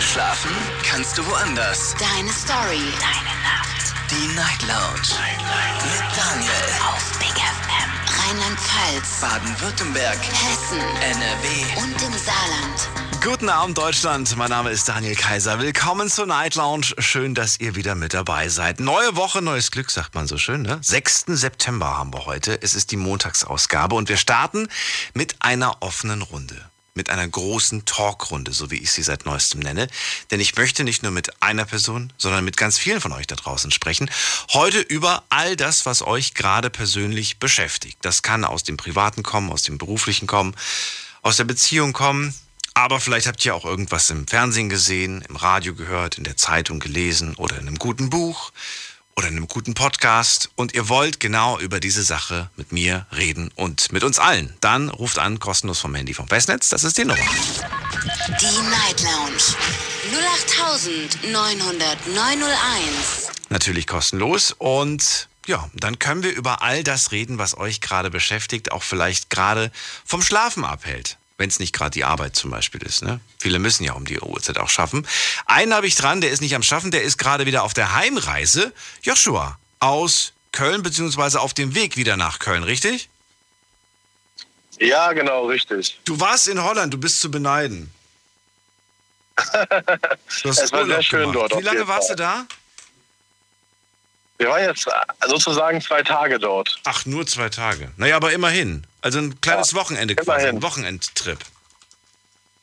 Schlafen kannst du woanders. Deine Story. Deine Nacht. Die Night Lounge. Night, Night. Mit Daniel. Auf Big FM. Rheinland-Pfalz. Baden-Württemberg. Hessen. NRW. Und im Saarland. Guten Abend, Deutschland. Mein Name ist Daniel Kaiser. Willkommen zur Night Lounge. Schön, dass ihr wieder mit dabei seid. Neue Woche, neues Glück, sagt man so schön, ne? 6. September haben wir heute. Es ist die Montagsausgabe und wir starten mit einer offenen Runde. Mit einer großen Talkrunde, so wie ich sie seit neuestem nenne. Denn ich möchte nicht nur mit einer Person, sondern mit ganz vielen von euch da draußen sprechen. Heute über all das, was euch gerade persönlich beschäftigt. Das kann aus dem Privaten kommen, aus dem Beruflichen kommen, aus der Beziehung kommen. Aber vielleicht habt ihr auch irgendwas im Fernsehen gesehen, im Radio gehört, in der Zeitung gelesen oder in einem guten Buch oder in einem guten Podcast und ihr wollt genau über diese Sache mit mir reden und mit uns allen. Dann ruft an kostenlos vom Handy vom Festnetz, das ist die Nummer. Die Night Lounge. 08900901. Natürlich kostenlos und ja, dann können wir über all das reden, was euch gerade beschäftigt, auch vielleicht gerade vom Schlafen abhält. Wenn es nicht gerade die Arbeit zum Beispiel ist. Ne? Viele müssen ja um die Uhrzeit auch schaffen. Einen habe ich dran, der ist nicht am Schaffen, der ist gerade wieder auf der Heimreise. Joshua aus Köln, beziehungsweise auf dem Weg wieder nach Köln, richtig? Ja, genau, richtig. Du warst in Holland, du bist zu beneiden. Es war sehr schön gemacht. dort, Wie lange warst Fall. du da? Wir waren jetzt äh, sozusagen zwei Tage dort. Ach, nur zwei Tage. Naja, aber immerhin. Also ein kleines Ja, Wochenende quasi, immerhin. ein Wochenendtrip.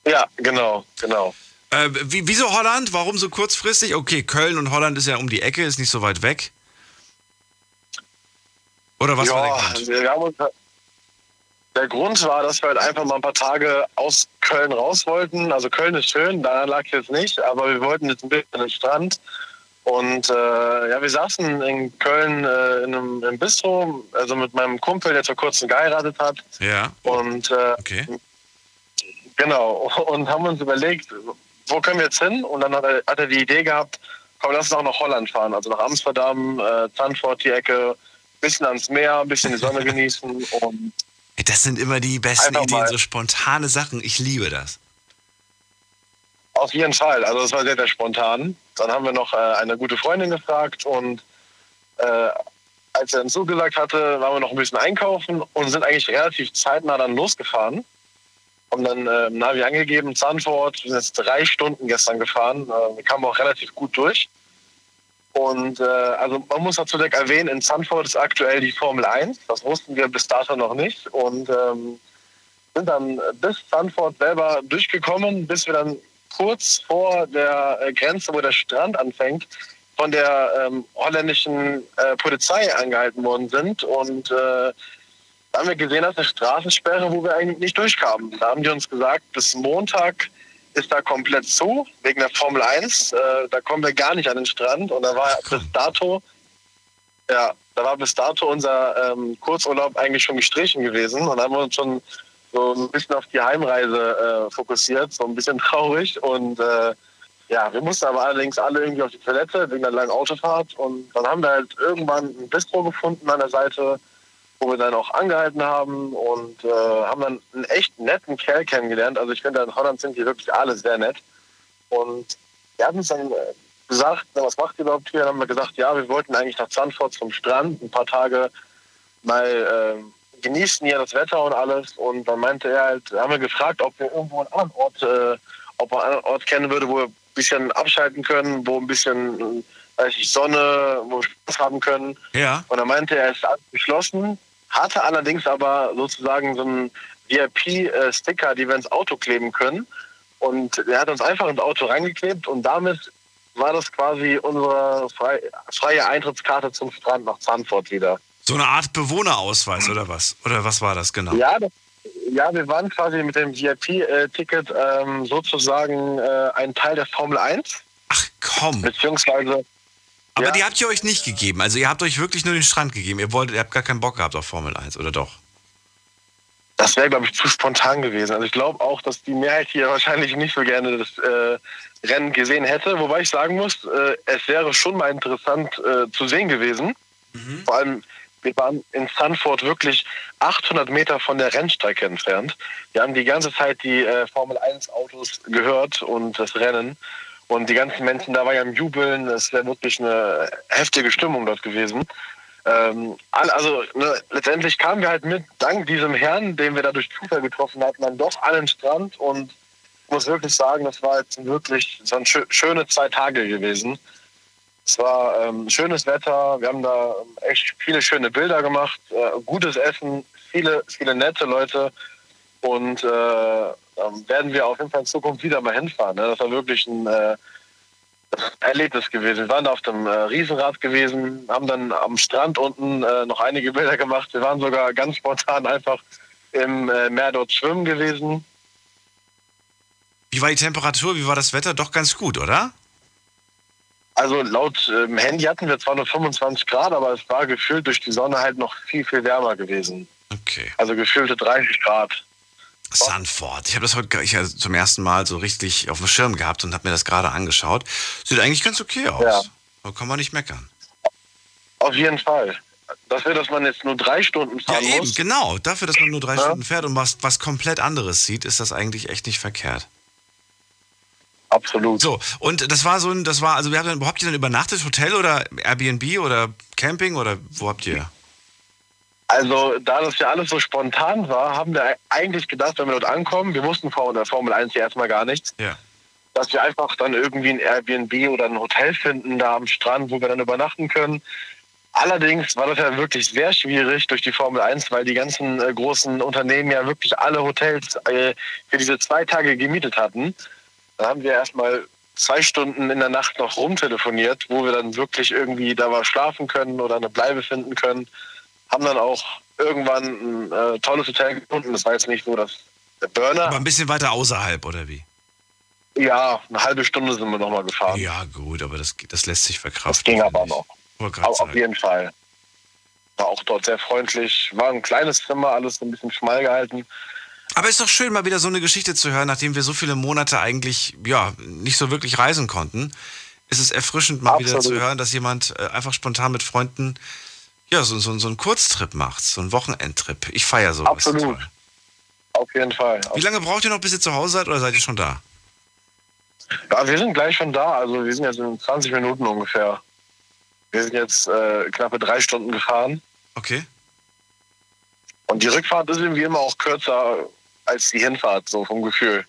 Ja, genau, genau. Äh, wie, wieso Holland? Warum so kurzfristig? Okay, Köln und Holland ist ja um die Ecke, ist nicht so weit weg. Oder was war der ja, Grund? uns, der Grund war, dass wir halt einfach mal ein paar Tage aus Köln raus wollten. Also Köln ist schön, daran lag es jetzt nicht, aber wir wollten jetzt ein bisschen an den Strand. Und äh, ja, wir saßen in Köln äh, in einem im Bistro, also mit meinem Kumpel, der vor kurzem geheiratet hat. Ja, Und äh, okay. Genau, und haben uns überlegt, wo können wir jetzt hin? Und dann hat er, hat er die Idee gehabt, komm, lass uns auch nach Holland fahren, also nach Amsterdam, äh, Zandvoort, die Ecke, bisschen ans Meer, ein bisschen die Sonne genießen. Und Das sind immer die besten Ideen, mal. so spontane Sachen. Ich liebe das. auf jeden Fall, also das war sehr, sehr spontan. Dann haben wir noch äh, eine gute Freundin gefragt und äh, als er dann zugesagt hatte, waren wir noch ein bisschen einkaufen und sind eigentlich relativ zeitnah dann losgefahren. Haben dann äh, Navi angegeben, Zandvoort, wir sind jetzt drei Stunden gestern gefahren. Äh, wir kamen auch relativ gut durch. Und äh, also man muss dazu direkt erwähnen, in Zandvoort ist aktuell die Formel 1. Das wussten wir bis dato noch nicht. Und ähm, sind dann bis Zandvoort selber durchgekommen, bis wir dann kurz vor der äh, Grenze, wo der Strand anfängt, von der ähm, holländischen äh, Polizei angehalten worden sind. Und äh, da haben wir gesehen, dass eine Straßensperre, wo wir eigentlich nicht durchkamen. Da haben die uns gesagt, bis Montag ist da komplett zu, wegen der Formel 1. Äh, da kommen wir gar nicht an den Strand. Und da war bis dato, ja, da war bis dato unser ähm, Kurzurlaub eigentlich schon gestrichen gewesen. Und da haben wir uns schon so ein bisschen auf die Heimreise äh, fokussiert, so ein bisschen traurig. Und äh, ja, wir mussten aber allerdings alle irgendwie auf die Toilette wegen der langen Autofahrt. Und dann haben wir halt irgendwann ein Bistro gefunden an der Seite, wo wir dann auch angehalten haben und äh, haben dann einen echt netten Kerl kennengelernt. Also ich finde, in Holland sind die wirklich alle sehr nett. Und er hat uns dann äh, gesagt, was macht ihr überhaupt hier? Dann haben wir gesagt, ja, wir wollten eigentlich nach Zandvoort zum Strand, ein paar Tage mal äh, genießen hier das Wetter und alles. Und dann meinte er halt, haben wir gefragt, ob wir irgendwo einen anderen Ort, äh, ob er einen anderen Ort kennen würde, wo wir ein bisschen abschalten können, wo ein bisschen äh, weiß ich, Sonne, wo wir Spaß haben können. Ja. Und er meinte, er ist alles geschlossen, hatte allerdings aber sozusagen so einen VIP-Sticker, die wir ins Auto kleben können. Und er hat uns einfach ins Auto reingeklebt und damit war das quasi unsere frei, freie Eintrittskarte zum Strand nach Zandvoort wieder. So eine Art Bewohnerausweis oder was? Oder was war das genau? Ja, das, ja wir waren quasi mit dem VIP-Ticket ähm, sozusagen äh, ein Teil der Formel 1, Ach komm. beziehungsweise Aber ja. die habt ihr euch nicht gegeben. Also ihr habt euch wirklich nur den Strand gegeben. Ihr wolltet, ihr habt gar keinen Bock gehabt auf Formel 1, oder doch? Das wäre, glaube ich, zu spontan gewesen. Also ich glaube auch, dass die Mehrheit hier wahrscheinlich nicht so gerne das äh, Rennen gesehen hätte. Wobei ich sagen muss, äh, es wäre schon mal interessant äh, zu sehen gewesen. Vor allem Wir waren in Sanford wirklich 800 Meter von der Rennstrecke entfernt. Wir haben die ganze Zeit die äh, Formel 1 Autos gehört und das Rennen. Und die ganzen Menschen da waren ja im Jubeln. Es wäre wirklich eine heftige Stimmung dort gewesen. Ähm, also ne, letztendlich kamen wir halt mit, dank diesem Herrn, den wir da durch Zufall getroffen hatten, dann doch an den Strand und ich muss wirklich sagen, das war jetzt wirklich so ein schö schöne zwei Tage gewesen. Es war ähm, schönes Wetter, wir haben da echt viele schöne Bilder gemacht, äh, gutes Essen, viele, viele nette Leute und äh, werden wir auf jeden Fall in Zukunft wieder mal hinfahren. Ne? Das war wirklich ein äh, Erlebnis gewesen. Wir waren da auf dem äh, Riesenrad gewesen, haben dann am Strand unten äh, noch einige Bilder gemacht. Wir waren sogar ganz spontan einfach im äh, Meer dort schwimmen gewesen. Wie war die Temperatur? Wie war das Wetter? Doch ganz gut, oder? Also laut ähm, Handy hatten wir zwar nur 25 Grad, aber es war gefühlt durch die Sonne halt noch viel, viel wärmer gewesen. Okay. Also gefühlte 30 Grad. Sanford. Ich habe das heute ich also zum ersten Mal so richtig auf dem Schirm gehabt und habe mir das gerade angeschaut. Sieht eigentlich ganz okay aus. Ja. Da kann man nicht meckern. Auf jeden Fall. Dafür, dass man jetzt nur drei Stunden fahren ja, eben, muss. Genau, dafür, dass man nur drei ja. Stunden fährt und was, was komplett anderes sieht, ist das eigentlich echt nicht verkehrt. Absolut. So, und das war so ein, das war, also wir haben, wo habt ihr denn übernachtet? Hotel oder Airbnb oder Camping oder wo habt ihr? Also, da das ja alles so spontan war, haben wir eigentlich gedacht, wenn wir dort ankommen, wir wussten vor der Formel 1 ja erstmal gar nichts, ja. dass wir einfach dann irgendwie ein Airbnb oder ein Hotel finden da am Strand, wo wir dann übernachten können. Allerdings war das ja wirklich sehr schwierig durch die Formel 1, weil die ganzen äh, großen Unternehmen ja wirklich alle Hotels äh, für diese zwei Tage gemietet hatten. Dann haben wir erstmal zwei Stunden in der Nacht noch rumtelefoniert, wo wir dann wirklich irgendwie da mal schlafen können oder eine Bleibe finden können haben dann auch irgendwann ein äh, tolles Hotel gefunden. Das war jetzt nicht so das der Burner. Aber ein bisschen weiter außerhalb, oder wie? Ja, eine halbe Stunde sind wir nochmal gefahren. Ja, gut, aber das, das lässt sich verkraften. Das ging aber noch. Aber auf jeden Fall. War auch dort sehr freundlich. War ein kleines Zimmer, alles so ein bisschen schmal gehalten. Aber ist doch schön, mal wieder so eine Geschichte zu hören, nachdem wir so viele Monate eigentlich ja nicht so wirklich reisen konnten. Ist es erfrischend, mal Absolut. wieder zu hören, dass jemand äh, einfach spontan mit Freunden ja, so, so, so einen Kurztrip macht, so einen Wochenendtrip. Ich feiere sowas. Absolut. Toll. Auf jeden Fall. Wie lange braucht ihr noch, bis ihr zu Hause seid oder seid ihr schon da? Ja, wir sind gleich schon da. Also wir sind jetzt in 20 Minuten ungefähr. Wir sind jetzt äh, knappe drei Stunden gefahren. Okay. Und die Rückfahrt ist irgendwie immer auch kürzer als die Hinfahrt, so vom Gefühl.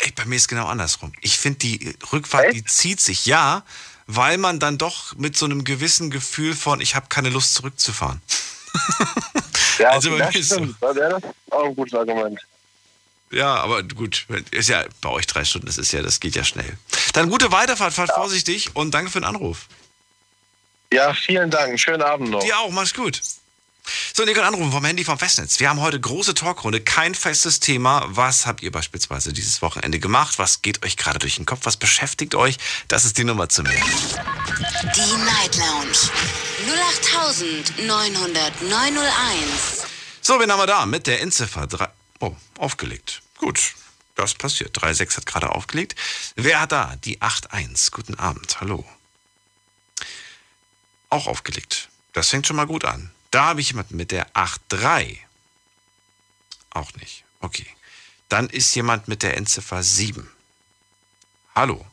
Ey, bei mir ist genau andersrum. Ich finde, die Rückfahrt, Echt? die zieht sich, ja, weil man dann doch mit so einem gewissen Gefühl von, ich habe keine Lust zurückzufahren. ja, also bei mir ist so. Das auch ein gutes Argument. Ja, aber gut, ist ja bei euch drei Stunden, das ist ja, das geht ja schnell. Dann gute Weiterfahrt, fahrt ja. vorsichtig und danke für den Anruf. Ja, vielen Dank. Schönen Abend noch. Dir auch, mach's gut. So, und ihr könnt anrufen vom Handy vom Festnetz. Wir haben heute große Talkrunde, kein festes Thema. Was habt ihr beispielsweise dieses Wochenende gemacht? Was geht euch gerade durch den Kopf? Was beschäftigt euch? Das ist die Nummer zu mir. Die Night Lounge 0890901. So, wen haben wir da? Mit der Endziffer 3. Oh, aufgelegt. Gut. Das passiert. 3.6 hat gerade aufgelegt. Wer hat da? Die 8.1. Guten Abend. Hallo. Auch aufgelegt. Das fängt schon mal gut an. Da habe ich jemanden mit der 8.3. Auch nicht. Okay. Dann ist jemand mit der Endziffer 7. Hallo.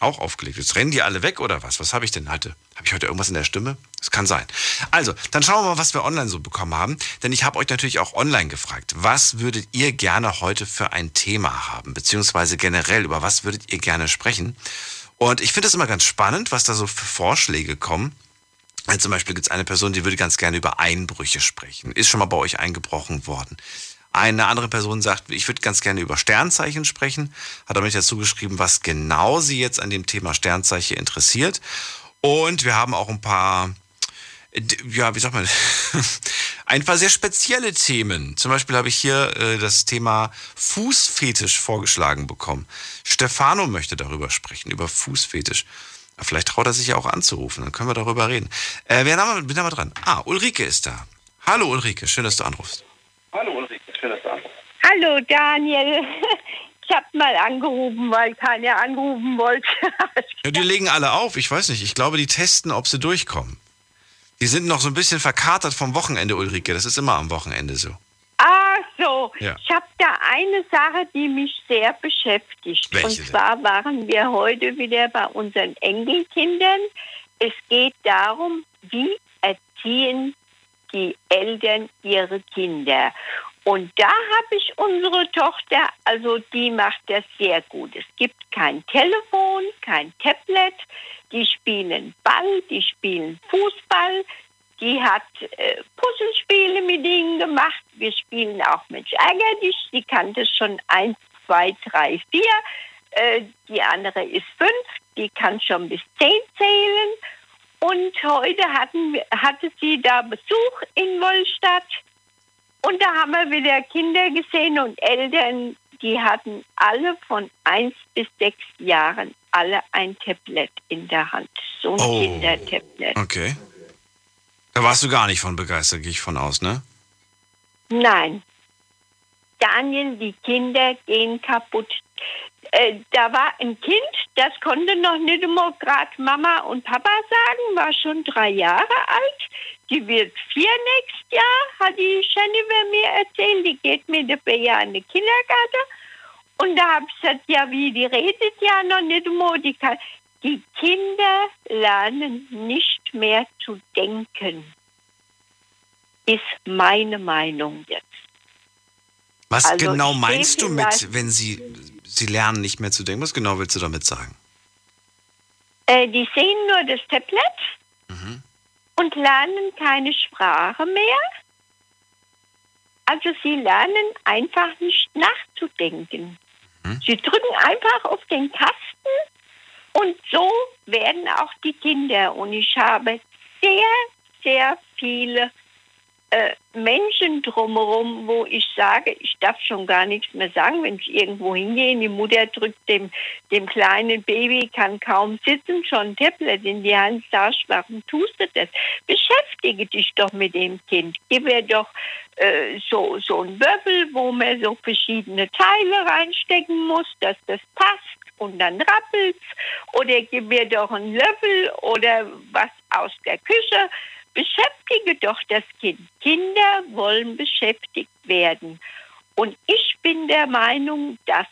Auch aufgelegt. Jetzt rennen die alle weg oder was? Was habe ich denn heute? Habe ich heute irgendwas in der Stimme? Das kann sein. Also, dann schauen wir mal, was wir online so bekommen haben. Denn ich habe euch natürlich auch online gefragt. Was würdet ihr gerne heute für ein Thema haben? Beziehungsweise generell, über was würdet ihr gerne sprechen? Und ich finde es immer ganz spannend, was da so für Vorschläge kommen. Also zum Beispiel gibt es eine Person, die würde ganz gerne über Einbrüche sprechen. Ist schon mal bei euch eingebrochen worden. Eine andere Person sagt, ich würde ganz gerne über Sternzeichen sprechen. Hat damit dazu geschrieben, was genau sie jetzt an dem Thema Sternzeichen interessiert. Und wir haben auch ein paar, ja, wie sagt man, ein paar sehr spezielle Themen. Zum Beispiel habe ich hier äh, das Thema Fußfetisch vorgeschlagen bekommen. Stefano möchte darüber sprechen, über Fußfetisch. Vielleicht traut er sich ja auch anzurufen, dann können wir darüber reden. Äh, wer haben wir, bin da mal dran? Ah, Ulrike ist da. Hallo Ulrike, schön, dass du anrufst. Hallo Ulrike, schön, dass du anrufst. Hallo Daniel. Ich habe mal angerufen, weil keiner anrufen wollte. ja, die legen alle auf. Ich weiß nicht. Ich glaube, die testen, ob sie durchkommen. Die sind noch so ein bisschen verkatert vom Wochenende, Ulrike. Das ist immer am Wochenende so. Ach so, Ja. ich habe da eine Sache, die mich sehr beschäftigt. Welche Und denn? zwar waren wir heute wieder bei unseren Enkelkindern. Es geht darum, wie erziehen die Eltern ihre Kinder. Und da habe ich unsere Tochter, also die macht das sehr gut. Es gibt kein Telefon, kein Tablet. Die spielen Ball, die spielen Fußball. Die hat äh, Puzzlespiele mit ihnen gemacht. Wir spielen auch Mensch ärger dich. Die kann das schon eins, zwei, drei, vier. Äh, die andere ist fünf. Die kann schon bis zehn zählen. Und heute hatten hatte sie da Besuch in Wollstadt. Und da haben wir wieder Kinder gesehen und Eltern, die hatten alle von eins bis sechs Jahren alle ein Tablet in der Hand. So ein Oh. Kindertablet. Okay. Da warst du gar nicht von begeistert, gehe ich von aus, ne? Nein. Daniel, die Kinder gehen kaputt. Äh, da war ein Kind, das konnte noch nicht immer gerade Mama und Papa sagen, war schon drei Jahre alt. Die wird vier nächstes Jahr, hat die Jennifer mir erzählt. Die geht mit der Bea in den Kindergarten. Und da habe ich gesagt, ja, wie, die redet ja noch nicht immer. Die, kann, die Kinder lernen nicht mehr zu denken. Ist meine Meinung jetzt. Was Also, genau meinst du mit, wenn sie, sie lernen nicht mehr zu denken? Was genau willst du damit sagen? Äh, die sehen nur das Tablet und lernen keine Sprache mehr. Also sie lernen einfach nicht nachzudenken. Sie drücken einfach auf den Tasten und so werden auch die Kinder. Und ich habe sehr, sehr viele äh, Menschen drumherum, wo ich sage, ich darf schon gar nichts mehr sagen, wenn ich irgendwo hingehe. Die Mutter drückt dem, dem kleinen Baby, kann kaum sitzen, schon ein Tablet in die Hand, sagst, warum tust du das? Beschäftige dich doch mit dem Kind. Gib ihr doch äh, so, so einen Würfel, wo man so verschiedene Teile reinstecken muss, dass das passt und dann rappelt's. Oder gib mir doch einen Löffel oder was aus der Küche. Beschäftige doch das Kind. Kinder wollen beschäftigt werden. Und ich bin der Meinung, dass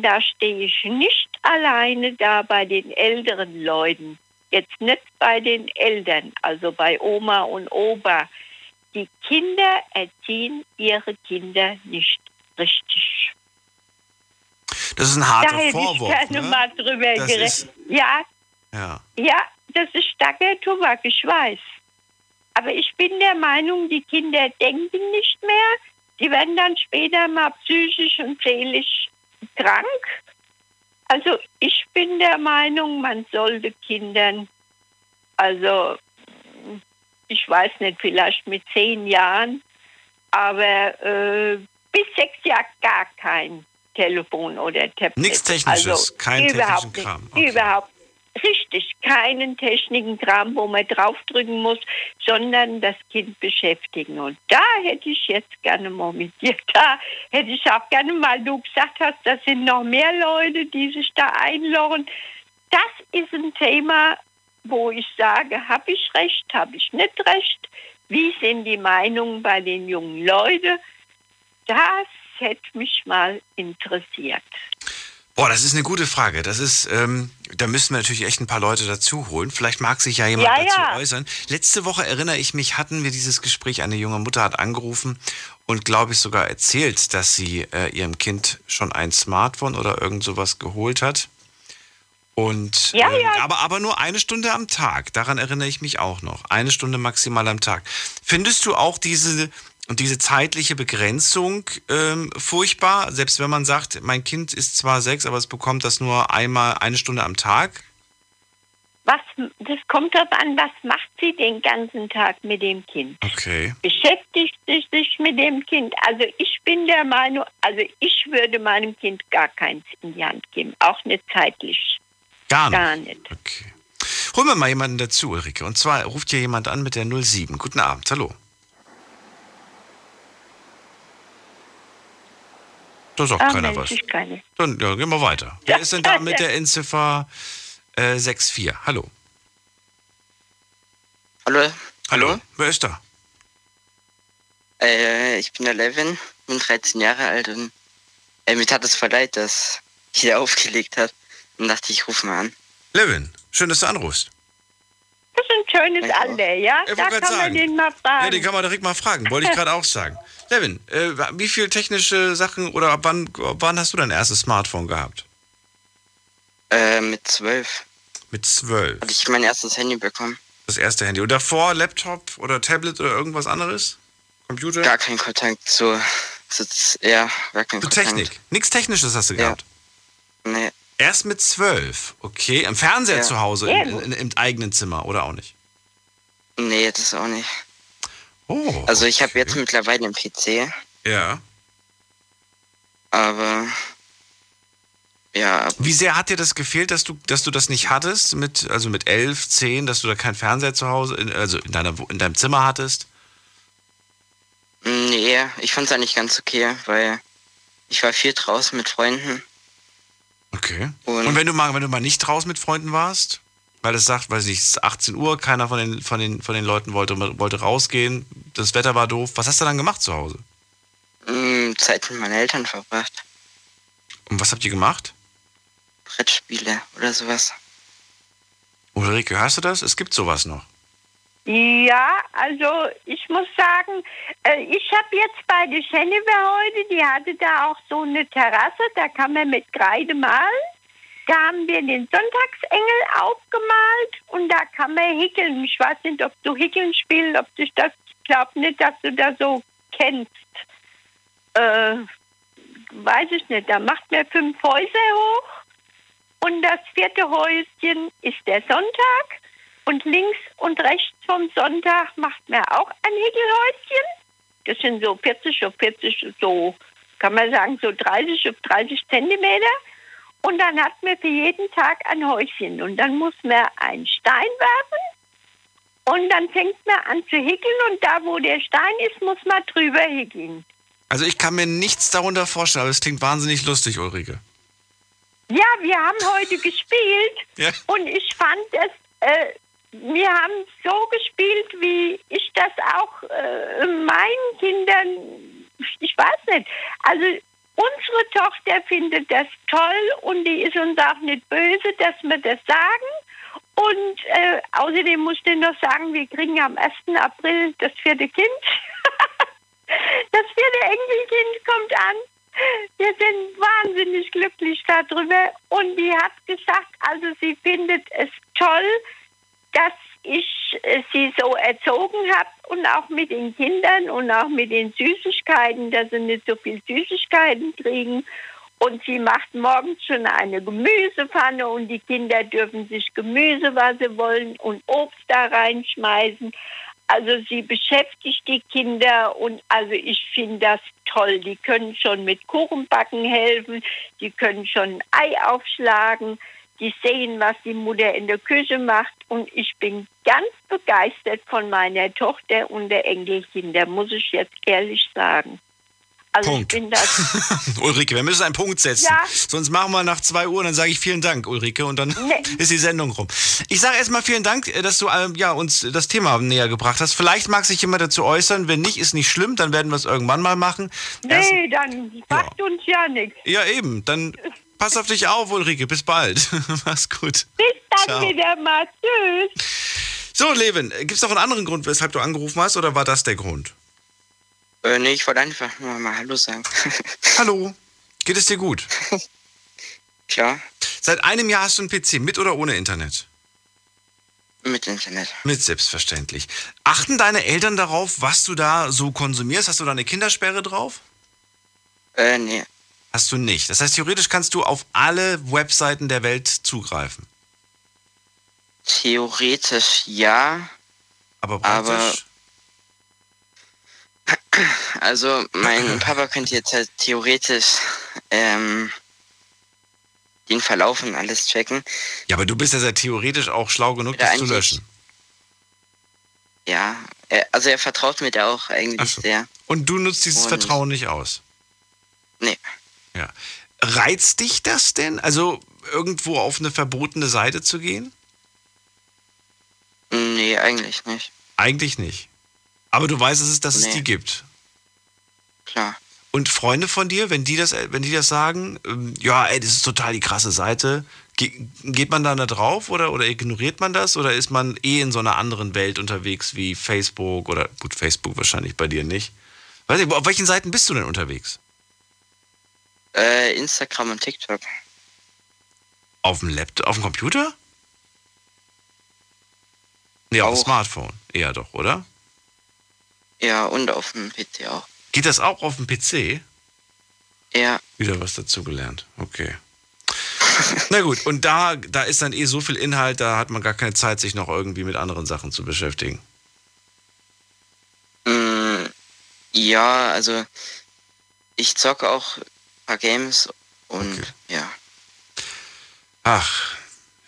da stehe ich nicht alleine da bei den älteren Leuten. Jetzt nicht bei den Eltern, also bei Oma und Opa. Die Kinder erziehen ihre Kinder nicht richtig. Das ist ein Da harter hätte Vorwurf. ich gerne Ne? mal drüber Das geredet. ist- Ja, Ja. ja, das ist starker Tobak, ich weiß. Aber ich bin der Meinung, die Kinder denken nicht mehr. Die werden dann später mal psychisch und seelisch krank. Also ich bin der Meinung, man sollte Kindern, also ich weiß nicht, vielleicht mit zehn Jahren, aber äh, bis sechs Jahre gar kein Telefon oder Tablet. Nichts Technisches, also, keinen überhaupt technischen Kram. Okay. Überhaupt richtig, keinen technischen Kram, wo man draufdrücken muss, sondern das Kind beschäftigen. Und da hätte ich jetzt gerne mal mit dir, da hätte ich auch gerne mal, du gesagt hast, das sind noch mehr Leute, die sich da einloggen. Das ist ein Thema, wo ich sage, habe ich recht, habe ich nicht recht? Wie sind die Meinungen bei den jungen Leuten? Das hätte mich mal interessiert. Boah, das ist eine gute Frage. Das ist, ähm, da müssen wir natürlich echt ein paar Leute dazu holen. Vielleicht mag sich ja jemand Ja, dazu ja. äußern. Letzte Woche erinnere ich mich, hatten wir dieses Gespräch. Eine junge Mutter hat angerufen und, glaube ich, sogar erzählt, dass sie äh, ihrem Kind schon ein Smartphone oder irgend sowas geholt hat. Und Ja, ähm, ja. aber aber nur eine Stunde am Tag. Daran erinnere ich mich auch noch. Eine Stunde maximal am Tag. Findest du auch diese und diese zeitliche Begrenzung ähm, furchtbar? Selbst wenn man sagt, mein Kind ist zwar sechs, aber es bekommt das nur einmal eine Stunde am Tag. Was, das kommt darauf an, was macht sie den ganzen Tag mit dem Kind? Okay. Beschäftigt sie sich mit dem Kind? Also ich bin der Meinung, also ich würde meinem Kind gar keins in die Hand geben, auch nicht zeitlich, Gar nicht. gar nicht. Okay. Holen wir mal jemanden dazu, Ulrike. Und zwar ruft hier jemand an mit der 07. Guten Abend. Hallo. Da sagt Ah, keiner Mensch, was. ich nicht. Dann ja, gehen wir weiter. Wer ist denn da mit der Endziffer äh, 64? Hallo. Hallo, Hallo? Wer ist da? Äh, ich bin der Levin, bin 13 Jahre alt und äh, mir tat es voll leid, dass jeder aufgelegt hat. Und dachte, ich rufe mal an. Levin, schön, dass du anrufst. Das ist ein schönes. Alter, ja? Ich Da kann grad man sagen. den mal fragen. Ja, den kann man direkt mal fragen. Wollte ich gerade auch sagen. Levin, äh, wie viel technische Sachen oder ab wann, ab wann hast du dein erstes Smartphone gehabt? Äh, mit 12 Mit zwölf. hatte ich mein erstes Handy bekommen. Das erste Handy. Und davor Laptop oder Tablet oder irgendwas anderes? Computer? Gar keinen Kontakt zu, zu ja, gar keinen Zu Kontakt. Technik. Nichts Technisches hast du Ja. gehabt. Nee, Erst mit zwölf. Okay. Im Fernseher Ja. zu Hause, gut. in, im eigenen Zimmer oder auch nicht? nee, das auch nicht. Oh. Also ich habe okay. jetzt mittlerweile einen PC, Ja. aber ja, Wie sehr hat dir das gefehlt, dass du, dass du das nicht hattest, mit, also mit elf, zehn, dass du da keinen Fernseher zu Hause, in, also in, deiner, in deinem Zimmer hattest? nee, ich fand es eigentlich ganz okay, weil ich war viel draußen mit Freunden. Okay. Und- Und, wenn du mal, wenn du mal nicht draußen mit Freunden warst, weil es sagt, weiß ich, es ist 18 Uhr, keiner von den, von den, von den Leuten wollte, wollte rausgehen, das Wetter war doof. Was hast du dann gemacht zu Hause? Mm, Zeit mit meinen Eltern verbracht. Und was habt ihr gemacht? Brettspiele oder sowas. Ulrike, hörst du das? Es gibt sowas noch. Ja, also ich muss sagen, äh, ich habe jetzt bei der Jennifer heute, die hatte da auch so eine Terrasse, da kann man mit Kreide malen. Da haben wir den Sonntagsengel aufgemalt und da kann man hickeln. Ich weiß nicht, ob du Hickeln spielst, ob dich das, ich glaube nicht, dass du das so kennst. Äh, weiß ich nicht, da macht man fünf Häuser hoch und das vierte Häuschen ist der Sonntag. Und links und rechts vom Sonntag macht man auch ein Hickelhäuschen. Das sind so 40 auf 40, so kann man sagen, so 30 auf 30 Zentimeter. Und dann hat man für jeden Tag ein Häuschen. Und dann muss man einen Stein werfen. Und dann fängt man an zu hickeln. Und da, wo der Stein ist, muss man drüber hickeln. Also ich kann mir nichts darunter vorstellen, aber es klingt wahnsinnig lustig, Ulrike. Ja, wir haben heute gespielt. Ja. Und ich fand es, äh, wir haben so gespielt, wie ich das auch äh, meinen Kindern, ich weiß nicht. Also unsere Tochter findet das toll und die ist uns auch nicht böse, dass wir das sagen. Und äh, außerdem musste ich noch sagen, wir kriegen am 1. April das vierte Kind. das vierte Enkelkind kommt an. Wir sind wahnsinnig glücklich darüber. Und die hat gesagt, also sie findet es toll, dass ich äh, sie so erzogen habe und auch mit den Kindern und auch mit den Süßigkeiten, dass sie nicht so viel Süßigkeiten kriegen. Und sie macht morgens schon eine Gemüsepfanne und die Kinder dürfen sich Gemüse, was sie wollen, und Obst da reinschmeißen. Also sie beschäftigt die Kinder und also ich finde das toll. Die können schon mit Kuchenbacken helfen, die können schon Ei aufschlagen, die sehen, was die Mutter in der Küche macht und ich bin ganz begeistert von meiner Tochter und der Enkelkinder, muss ich jetzt ehrlich sagen. Also Punkt. ich bin das Ulrike, wir müssen einen Punkt setzen. Ja. Sonst machen wir nach zwei Uhr und dann sage ich vielen Dank, Ulrike, und dann Nee. ist die Sendung rum. Ich sage erstmal vielen Dank, äh, dass du ähm, ja, uns das Thema näher gebracht hast. Vielleicht mag sich jemand dazu äußern. Wenn nicht, ist nicht schlimm, dann werden wir es irgendwann mal machen. Erst- Nee, dann macht uns ja nichts. ja, eben. Dann pass auf dich auf, Ulrike. Bis bald. Mach's gut. Bis dann Ciao. wieder mal. Tschüss. So, Levin, gibt es noch einen anderen Grund, weshalb du angerufen hast, oder war das der Grund? Äh, nee, ich wollte einfach nur mal Hallo sagen. Hallo. Geht es dir gut? Klar, Seit einem Jahr hast du einen PC, mit oder ohne Internet? mit Internet. Mit selbstverständlich. Achten deine Eltern darauf, was du da so konsumierst? Hast du da eine Kindersperre drauf? Äh, nee. Hast du nicht. Das heißt, theoretisch kannst du auf alle Webseiten der Welt zugreifen. Theoretisch ja. Aber Aber- praktisch. Also mein Papa könnte jetzt halt theoretisch ähm, den Verlauf und alles checken. ja, aber du bist ja sehr theoretisch auch schlau genug, das zu löschen. Ja, er, also er vertraut mir da auch eigentlich so. sehr. Und du nutzt dieses Und- Vertrauen nicht aus. Nee. Ja. Reizt dich das denn? Also irgendwo auf eine verbotene Seite zu gehen? Nee, eigentlich nicht. Eigentlich nicht. Aber du weißt, dass es, dass es Nee. die gibt. Klar. Und Freunde von dir, wenn die das, wenn die das sagen, ähm, ja, ey, das ist total die krasse Seite, ge geht man da drauf oder, oder ignoriert man das? Oder ist man eh in so einer anderen Welt unterwegs wie Facebook oder gut, Facebook wahrscheinlich bei dir nicht? Weiß ich, auf welchen Seiten bist du denn unterwegs? Äh, Instagram und TikTok. Auf dem Laptop, auf dem Computer? Nee, auf dem. Smartphone. Eher doch, oder? Ja, und auf dem PC auch. Geht das auch auf dem PC? Ja, Wieder was dazugelernt. Okay. Na gut, und da, da ist dann eh so viel Inhalt, da hat man gar keine Zeit, sich noch irgendwie mit anderen Sachen zu beschäftigen. mm, ja, also ich zocke auch paar Games und Okay. ja. Ach,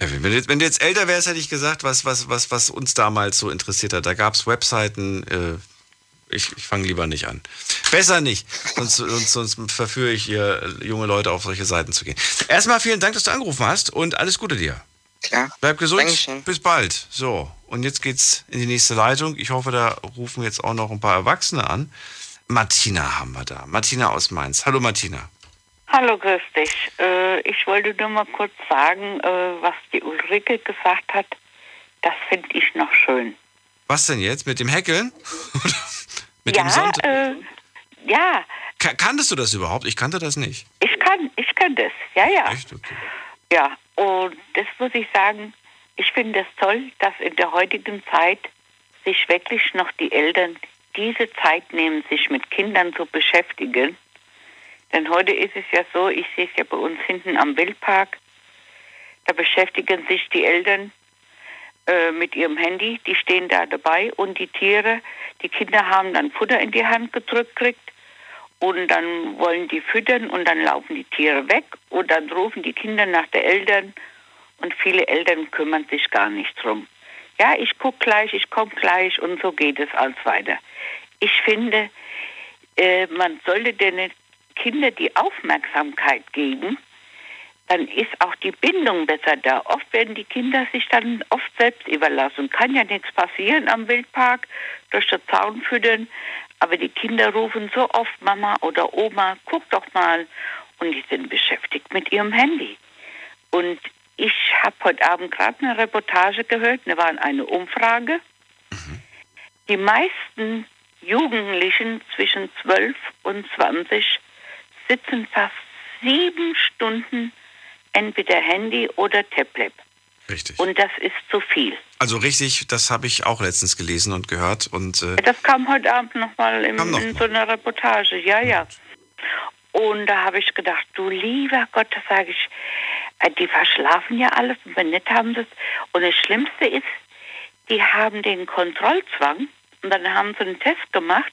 ja, wenn, du jetzt, wenn du jetzt älter wärst, hätte ich gesagt, was, was, was, was uns damals so interessiert hat. Da gab es Webseiten, äh, ich, ich fange lieber nicht an. Besser nicht, sonst, sonst, sonst verführe ich hier junge Leute auf solche Seiten zu gehen. Erstmal vielen Dank, dass du angerufen hast und alles Gute dir. Klar. Bleib gesund. Dankeschön. Bis bald. So, und jetzt geht's in die nächste Leitung. Ich hoffe, da rufen jetzt auch noch ein paar Erwachsene an. Martina haben wir da. Martina aus Mainz. Hallo Martina. Hallo, grüß dich. Äh, ich wollte nur mal kurz sagen, äh, was die Ulrike gesagt hat. Das finde ich noch schön. Was denn jetzt? Mit dem Häkeln? Mit dem ja, Sonntag? äh, ja, Ka- Kanntest du das überhaupt? Ich kannte das nicht. ich kann, ich kann das. Ja, ja. Echt? Okay. Ja, und das muss ich sagen, ich finde es toll, dass in der heutigen Zeit sich wirklich noch die Eltern diese Zeit nehmen, sich mit Kindern zu beschäftigen. Denn heute ist es ja so, ich sehe es ja bei uns hinten am Wildpark, da beschäftigen sich die Eltern äh, mit ihrem Handy, die stehen da dabei und die Tiere, die Kinder haben dann Futter in die Hand gedrückt kriegt und dann wollen die füttern und dann laufen die Tiere weg und dann rufen die Kinder nach den Eltern und viele Eltern kümmern sich gar nicht drum. Ja, ich guck gleich, ich komme gleich und so geht es als weiter. Ich finde, äh, man sollte den Kindern die Aufmerksamkeit geben, dann ist auch die Bindung besser da. Oft werden die Kinder sich dann oft selbst überlassen. Kann ja nichts passieren am Wildpark, durch den Zaun füttern, aber die Kinder rufen so oft Mama oder Oma, guck doch mal. Und die sind beschäftigt mit ihrem Handy. Und ich habe heute Abend gerade eine Reportage gehört, da war eine Umfrage. Die meisten Jugendlichen zwischen 12 und 20 sitzen fast sieben Stunden entweder Handy oder Tablet. Richtig. Und das ist zu viel. Also richtig, das habe ich auch letztens gelesen und gehört. Und äh, Das kam heute Abend nochmal noch in so einer Reportage, ja, ja. Und da habe ich gedacht, du lieber Gott, das sage ich, äh, die verschlafen ja alles und wenn nicht haben sie es. Und das Schlimmste ist, die haben den Kontrollzwang und dann haben sie einen Test gemacht,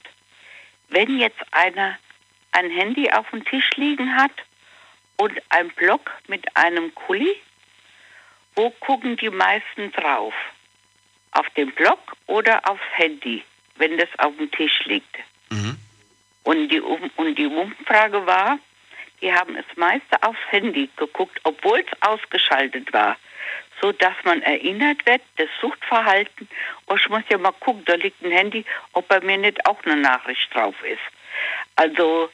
wenn jetzt einer ein Handy auf dem Tisch liegen hat und ein Block mit einem Kuli, wo gucken die meisten drauf? Auf den Block oder aufs Handy, wenn das auf dem Tisch liegt? mhm. Und die, und die Umfrage war, die haben es meiste aufs Handy geguckt, obwohl es ausgeschaltet war, so dass man erinnert wird, das Suchtverhalten, oh, ich muss ja mal gucken, da liegt ein Handy, ob bei mir nicht auch eine Nachricht drauf ist. Also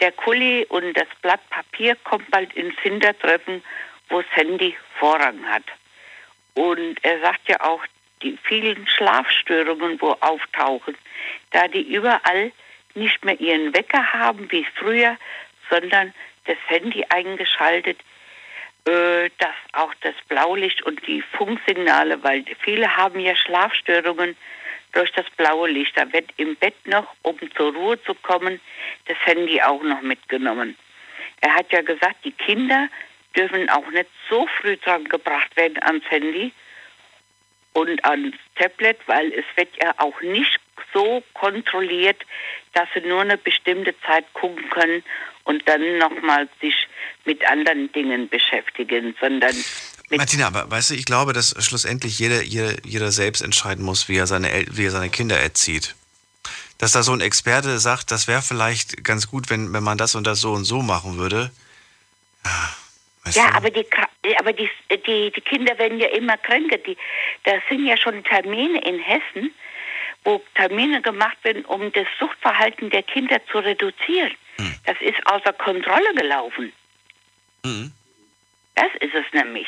der Kuli und das Blatt Papier kommt bald ins Hintertreffen, wo das Handy Vorrang hat. Und er sagt ja auch, die vielen Schlafstörungen, wo auftauchen, da die überall nicht mehr ihren Wecker haben wie früher, sondern das Handy eingeschaltet, äh, dass auch das Blaulicht und die Funksignale, weil viele haben ja Schlafstörungen durch das blaue Licht. Da wird im Bett noch, um zur Ruhe zu kommen, das Handy auch noch mitgenommen. Er hat ja gesagt, die Kinder dürfen auch nicht so früh dran gebracht werden ans Handy und ans Tablet, weil es wird ja auch nicht so kontrolliert, dass sie nur eine bestimmte Zeit gucken können und dann nochmal sich mit anderen Dingen beschäftigen, sondern Martina, aber weißt du, ich glaube, dass schlussendlich jeder, jeder, jeder selbst entscheiden muss, wie er, seine, wie er seine Kinder erzieht. Dass da so ein Experte sagt, das wäre vielleicht ganz gut, wenn, wenn man das und das so und so machen würde. Ja, weißt Ja, du? aber die aber die, die, die Kinder werden ja immer kränker. Die, da sind ja schon Termine in Hessen, wo Termine gemacht werden, um das Suchtverhalten der Kinder zu reduzieren. Das ist außer Kontrolle gelaufen. Mhm. Das ist es nämlich.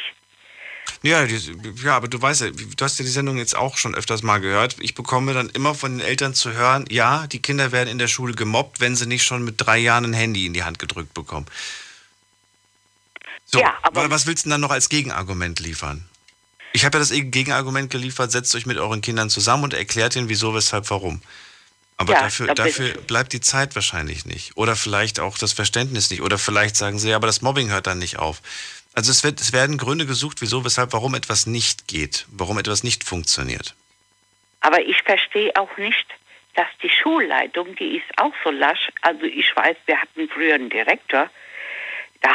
Ja, die, ja, aber du weißt ja, du hast ja die Sendung jetzt auch schon öfters mal gehört. Ich bekomme dann immer von den Eltern zu hören, ja, die Kinder werden in der Schule gemobbt, wenn sie nicht schon mit drei Jahren ein Handy in die Hand gedrückt bekommen. So, Ja, aber- wa- was willst du denn dann noch als Gegenargument liefern? Ich habe ja das Gegenargument geliefert, setzt euch mit euren Kindern zusammen und erklärt ihnen, wieso, weshalb, warum. Aber Ja, dafür, dafür bleibt die Zeit wahrscheinlich nicht. Oder vielleicht auch das Verständnis nicht. Oder vielleicht sagen sie, ja, aber das Mobbing hört dann nicht auf. Also es, wird, es werden Gründe gesucht, wieso, weshalb, warum etwas nicht geht, warum etwas nicht funktioniert. Aber ich verstehe auch nicht, dass die Schulleitung, die ist auch so lasch. Also ich weiß, wir hatten früher einen Direktor.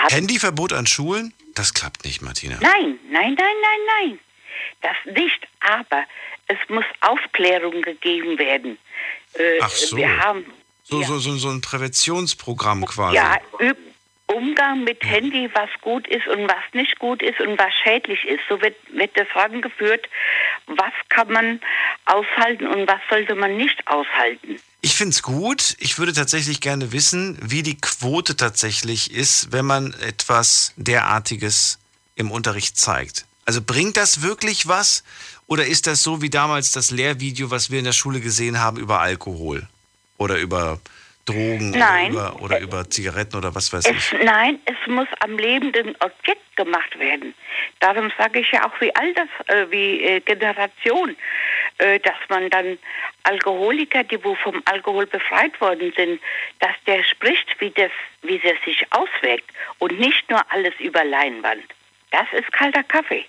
Handyverbot an Schulen? Das klappt nicht, Martina. Nein, nein, nein, nein, nein. Das nicht. Aber es muss Aufklärung gegeben werden. Äh, Ach so. Wir haben So, ja, so, so, so ein Präventionsprogramm quasi. ja üb- Umgang mit Handy, was gut ist und was nicht gut ist und was schädlich ist. So wird, wird das rangeführt. Was kann man aushalten und was sollte man nicht aushalten? Ich finde es gut. Ich würde tatsächlich gerne wissen, wie die Quote tatsächlich ist, wenn man etwas derartiges im Unterricht zeigt. Also bringt das wirklich was? Oder ist das so wie damals das Lehrvideo, was wir in der Schule gesehen haben über Alkohol? Oder über Drogen Nein. Oder, über, oder über Zigaretten oder was weiß Es, ich. nein, es muss am lebenden Objekt gemacht werden. Darum sage ich ja auch wie Alters, äh, wie äh, Generation, äh, dass man dann Alkoholiker, die wo vom Alkohol befreit worden sind, dass der spricht, wie das, wie das sich auswirkt und nicht nur alles über Leinwand. Das ist kalter Kaffee.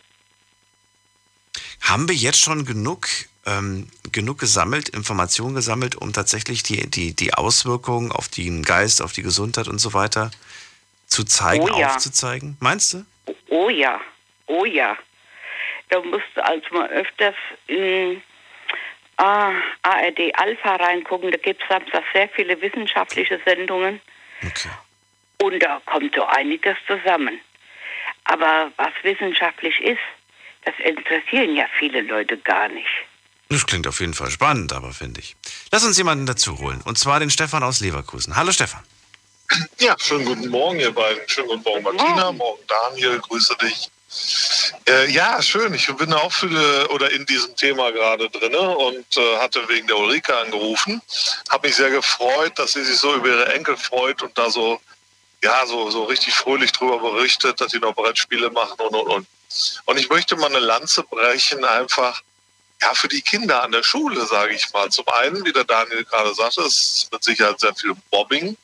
Haben wir jetzt schon genug, ähm, genug gesammelt, Informationen gesammelt, um tatsächlich die, die, die Auswirkungen auf den Geist, auf die Gesundheit und so weiter zu zeigen, Oh ja. aufzuzeigen? Meinst du? Oh ja, oh ja. Da musst du also mal öfters in ah, ARD Alpha reingucken. Da gibt es samstags sehr viele wissenschaftliche Sendungen. Okay. Und da kommt so einiges zusammen. Aber was wissenschaftlich ist, das interessieren ja viele Leute gar nicht. Das klingt auf jeden Fall spannend, aber finde ich. Lass uns jemanden dazu holen. Und zwar den Stefan aus Leverkusen. Hallo Stefan. Ja, schönen guten Morgen, ihr beiden. Schönen guten Morgen, Martina. Morgen, Daniel. Grüße dich. Äh, ja, schön. Ich bin auch viele oder in diesem Thema gerade drin und äh, hatte wegen der Ulrike angerufen. Habe mich sehr gefreut, dass sie sich so über ihre Enkel freut und da so, ja, so, so richtig fröhlich drüber berichtet, dass sie noch Brettspiele machen und und und. Und ich möchte mal eine Lanze brechen, einfach ja, für die Kinder an der Schule, sage ich mal. Zum einen, wie der Daniel gerade sagte, es mit Sicherheit sehr viel Mobbing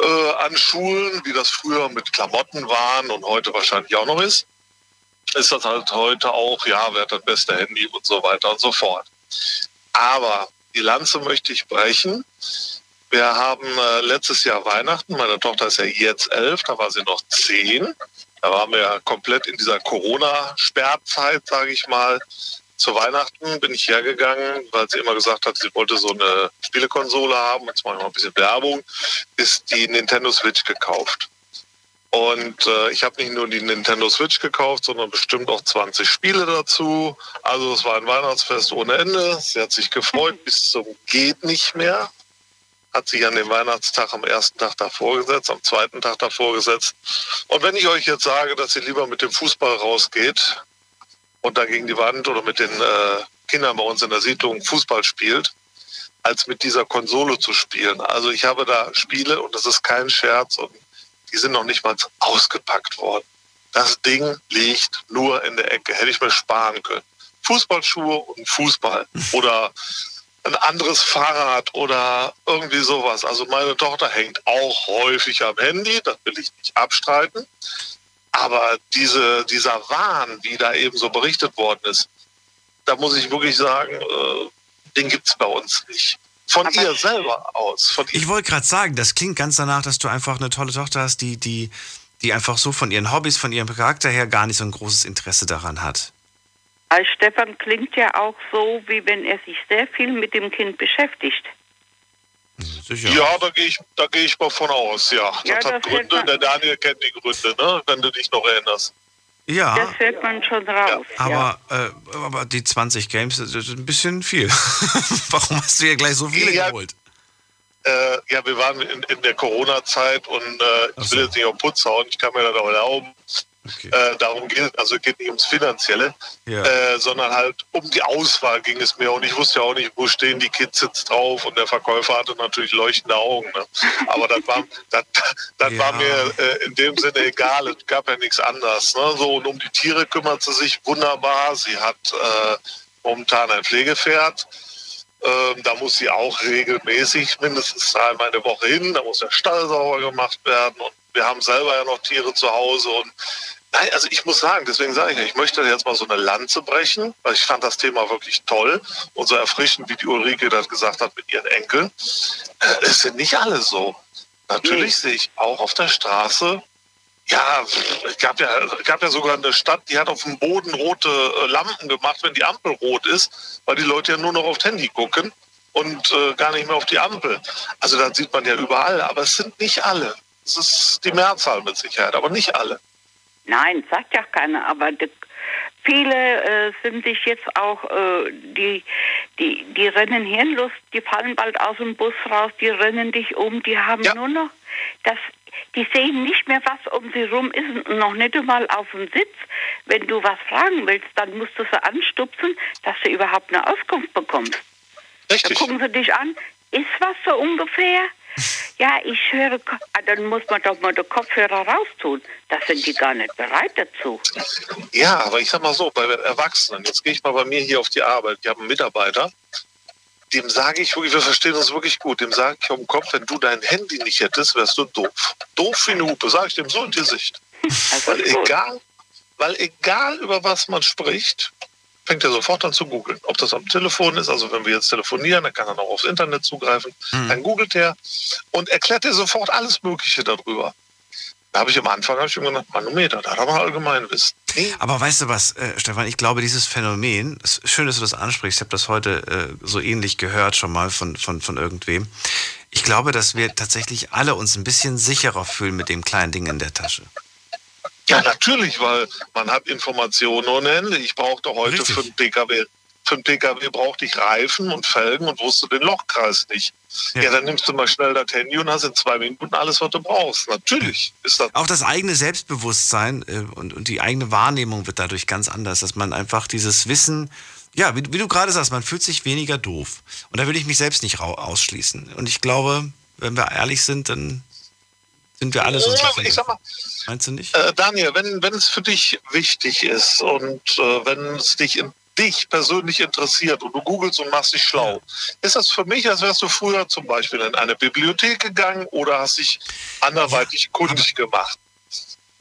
äh, an Schulen, wie das früher mit Klamotten waren und heute wahrscheinlich auch noch ist, ist das halt heute auch, ja, wer hat das beste Handy und so weiter und so fort. Aber die Lanze möchte ich brechen. Wir haben äh, letztes Jahr Weihnachten, meine Tochter ist ja jetzt elf, da war sie noch zehn. Da waren wir ja komplett in dieser Corona-Sperrzeit, sage ich mal. Zu Weihnachten bin ich hergegangen, weil sie immer gesagt hat, sie wollte so eine Spielekonsole haben. Jetzt mache ich mal ein bisschen Werbung. Ist die Nintendo Switch gekauft. Und äh, ich habe nicht nur die Nintendo Switch gekauft, sondern bestimmt auch 20 Spiele dazu. Also es war ein Weihnachtsfest ohne Ende. Sie hat sich gefreut bis zum geht nicht mehr. Hat sich an den Weihnachtstag am ersten Tag davor gesetzt, am zweiten Tag davor gesetzt. Und wenn ich euch jetzt sage, dass sie lieber mit dem Fußball rausgeht und da gegen die Wand oder mit den äh, Kindern bei uns in der Siedlung Fußball spielt, als mit dieser Konsole zu spielen. Also ich habe da Spiele und das ist kein Scherz und die sind noch nicht mal ausgepackt worden. Das Ding liegt nur in der Ecke. Hätte ich mir sparen können. Fußballschuhe und Fußball oder ein anderes Fahrrad oder irgendwie sowas. Also meine Tochter hängt auch häufig am Handy, das will ich nicht abstreiten. Aber diese, dieser Wahn, wie da eben so berichtet worden ist, da muss ich wirklich sagen, äh, den gibt es bei uns nicht. Von Aber- ihr selber aus. Von ihr Ich wollte gerade sagen, das klingt ganz danach, dass du einfach eine tolle Tochter hast, die, die, die einfach so von ihren Hobbys, von ihrem Charakter her gar nicht so ein großes Interesse daran hat. Als Stefan klingt ja auch so, wie wenn er sich sehr viel mit dem Kind beschäftigt. Sicher. Ja, da gehe ich, da gehe ich mal von aus, ja. Ja, das hat Gründe, der Daniel kennt die Gründe, ne? wenn du dich noch erinnerst. Ja. Das hört man schon raus. ja. Aber, äh, aber die 20 Games, das ist ein bisschen viel. Warum hast du hier gleich so viele Ja. geholt? Äh, ja, wir waren in, in der Corona-Zeit und äh, ich will jetzt nicht auf Putz hauen, ich kann mir das auch erlauben. Äh, darum geht also es geht nicht ums Finanzielle, Ja. äh, sondern halt um die Auswahl ging es mir. Und ich wusste ja auch nicht, wo stehen die Kids jetzt drauf. Und der Verkäufer hatte natürlich leuchtende Augen. Ne? Aber das war, das, das Ja. war mir äh, in dem Sinne egal. Es gab ja nichts anderes. Ne? So, und um die Tiere kümmert sie sich wunderbar. Sie hat äh, momentan ein Pflegepferd. Ähm, da muss sie auch regelmäßig mindestens dreimal in der Woche hin. Da muss der Stall sauber gemacht werden. Und wir haben selber ja noch Tiere zu Hause. Und nein, also ich muss sagen, deswegen sage ich, ich möchte jetzt mal so eine Lanze brechen, weil ich fand das Thema wirklich toll und so erfrischend, wie die Ulrike das gesagt hat mit ihren Enkeln. Äh, es sind nicht alle so. Natürlich sehe ich auch auf der Straße ja, es gab ja, gab ja sogar eine Stadt, die hat auf dem Boden rote äh, Lampen gemacht, wenn die Ampel rot ist, weil die Leute ja nur noch aufs Handy gucken und äh, gar nicht mehr auf die Ampel. Also das sieht man ja überall, aber es sind nicht alle. Es ist die Mehrzahl mit Sicherheit, aber nicht alle. Nein, sagt ja keiner, aber die, viele äh, sind sich jetzt auch, äh, die, die, die rennen hirnlos, die fallen bald aus dem Bus raus, die rennen dich um, die haben nur noch das, die sehen nicht mehr, was um sie rum ist und noch nicht einmal auf dem Sitz. Wenn du was fragen willst, dann musst du sie anstupsen, dass du überhaupt eine Auskunft bekommst. Richtig. Dann gucken sie dich an, ist was so ungefähr? Ja, ich höre, ah, dann muss man doch mal den Kopfhörer raustun. Da sind die gar nicht bereit dazu. Ja, aber ich sag mal so, bei den Erwachsenen, jetzt gehe ich mal bei mir hier auf die Arbeit, ich habe einen Mitarbeiter, dem sage ich wirklich, wir verstehen uns wirklich gut, dem sage ich um Kopf, wenn du dein Handy nicht hättest, wärst du doof. Doof wie eine Hupe, sage ich dem so in die Sicht. Weil egal, weil egal über was man spricht, fängt er sofort an zu googeln. Ob das am Telefon ist, also wenn wir jetzt telefonieren, dann kann er noch aufs Internet zugreifen. Dann googelt er und erklärt er sofort alles Mögliche darüber. Da habe ich am Anfang hab ich ihm gedacht, Manometer, da haben wir Allgemeinwissen. Aber weißt du was, äh, Stefan, ich glaube, dieses Phänomen, schön, dass du das ansprichst, ich habe das heute äh, so ähnlich gehört schon mal von, von, von irgendwem. Ich glaube, dass wir tatsächlich alle uns ein bisschen sicherer fühlen mit dem kleinen Ding in der Tasche. Ja, natürlich, weil man hat Informationen ohne Ende. Ich brauchte heute für einen PKW, für einen PKW brauchte ich Reifen und Felgen und wusste den Lochkreis nicht. Ja. dann nimmst du mal schnell das Handy und hast in zwei Minuten alles, was du brauchst. Natürlich ist das. Auch das eigene Selbstbewusstsein äh, und, und die eigene Wahrnehmung wird dadurch ganz anders, dass man einfach dieses Wissen, ja, wie, wie du gerade sagst, man fühlt sich weniger doof. Und da will ich mich selbst nicht ausschließen. Und ich glaube, wenn wir ehrlich sind, dann sind wir alle so Ja, ich sag mal, Meinst du nicht? Äh, Daniel, wenn, wenn es für dich wichtig ist und äh, wenn es dich, in, dich persönlich interessiert und du googelst und machst dich schlau, ist das für mich, als wärst du früher zum Beispiel in eine Bibliothek gegangen oder hast dich anderweitig kundig gemacht.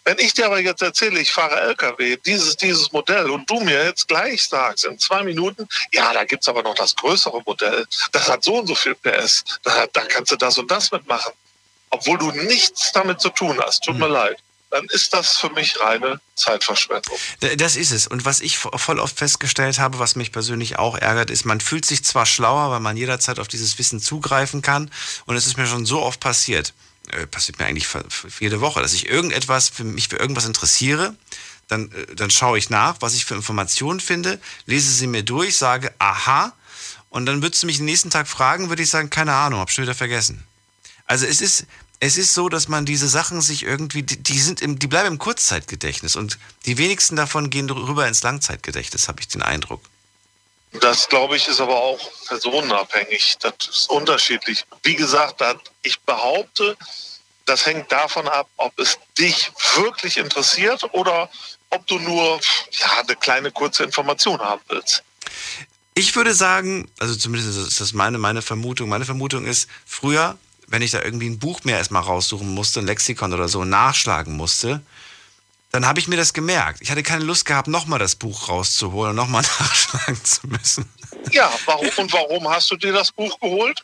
Wenn ich dir aber jetzt erzähle, ich fahre LKW, dieses, dieses Modell, und du mir jetzt gleich sagst, in zwei Minuten, ja, da gibt's aber noch das größere Modell, das hat so und so viel PS, da, da kannst du das und das mitmachen, obwohl du nichts damit zu tun hast, tut mir leid, dann ist das für mich reine Zeitverschwendung. D- Das ist es. Und was ich vo- voll oft festgestellt habe, was mich persönlich auch ärgert, ist, man fühlt sich zwar schlauer, weil man jederzeit auf dieses Wissen zugreifen kann. Und es ist mir schon so oft passiert, äh, passiert mir eigentlich jede Woche, dass ich irgendetwas, für mich für irgendwas interessiere. Dann, äh, dann schaue ich nach, was ich für Informationen finde, lese sie mir durch, sage, aha. Und dann würdest du mich den nächsten Tag fragen, würde ich sagen, keine Ahnung, hab schon wieder vergessen. Also es ist, es ist so, dass man diese Sachen sich irgendwie, die, die sind im, die bleiben im Kurzzeitgedächtnis und die wenigsten davon gehen rüber ins Langzeitgedächtnis, habe ich den Eindruck. Das, glaube ich, ist aber auch personenabhängig. Das ist unterschiedlich. Wie gesagt, das, ich behaupte, das hängt davon ab, ob es dich wirklich interessiert oder ob du nur ja, eine kleine kurze Information haben willst. Ich würde sagen, also zumindest ist das meine, meine Vermutung. Meine Vermutung ist, früher, wenn ich da irgendwie ein Buch mehr erstmal raussuchen musste, ein Lexikon oder so, nachschlagen musste, dann habe ich mir das gemerkt. Ich hatte keine Lust gehabt, nochmal das Buch rauszuholen und nochmal nachschlagen zu müssen. Ja, warum und warum hast du dir das Buch geholt?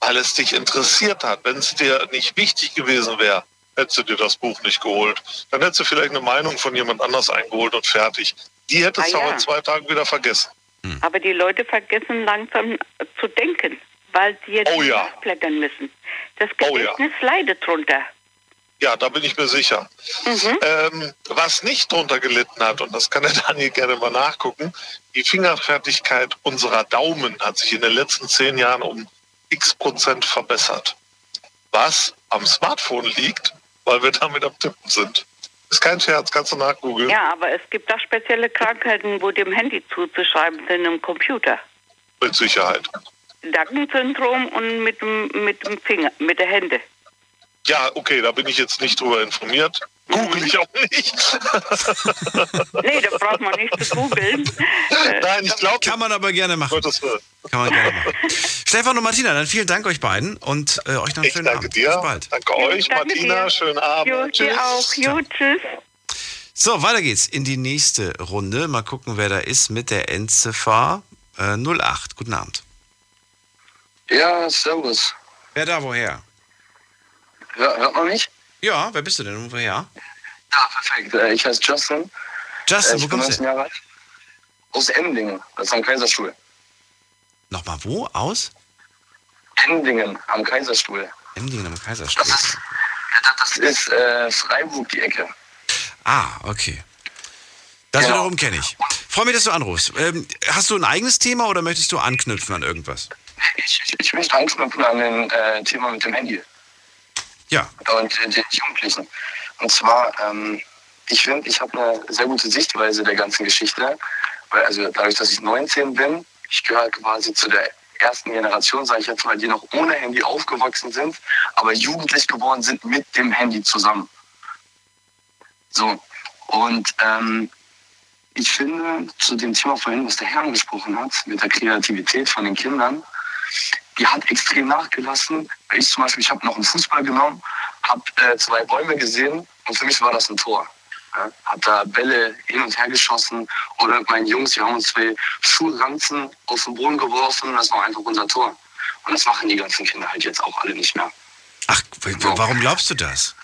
Weil es dich interessiert hat. Wenn es dir nicht wichtig gewesen wäre, hättest du dir das Buch nicht geholt. Dann hättest du vielleicht eine Meinung von jemand anders eingeholt und fertig. Die hättest du Ah, auch ja. in zwei Tagen wieder vergessen. Aber die Leute vergessen langsam zu denken, weil sie jetzt Oh ja. nachblättern müssen. Das Oh ja. Gedächtnis leidet drunter. Ja, da bin ich mir sicher. Ähm, was nicht drunter gelitten hat, und das kann der Daniel gerne mal nachgucken, die Fingerfertigkeit unserer Daumen hat sich in den letzten zehn Jahren um x Prozent verbessert. Was am Smartphone liegt, weil wir damit am Tippen sind. Ist kein Scherz, kannst du nachgoogeln. Ja, aber es gibt auch spezielle Krankheiten, wo dem Handy zuzuschreiben sind im Computer. Mit Sicherheit. Down-Syndrom und mit dem, mit dem Finger, mit der Hände. Ja, okay, da bin ich jetzt nicht drüber informiert. Google ich auch nicht. Nee, da braucht man nicht zu googeln. Äh, Nein, ich glaube, Kann man aber gerne machen. Gottes Willen. Kann man gerne machen. Stefan und Martina, dann vielen Dank euch beiden und äh, euch noch einen Ich schönen danke Abend. dir. Bis bald. Danke euch, danke Martina. dir. Schönen Abend. Jo, Tschüss. dir auch. Jo, tschüss. So, weiter geht's in die nächste Runde. Mal gucken, wer da ist mit der Endziffer äh, 08. Guten Abend. Ja, servus. Wer da woher? Hör, hört man mich? Ja, wer bist du denn und woher? Ja, perfekt. Äh, Ich heiße Justin. Äh, Justin, ich wo kommst 19 du? Jahre alt. Aus Endingen. Das ist am Kaiserstuhl. Nochmal wo? Aus? Endingen am Kaiserstuhl. Emdingen am Kaiserstuhl. Das ist, das ist äh, Freiburg, die Ecke. Ah, okay. Das Genau. wiederum kenne ich. Freue mich, dass du anrufst. Ähm, hast du ein eigenes Thema oder möchtest du anknüpfen an irgendwas? Ich, ich, ich möchte anknüpfen an den äh, Thema mit dem Handy Ja. und äh, den Jugendlichen. Und zwar, ähm, ich finde, ich habe eine sehr gute Sichtweise der ganzen Geschichte. Weil, also dadurch, dass ich 19 bin, ich gehöre quasi zu der ersten Generation, sage ich jetzt mal, die noch ohne Handy aufgewachsen sind, aber jugendlich geworden sind mit dem Handy zusammen. So. Und ähm, ich finde, zu dem Thema vorhin, was der Herr angesprochen hat, mit der Kreativität von den Kindern, die hat extrem nachgelassen. Ich zum Beispiel, ich habe noch einen Fußball genommen, habe äh, zwei Bäume gesehen und für mich war das ein Tor. Ja, hab da Bälle hin und her geschossen oder mit meinen Jungs, wir haben uns zwei Schulranzen auf den Boden geworfen und das war einfach unser Tor. Und das machen die ganzen Kinder halt jetzt auch alle nicht mehr. Ach, warum glaubst du das?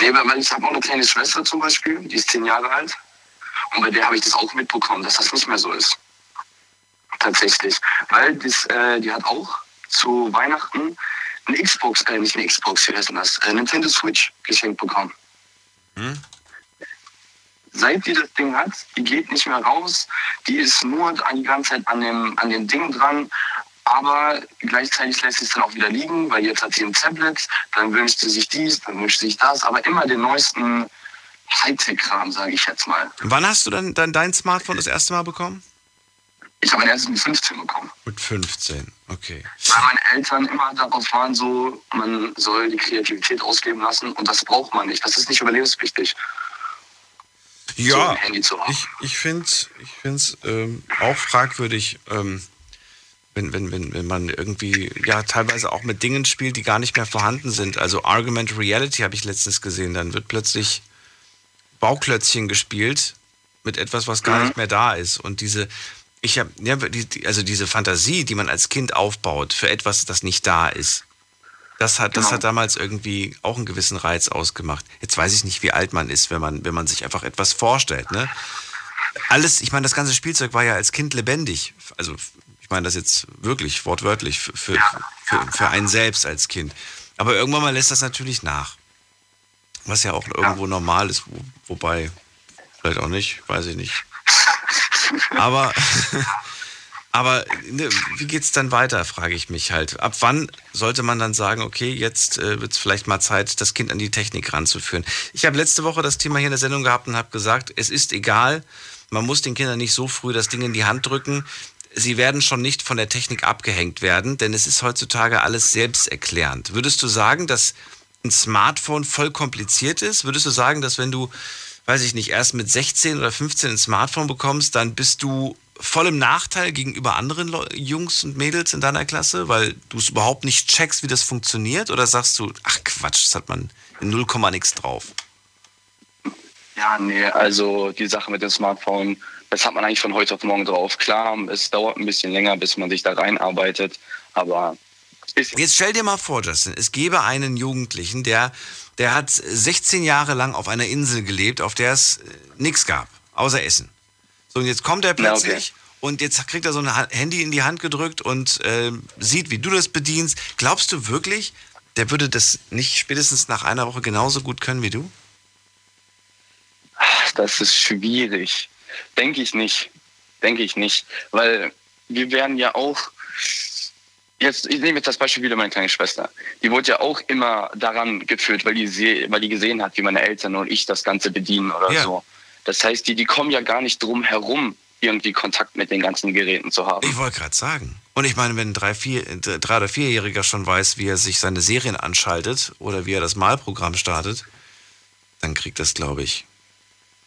Nee, weil weil ich habe auch eine kleine Schwester zum Beispiel, die ist zehn Jahre alt. Und bei der habe ich das auch mitbekommen, dass das nicht mehr so ist. Tatsächlich. Weil das, äh, die hat auch zu Weihnachten eine Xbox, äh, nicht eine Xbox, wie heißt denn das? Äh, Nintendo Switch geschenkt bekommen. Hm? Seit die das Ding hat, die geht nicht mehr raus, die ist nur die ganze Zeit an dem, an dem Ding dran, aber gleichzeitig lässt sie es dann auch wieder liegen, weil jetzt hat sie ein Tablet, dann wünscht sie sich dies, dann wünscht sie sich das, aber immer den neuesten Hightech-Kram, sage ich jetzt mal. Wann hast du dann, dann dein Smartphone das erste Mal bekommen? Ich habe mein erstes mit 15 bekommen, Mit 15, okay. weil meine Eltern immer darauf waren, so, man soll die Kreativität ausleben lassen und das braucht man nicht. Das ist nicht überlebenswichtig, so Ja, ein Handy zu haben. ich, ich finde es ich find's, ähm, auch fragwürdig, ähm, wenn, wenn, wenn, wenn man irgendwie ja teilweise auch mit Dingen spielt, die gar nicht mehr vorhanden sind. Also Argument Reality habe ich letztens gesehen. Dann wird plötzlich Bauklötzchen gespielt mit etwas, was gar Mhm. nicht mehr da ist. Und diese, ich habe, ja, die, also diese Fantasie, die man als Kind aufbaut für etwas, das nicht da ist. Das hat, das Genau. hat damals irgendwie auch einen gewissen Reiz ausgemacht. Jetzt weiß ich nicht, wie alt man ist, wenn man, wenn man sich einfach etwas vorstellt. Ne? Alles, ich meine, das ganze Spielzeug war ja als Kind lebendig. Also, ich meine das jetzt wirklich wortwörtlich für, für, für, für einen selbst als Kind. Aber irgendwann mal lässt das natürlich nach. Was ja auch irgendwo normal ist, wo, wobei, vielleicht auch nicht, weiß ich nicht. Aber, aber ne, wie geht's dann weiter, frage ich mich halt. Ab wann sollte man dann sagen, okay, jetzt äh, wird es vielleicht mal Zeit, das Kind an die Technik ranzuführen? Ich habe letzte Woche das Thema hier in der Sendung gehabt und habe gesagt, es ist egal, man muss den Kindern nicht so früh das Ding in die Hand drücken. Sie werden schon nicht von der Technik abgehängt werden, denn es ist heutzutage alles selbsterklärend. Würdest du sagen, dass ein Smartphone voll kompliziert ist? Würdest du sagen, dass wenn du, weiß ich nicht, erst mit 16 oder 15 ein Smartphone bekommst, dann bist du voll im Nachteil gegenüber anderen Jungs und Mädels in deiner Klasse, weil du es überhaupt nicht checkst, wie das funktioniert? Oder sagst du, ach Quatsch, das hat man in 0, nix drauf? Ja, nee, also die Sache mit dem Smartphone, das hat man eigentlich von heute auf morgen drauf. Klar, es dauert ein bisschen länger, bis man sich da reinarbeitet, aber Jetzt stell dir mal vor, Justin, es gäbe einen Jugendlichen, der, der hat 16 Jahre lang auf einer Insel gelebt, auf der es nichts gab, außer Essen. So, und jetzt kommt er Na, okay. plötzlich und jetzt kriegt er so ein Ha- Handy in die Hand gedrückt und äh, sieht, wie du das bedienst. Glaubst du wirklich, der würde das nicht spätestens nach einer Woche genauso gut können wie du? Ach, Das ist schwierig. Denke ich nicht. Denke ich nicht. Weil wir werden ja auch. Jetzt, ich nehme jetzt das Beispiel wieder meine kleine Schwester. Die wurde ja auch immer daran geführt, weil die, weil die gesehen hat, wie meine Eltern und ich das Ganze bedienen oder Ja. so. Das heißt, die, die kommen ja gar nicht drum herum, irgendwie Kontakt mit den ganzen Geräten zu haben. Ich wollte gerade sagen. Und ich meine, wenn ein drei, vier, drei oder vierjähriger schon weiß, wie er sich seine Serien anschaltet oder wie er das Malprogramm startet, dann kriegt das, glaube ich.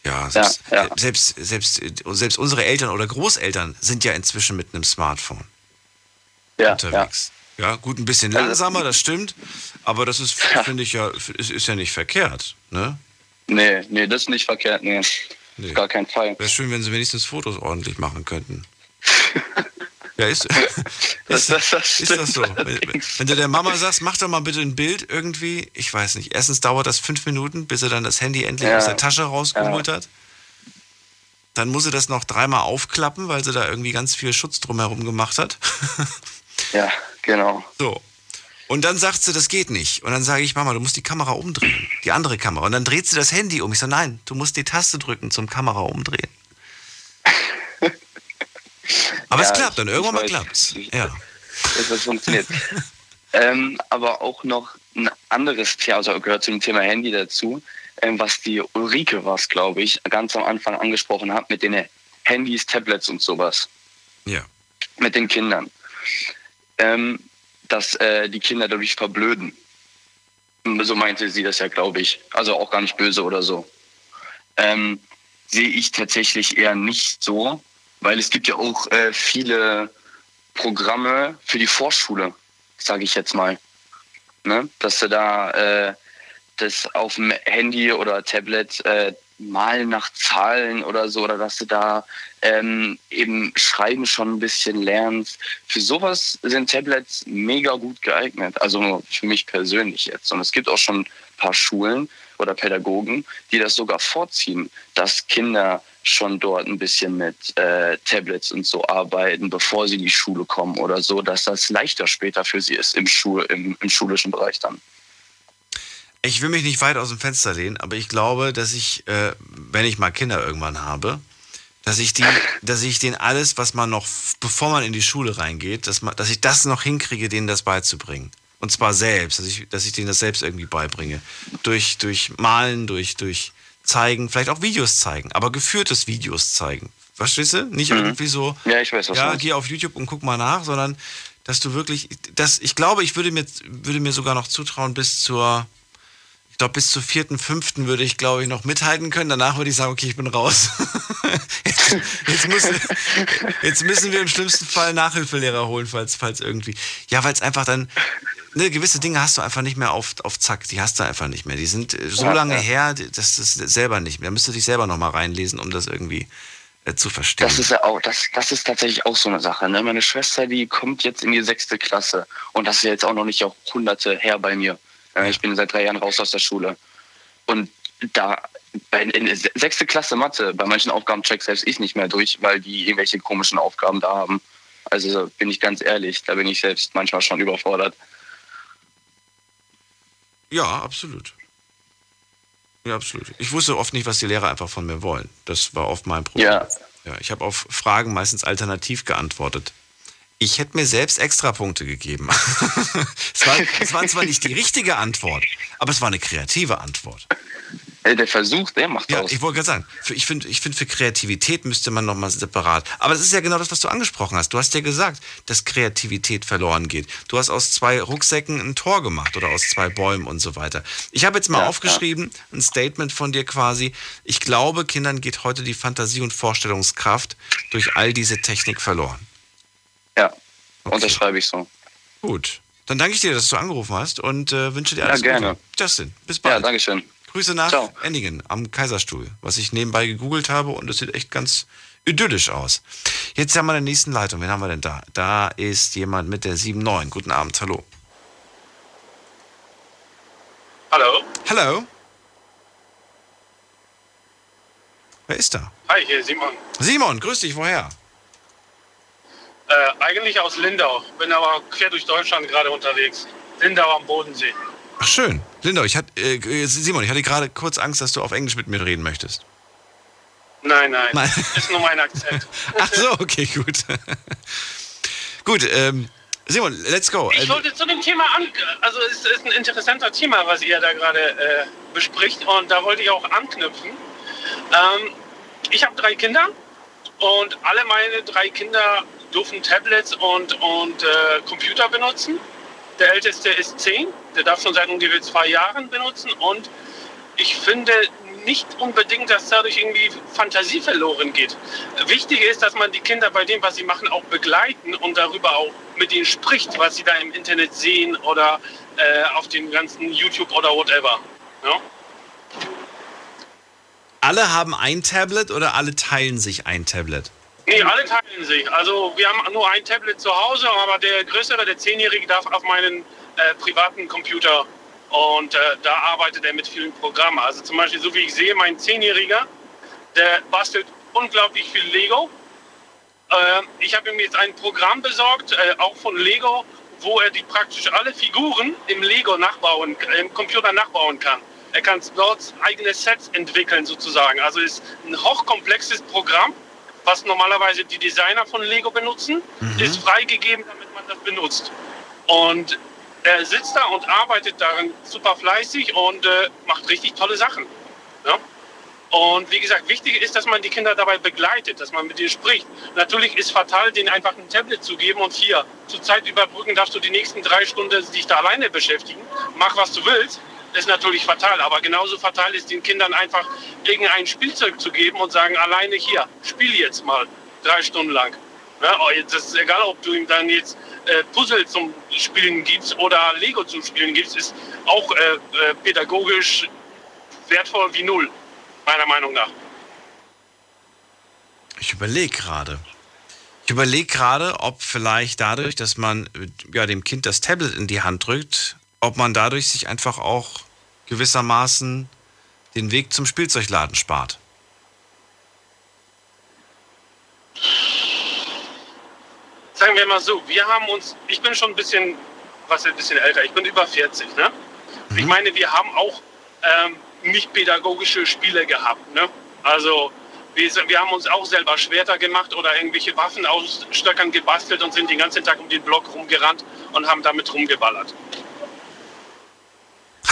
Ja, selbst, ja. Selbst, selbst, selbst unsere Eltern oder Großeltern sind ja inzwischen mit einem Smartphone ja, unterwegs. Ja. gut, ein bisschen langsamer, das stimmt. Aber das ist, finde ich ja, ist, ist ja nicht verkehrt. Ne? Nee, nee, das ist nicht verkehrt, nee. Auf Gar keinen Fall. Wäre schön, wenn sie wenigstens Fotos ordentlich machen könnten. Ja, ist, Das, das, das ist das so. Wenn, wenn du der Mama sagst, mach doch mal bitte ein Bild irgendwie, ich weiß nicht. Erstens dauert das fünf Minuten, bis er dann das Handy endlich Ja. aus der Tasche rausgeholt hat. Dann muss sie das noch dreimal aufklappen, weil sie da irgendwie ganz viel Schutz drumherum gemacht hat. Ja, genau. So. Und dann sagt sie, das geht nicht. Und dann sage ich, Mama, du musst die Kamera umdrehen. Die andere Kamera. Und dann dreht sie das Handy um. Ich sage, nein, du musst die Taste drücken zum Kamera umdrehen. Aber es Ja, klappt dann. Irgendwann mal weiß. klappt's. Ja. das funktioniert. ähm, aber auch noch ein anderes Thema, also gehört zu dem Thema Handy dazu, ähm, was die Ulrike was, glaube ich, ganz am Anfang angesprochen hat mit den Handys, Tablets und sowas. Ja. Mit den Kindern. Ähm, dass äh, die Kinder dadurch verblöden. So meinte sie das ja, glaube ich. Also auch gar nicht böse oder so. Ähm, sehe ich tatsächlich eher nicht so, weil es gibt ja auch äh, viele Programme für die Vorschule, sage ich jetzt mal. Ne? Dass du da äh, das auf dem Handy oder Tablet äh, mal nach Zahlen oder so, oder dass du da ähm, eben Schreiben schon ein bisschen lernst. Für sowas sind Tablets mega gut geeignet. Also für mich persönlich jetzt. Und es gibt auch schon ein paar Schulen oder Pädagogen, die das sogar vorziehen, dass Kinder schon dort ein bisschen mit äh, Tablets und so arbeiten, bevor sie in die Schule kommen oder so, dass das leichter später für sie ist im, Schul im, im schulischen Bereich dann. Ich will mich nicht weit aus dem Fenster lehnen, aber ich glaube, dass ich, äh, wenn ich mal Kinder irgendwann habe, dass ich die, dass ich denen alles, was man noch, bevor man in die Schule reingeht, dass, man, dass ich das noch hinkriege, denen das beizubringen. Und zwar selbst, dass ich, dass ich denen das selbst irgendwie beibringe. Durch, durch Malen, durch, durch Zeigen, vielleicht auch Videos zeigen, aber geführtes Videos zeigen. Verstehst du? Nicht irgendwie so, Ja, ich weiß, was ja, geh auf YouTube und guck mal nach, sondern dass du wirklich, das, ich glaube, ich würde mir, würde mir sogar noch zutrauen, bis zur, ich glaube, bis zur vierten, fünften würde ich, glaube ich, noch mithalten können. Danach würde ich sagen, okay, ich bin raus. jetzt, jetzt, müssen, jetzt müssen wir im schlimmsten Fall Nachhilfelehrer holen, falls, falls irgendwie. Ja, weil es einfach dann, ne, gewisse Dinge hast du einfach nicht mehr auf, auf Zack. Die hast du einfach nicht mehr. Die sind äh, so Ja, lange ja. her, dass das selber nicht mehr. Da müsstest du dich selber nochmal reinlesen, um das irgendwie äh, zu verstehen. Das ist ja auch, das, das ist tatsächlich auch so eine Sache. Ne? Meine Schwester, die kommt jetzt in die sechste Klasse und das ist ja jetzt auch noch nicht auch hunderte her bei mir. Äh, Ich bin seit drei Jahren raus aus der Schule. Und da in der sechste Klasse Mathe, bei manchen Aufgaben check selbst ich nicht mehr durch, weil die irgendwelche komischen Aufgaben da haben. Also bin ich ganz ehrlich, da bin ich selbst manchmal schon überfordert. Ja, absolut. Ja, absolut. Ich wusste oft nicht, was die Lehrer einfach von mir wollen. Das war oft mein Problem. Ja. ja ich habe auf Fragen meistens alternativ geantwortet. Ich hätte mir selbst extra Punkte gegeben. es, war, es war zwar nicht die richtige Antwort, aber es war eine kreative Antwort. Der Versuch, der macht Ja, aus. ich wollte gerade sagen, für, ich finde, ich find, für Kreativität müsste man nochmal separat. Aber das ist ja genau das, was du angesprochen hast. Du hast ja gesagt, dass Kreativität verloren geht. Du hast aus zwei Rucksäcken ein Tor gemacht oder aus zwei Bäumen und so weiter. Ich habe jetzt mal Ja, aufgeschrieben, ein Statement von dir quasi. Ich glaube, Kindern geht heute die Fantasie und Vorstellungskraft durch all diese Technik verloren. Ja, unterschreibe ich so. Gut. Dann danke ich dir, dass du angerufen hast und äh, wünsche dir Ja, alles gerne. Gute. Justin, bis bald. Ja, Dankeschön. Grüße nach Ciao. Enningen am Kaiserstuhl, was ich nebenbei gegoogelt habe und es sieht echt ganz idyllisch aus. Jetzt haben wir in der nächsten Leitung. Wen haben wir denn da? Da ist jemand mit der 79. Guten Abend, hallo. Hallo. Hallo? Wer ist da? Hi, hier ist Simon. Simon, grüß dich, woher? Äh, eigentlich aus Lindau, bin aber quer durch Deutschland gerade unterwegs. Lindau am Bodensee. Ach schön. Lindau, ich hatte, äh, Simon, ich hatte gerade kurz Angst, dass du auf Englisch mit mir reden möchtest. Nein, nein. Nein. Ist nur mein Akzent. Ach so, okay, gut. gut, ähm, Simon, let's go. Ich wollte zu dem Thema an, also es ist ein interessanter Thema, was ihr da gerade äh, bespricht und da wollte ich auch anknüpfen. Ähm, ich habe drei Kinder und alle meine drei Kinder dürfen Tablets und, und äh, Computer benutzen. Der älteste ist zehn, der darf schon seit ungefähr zwei Jahren benutzen und ich finde nicht unbedingt, dass dadurch irgendwie Fantasie verloren geht. Wichtig ist, dass man die Kinder bei dem, was sie machen, auch begleiten und darüber auch mit ihnen spricht, was sie da im Internet sehen oder äh, auf den ganzen YouTube oder whatever. Ja? Alle haben ein Tablet oder alle teilen sich ein Tablet? Nee, alle teilen sich. Also wir haben nur ein Tablet zu Hause, aber der größere, der Zehnjährige, darf auf meinen äh, privaten Computer und äh, da arbeitet er mit vielen Programmen. Also zum Beispiel, so wie ich sehe, mein Zehnjähriger, der bastelt unglaublich viel Lego. Äh, ich habe ihm jetzt ein Programm besorgt, äh, auch von Lego, wo er die praktisch alle Figuren im Lego nachbauen, im Computer nachbauen kann. Er kann dort eigene Sets entwickeln sozusagen. Also ist ein hochkomplexes Programm, was normalerweise die Designer von Lego benutzen, mhm. ist freigegeben, damit man das benutzt. Und er sitzt da und arbeitet daran super fleißig und äh, macht richtig tolle Sachen. Ja? Und wie gesagt, wichtig ist, dass man die Kinder dabei begleitet, dass man mit ihnen spricht. Natürlich ist fatal, denen einfach ein Tablet zu geben und hier zur Zeit überbrücken darfst du die nächsten drei Stunden dich da alleine beschäftigen. Mach, was du willst ist natürlich fatal. Aber genauso fatal ist den Kindern einfach irgendein Spielzeug zu geben und sagen, alleine hier, spiel jetzt mal drei Stunden lang. Ja, oh, das ist egal, ob du ihm dann jetzt äh, Puzzle zum Spielen gibst oder Lego zum Spielen gibst, ist auch äh, äh, pädagogisch wertvoll wie null, meiner Meinung nach. Ich überlege gerade. Ich überlege gerade, ob vielleicht dadurch, dass man ja, dem Kind das Tablet in die Hand drückt, ob man dadurch sich einfach auch gewissermaßen den Weg zum Spielzeugladen spart. Sagen wir mal so, wir haben uns, ich bin schon ein bisschen, was ein bisschen älter, ich bin über 40, ne? Mhm. Ich meine, wir haben auch ähm, nicht pädagogische Spiele gehabt, ne? Also wir, wir, haben uns auch selber Schwerter gemacht oder irgendwelche Waffen aus Stöckern gebastelt und sind den ganzen Tag um den Block rumgerannt und haben damit rumgeballert.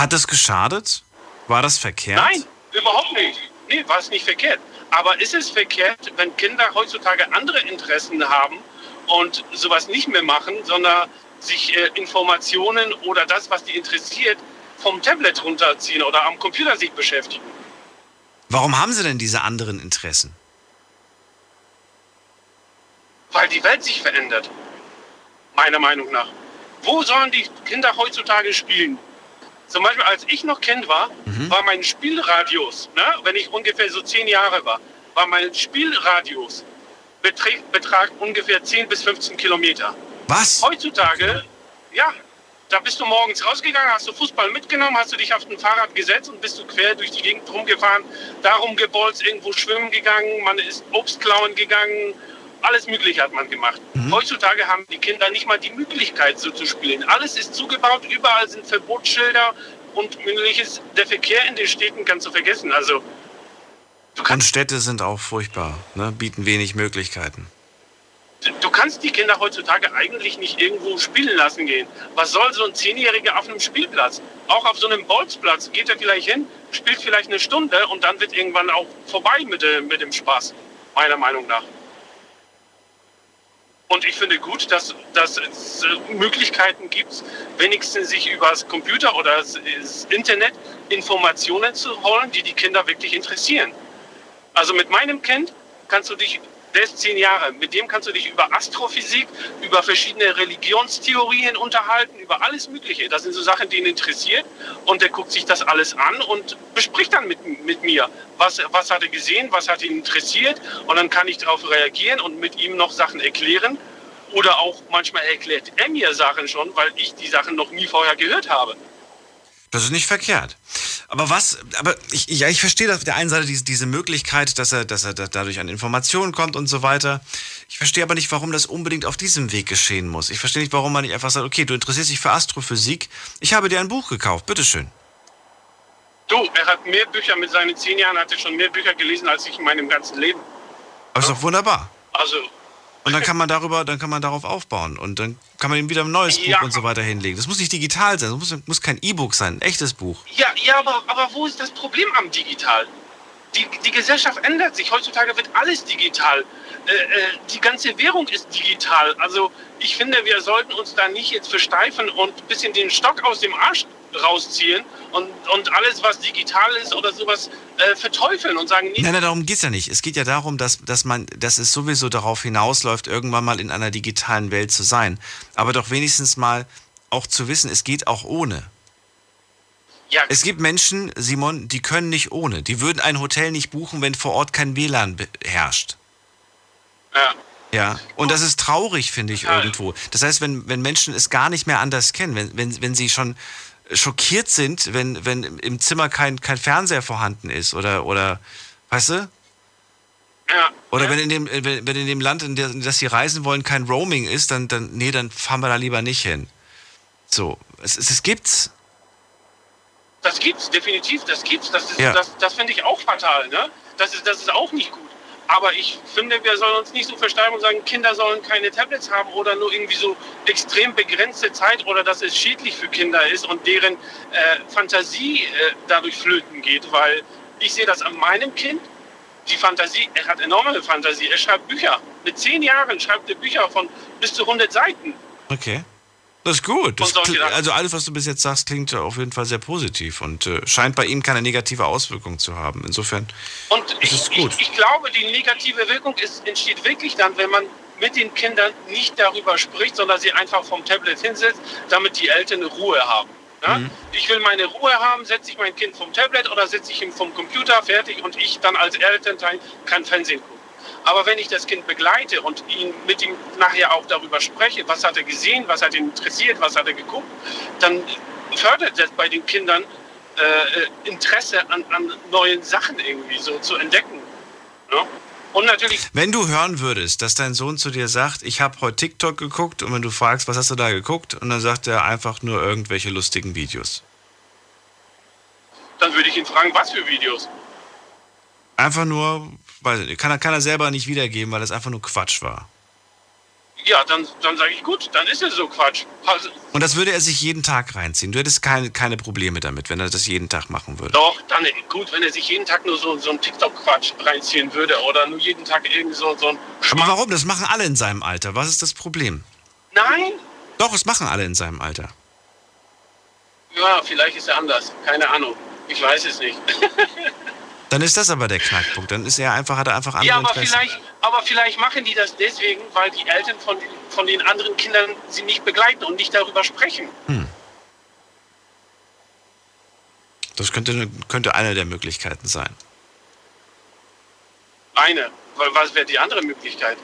Hat es geschadet? War das verkehrt? Nein, überhaupt nicht. Nee, war es nicht verkehrt. Aber ist es verkehrt, wenn Kinder heutzutage andere Interessen haben und sowas nicht mehr machen, sondern sich äh, Informationen oder das, was die interessiert, vom Tablet runterziehen oder am Computer sich beschäftigen? Warum haben sie denn diese anderen Interessen? Weil die Welt sich verändert. Meiner Meinung nach. Wo sollen die Kinder heutzutage spielen? Zum Beispiel, als ich noch Kind war, mhm. war mein Spielradius, ne, wenn ich ungefähr so zehn Jahre war, war mein Spielradius betrag, betrag ungefähr 10 bis 15 Kilometer. Was? Heutzutage, ja, da bist du morgens rausgegangen, hast du Fußball mitgenommen, hast du dich auf ein Fahrrad gesetzt und bist du quer durch die Gegend rumgefahren, darum gebolzt, irgendwo schwimmen gegangen, man ist Obst klauen gegangen, alles Mögliche hat man gemacht. Mhm. Heutzutage haben die Kinder nicht mal die Möglichkeit, so zu spielen. Alles ist zugebaut, überall sind Verbotsschilder und ähnliches. Der Verkehr in den Städten kannst du vergessen. Also, du und Städte sind auch furchtbar, ne? bieten wenig Möglichkeiten. Du kannst die Kinder heutzutage eigentlich nicht irgendwo spielen lassen gehen. Was soll so ein Zehnjähriger auf einem Spielplatz? Auch auf so einem Bolzplatz geht er vielleicht hin, spielt vielleicht eine Stunde und dann wird irgendwann auch vorbei mit, mit dem Spaß, meiner Meinung nach. Und ich finde gut, dass, dass es äh, Möglichkeiten gibt, wenigstens sich über das Computer oder das Internet Informationen zu holen, die die Kinder wirklich interessieren. Also mit meinem Kind kannst du dich der ist zehn Jahre. Mit dem kannst du dich über Astrophysik, über verschiedene Religionstheorien unterhalten, über alles Mögliche. Das sind so Sachen, die ihn interessiert. Und er guckt sich das alles an und bespricht dann mit, mit mir, was, was hat er gesehen, was hat ihn interessiert. Und dann kann ich darauf reagieren und mit ihm noch Sachen erklären. Oder auch manchmal erklärt er mir Sachen schon, weil ich die Sachen noch nie vorher gehört habe. Das ist nicht verkehrt. Aber was, aber ich, ja, ich verstehe auf der einen Seite diese, diese Möglichkeit, dass er, dass er dadurch an Informationen kommt und so weiter. Ich verstehe aber nicht, warum das unbedingt auf diesem Weg geschehen muss. Ich verstehe nicht, warum man nicht einfach sagt, okay, du interessierst dich für Astrophysik, ich habe dir ein Buch gekauft, bitteschön. Du, er hat mehr Bücher mit seinen zehn Jahren, hat er schon mehr Bücher gelesen als ich in meinem ganzen Leben. Aber ist doch wunderbar. Also, Und dann kann man darüber, dann kann man darauf aufbauen und dann kann man ihm wieder ein neues Ja. Buch und so weiter hinlegen. Das muss nicht digital sein, das muss, muss kein E-Book sein, ein echtes Buch. ja, ja, aber, aber wo ist das Problem am Digital? Die, die Gesellschaft ändert sich. Heutzutage wird alles digital. Äh, äh, die ganze Währung ist digital. Also ich finde, wir sollten uns da nicht jetzt versteifen und ein bisschen den Stock aus dem Arsch rausziehen und, und alles, was digital ist oder sowas, äh, verteufeln und sagen, nee, Nein, nein, darum geht's ja nicht. Es geht ja darum, dass, dass man, dass es sowieso darauf hinausläuft, irgendwann mal in einer digitalen Welt zu sein. Aber doch wenigstens mal auch zu wissen, es geht auch ohne. Ja. Es gibt Menschen, Simon, die können nicht ohne. Die würden ein Hotel nicht buchen, wenn vor Ort kein WLAN herrscht. Ja. Ja, und das ist traurig, finde ich, irgendwo. Das heißt, wenn, wenn Menschen es gar nicht mehr anders kennen, wenn, wenn, wenn sie schon schockiert sind, wenn, wenn im Zimmer kein, kein Fernseher vorhanden ist oder, oder weißt du? Ja. Oder wenn in dem, wenn wenn in dem Land, in, der, in das sie reisen wollen, kein Roaming ist, dann, dann, nee, dann fahren wir da lieber nicht hin. So, es, es, es gibt's. Das gibt's, definitiv, das gibt's. Das, ist, Ja. das, das finde ich auch fatal. Ne? Das, ist, das ist auch nicht gut. Aber ich finde, wir sollen uns nicht so versteifen und sagen, Kinder sollen keine Tablets haben oder nur irgendwie so extrem begrenzte Zeit oder dass es schädlich für Kinder ist und deren äh, Fantasie äh, dadurch flöten geht. Weil ich sehe das an meinem Kind. Die Fantasie, er hat enorme Fantasie. Er schreibt Bücher. Mit zehn Jahren schreibt er Bücher von bis zu 100 Seiten. Okay. Das ist gut. Das, also alles, was du bis jetzt sagst, klingt auf jeden Fall sehr positiv und äh, scheint bei ihm keine negative Auswirkung zu haben. Insofern Und ist ich, es gut. Ich, ich glaube, die negative Wirkung ist, entsteht wirklich dann, wenn man mit den Kindern nicht darüber spricht, sondern sie einfach vom Tablet hinsetzt, damit die Eltern Ruhe haben. Ja? Mhm. Ich will meine Ruhe haben, setze ich mein Kind vom Tablet oder setze ich ihn vom Computer fertig und ich dann als Elternteil kann Fernsehen gucken. Aber wenn ich das Kind begleite und ihn mit ihm nachher auch darüber spreche, was hat er gesehen, was hat ihn interessiert, was hat er geguckt, dann fördert das bei den Kindern äh, Interesse an, an neuen Sachen irgendwie so zu entdecken. Ne? Und natürlich, Wenn du hören würdest, dass dein Sohn zu dir sagt, ich habe heute TikTok geguckt und wenn du fragst, was hast du da geguckt und dann sagt er einfach nur irgendwelche lustigen Videos. dann würde ich ihn fragen, was für Videos. Einfach nur, weiß ich nicht, kann er, kann er selber nicht wiedergeben, weil das einfach nur Quatsch war. Ja, dann, dann sage ich, gut, dann ist es so Quatsch. Also, Und das würde er sich jeden Tag reinziehen. Du hättest keine, keine Probleme damit, wenn er das jeden Tag machen würde. doch, dann gut, wenn er sich jeden Tag nur so, so einen TikTok-Quatsch reinziehen würde oder nur jeden Tag irgendwie so, so ein Aber warum? Das machen alle in seinem Alter. Was ist das Problem? Nein, Doch, es machen alle in seinem Alter. ja, vielleicht ist er anders. Keine Ahnung. Ich weiß es nicht. Dann ist das aber der Knackpunkt. Dann ist er einfach, hat er einfach andere Ja, aber Interessen. vielleicht, aber vielleicht machen die das deswegen, weil die Eltern von den, von den anderen Kindern sie nicht begleiten und nicht darüber sprechen. Hm. Das könnte, könnte eine der Möglichkeiten sein. Eine. Weil was wäre die andere Möglichkeit?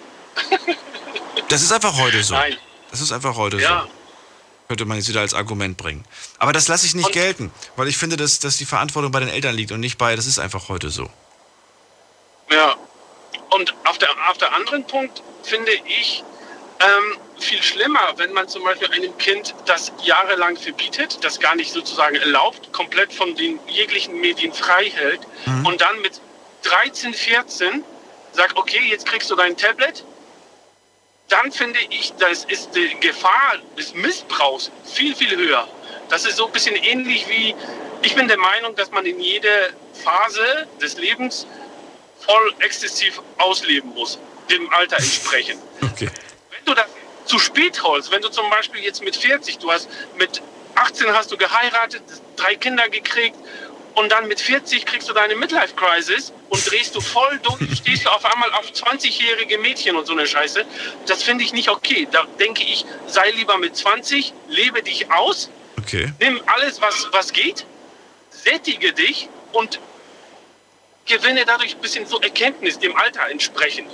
Das ist einfach heute so. Nein. Das ist einfach heute Ja. so. Könnte man jetzt wieder als Argument bringen. Aber das lasse ich nicht gelten, weil ich finde, dass, dass die Verantwortung bei den Eltern liegt und nicht bei, das ist einfach heute so. Ja. Und auf der, auf der anderen Punkt finde ich ähm, viel schlimmer, wenn man zum Beispiel einem Kind das jahrelang verbietet, das gar nicht sozusagen erlaubt, komplett von den jeglichen Medien frei hält und dann mit 13, 14 sagt, okay, jetzt kriegst du dein Tablet, dann finde ich, das ist die Gefahr des Missbrauchs viel, viel höher. Das ist so ein bisschen ähnlich wie, ich bin der Meinung, dass man in jeder Phase des Lebens voll exzessiv ausleben muss, dem Alter entsprechend. Okay. Wenn du das zu spät holst, wenn du zum Beispiel jetzt mit 40, du hast mit 18 hast du geheiratet, drei Kinder gekriegt und dann mit 40 kriegst du deine Midlife-Crisis und drehst du voll durch, stehst du auf einmal auf 20-jährige Mädchen und so eine Scheiße. Das finde ich nicht okay. Da denke ich, sei lieber mit 20, lebe dich aus, Okay. nimm alles, was, was geht, sättige dich und gewinne dadurch ein bisschen so Erkenntnis dem Alter entsprechend.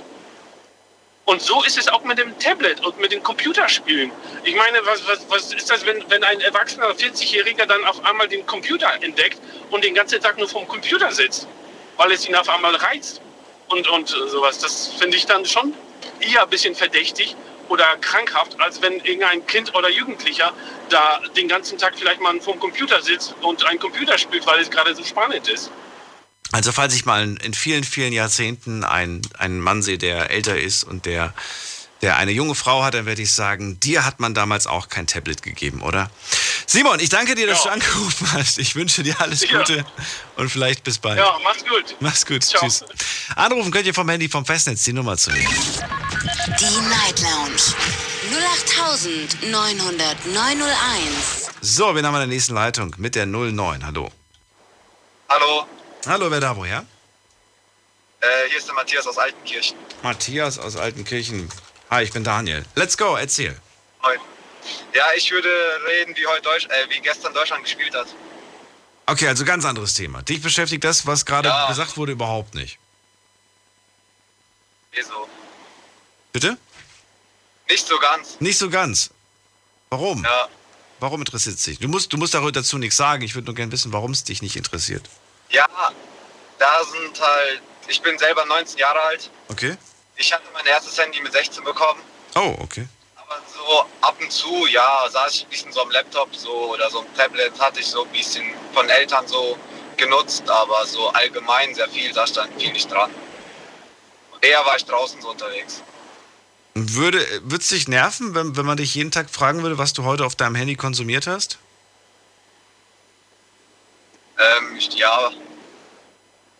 Und so ist es auch mit dem Tablet und mit den Computerspielen. Ich meine, was, was, was ist das, wenn, wenn ein erwachsener 40-Jähriger dann auf einmal den Computer entdeckt und den ganzen Tag nur vom Computer sitzt, weil es ihn auf einmal reizt und, und sowas. Das finde ich dann schon eher ein bisschen verdächtig oder krankhaft, als wenn irgendein Kind oder Jugendlicher da den ganzen Tag vielleicht mal vorm Computer sitzt und ein Computer spielt, weil es gerade so spannend ist. Also falls ich mal in vielen, vielen Jahrzehnten einen, einen Mann sehe, der älter ist und der, der eine junge Frau hat, dann werde ich sagen, dir hat man damals auch kein Tablet gegeben, oder? Simon, ich danke dir, dass ja. du angerufen hast. Ich wünsche dir alles Gute ja. und vielleicht bis bald. Ja, mach's gut. Mach's gut. Ciao. Tschüss. Anrufen könnt ihr vom Handy vom Festnetz die Nummer zu nehmen. Die Night Lounge 0890901. So, wir haben eine nächsten Leitung mit der 09. Hallo. Hallo. Hallo, wer da woher? Äh, hier ist der Matthias aus Altenkirchen. Matthias aus Altenkirchen. Hi, ich bin Daniel. Let's go, erzähl. Moin. Ja, ich würde reden, wie, heute Deutsch, äh, wie gestern Deutschland gespielt hat. Okay, also ganz anderes Thema. Dich beschäftigt das, was gerade ja. gesagt wurde, überhaupt nicht. Wieso? Bitte? Nicht so ganz. Nicht so ganz. Warum? Ja. Warum interessiert es dich? Du musst, du musst dazu nichts sagen. Ich würde nur gerne wissen, warum es dich nicht interessiert. Ja, da sind halt, ich bin selber 19 Jahre alt. Okay. Ich hatte mein erstes Handy mit 16 bekommen. Oh, okay. Aber so ab und zu, ja, saß ich ein bisschen so am Laptop so oder so ein Tablet hatte ich so ein bisschen von Eltern so genutzt, aber so allgemein sehr viel, da stand viel nicht dran. Eher war ich draußen so unterwegs. Würde es dich nerven, wenn, wenn man dich jeden Tag fragen würde, was du heute auf deinem Handy konsumiert hast? Ähm, ja.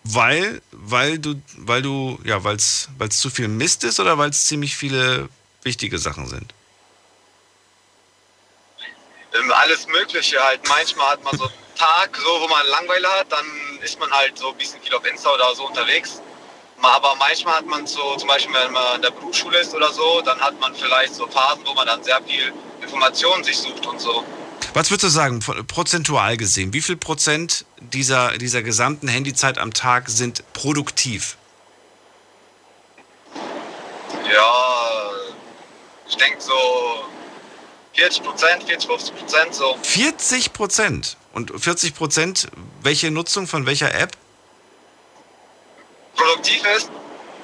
Weil, weil du, weil du, ja, weil es zu viel Mist ist oder weil es ziemlich viele wichtige Sachen sind? Ähm, alles Mögliche halt. Manchmal hat man so einen Tag, so, wo man Langweile hat, dann ist man halt so ein bisschen viel auf Insta oder so unterwegs. Aber manchmal hat man so, zum Beispiel wenn man in der Berufsschule ist oder so, dann hat man vielleicht so Phasen, wo man dann sehr viel Informationen sich sucht und so. Was würdest du sagen, prozentual gesehen, wie viel Prozent dieser, dieser gesamten Handyzeit am Tag sind produktiv? Ja, ich denke so 40 Prozent, 40, 50 Prozent so. 40 Prozent? Und 40 Prozent, welche Nutzung von welcher App? Produktiv ist?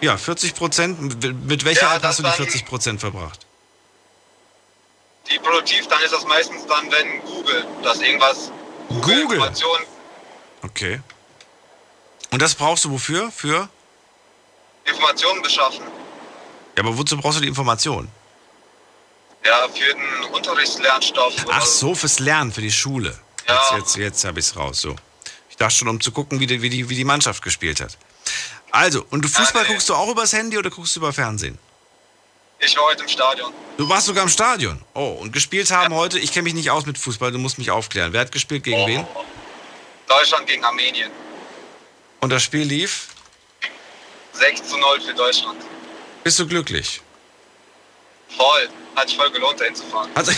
Ja, 40 Prozent. Mit welcher ja, App hast du die 40 Prozent verbracht? Die produktiv, dann ist das meistens dann, wenn Google, dass irgendwas Google, Google. Okay. Und das brauchst du wofür? Für? Informationen beschaffen. Ja, aber wozu brauchst du die Informationen? Ja, für den Unterrichtslernstoff. Ach so, fürs Lernen, für die Schule. Ja. Jetzt, jetzt, jetzt habe ich es raus. So. Ich dachte schon, um zu gucken, wie die, wie, die, wie die Mannschaft gespielt hat. Also, und du Fußball ja, nee. guckst du auch übers Handy oder guckst du über Fernsehen? Ich war heute im Stadion. Du warst sogar im Stadion? Oh, und gespielt haben ja. heute, ich kenne mich nicht aus mit Fußball, du musst mich aufklären. Wer hat gespielt, gegen oh. wen? Deutschland gegen Armenien. Und das Spiel lief? 6 zu 0 für Deutschland. Bist du glücklich? Voll. Hat sich voll gelohnt, dahin zu fahren. Also,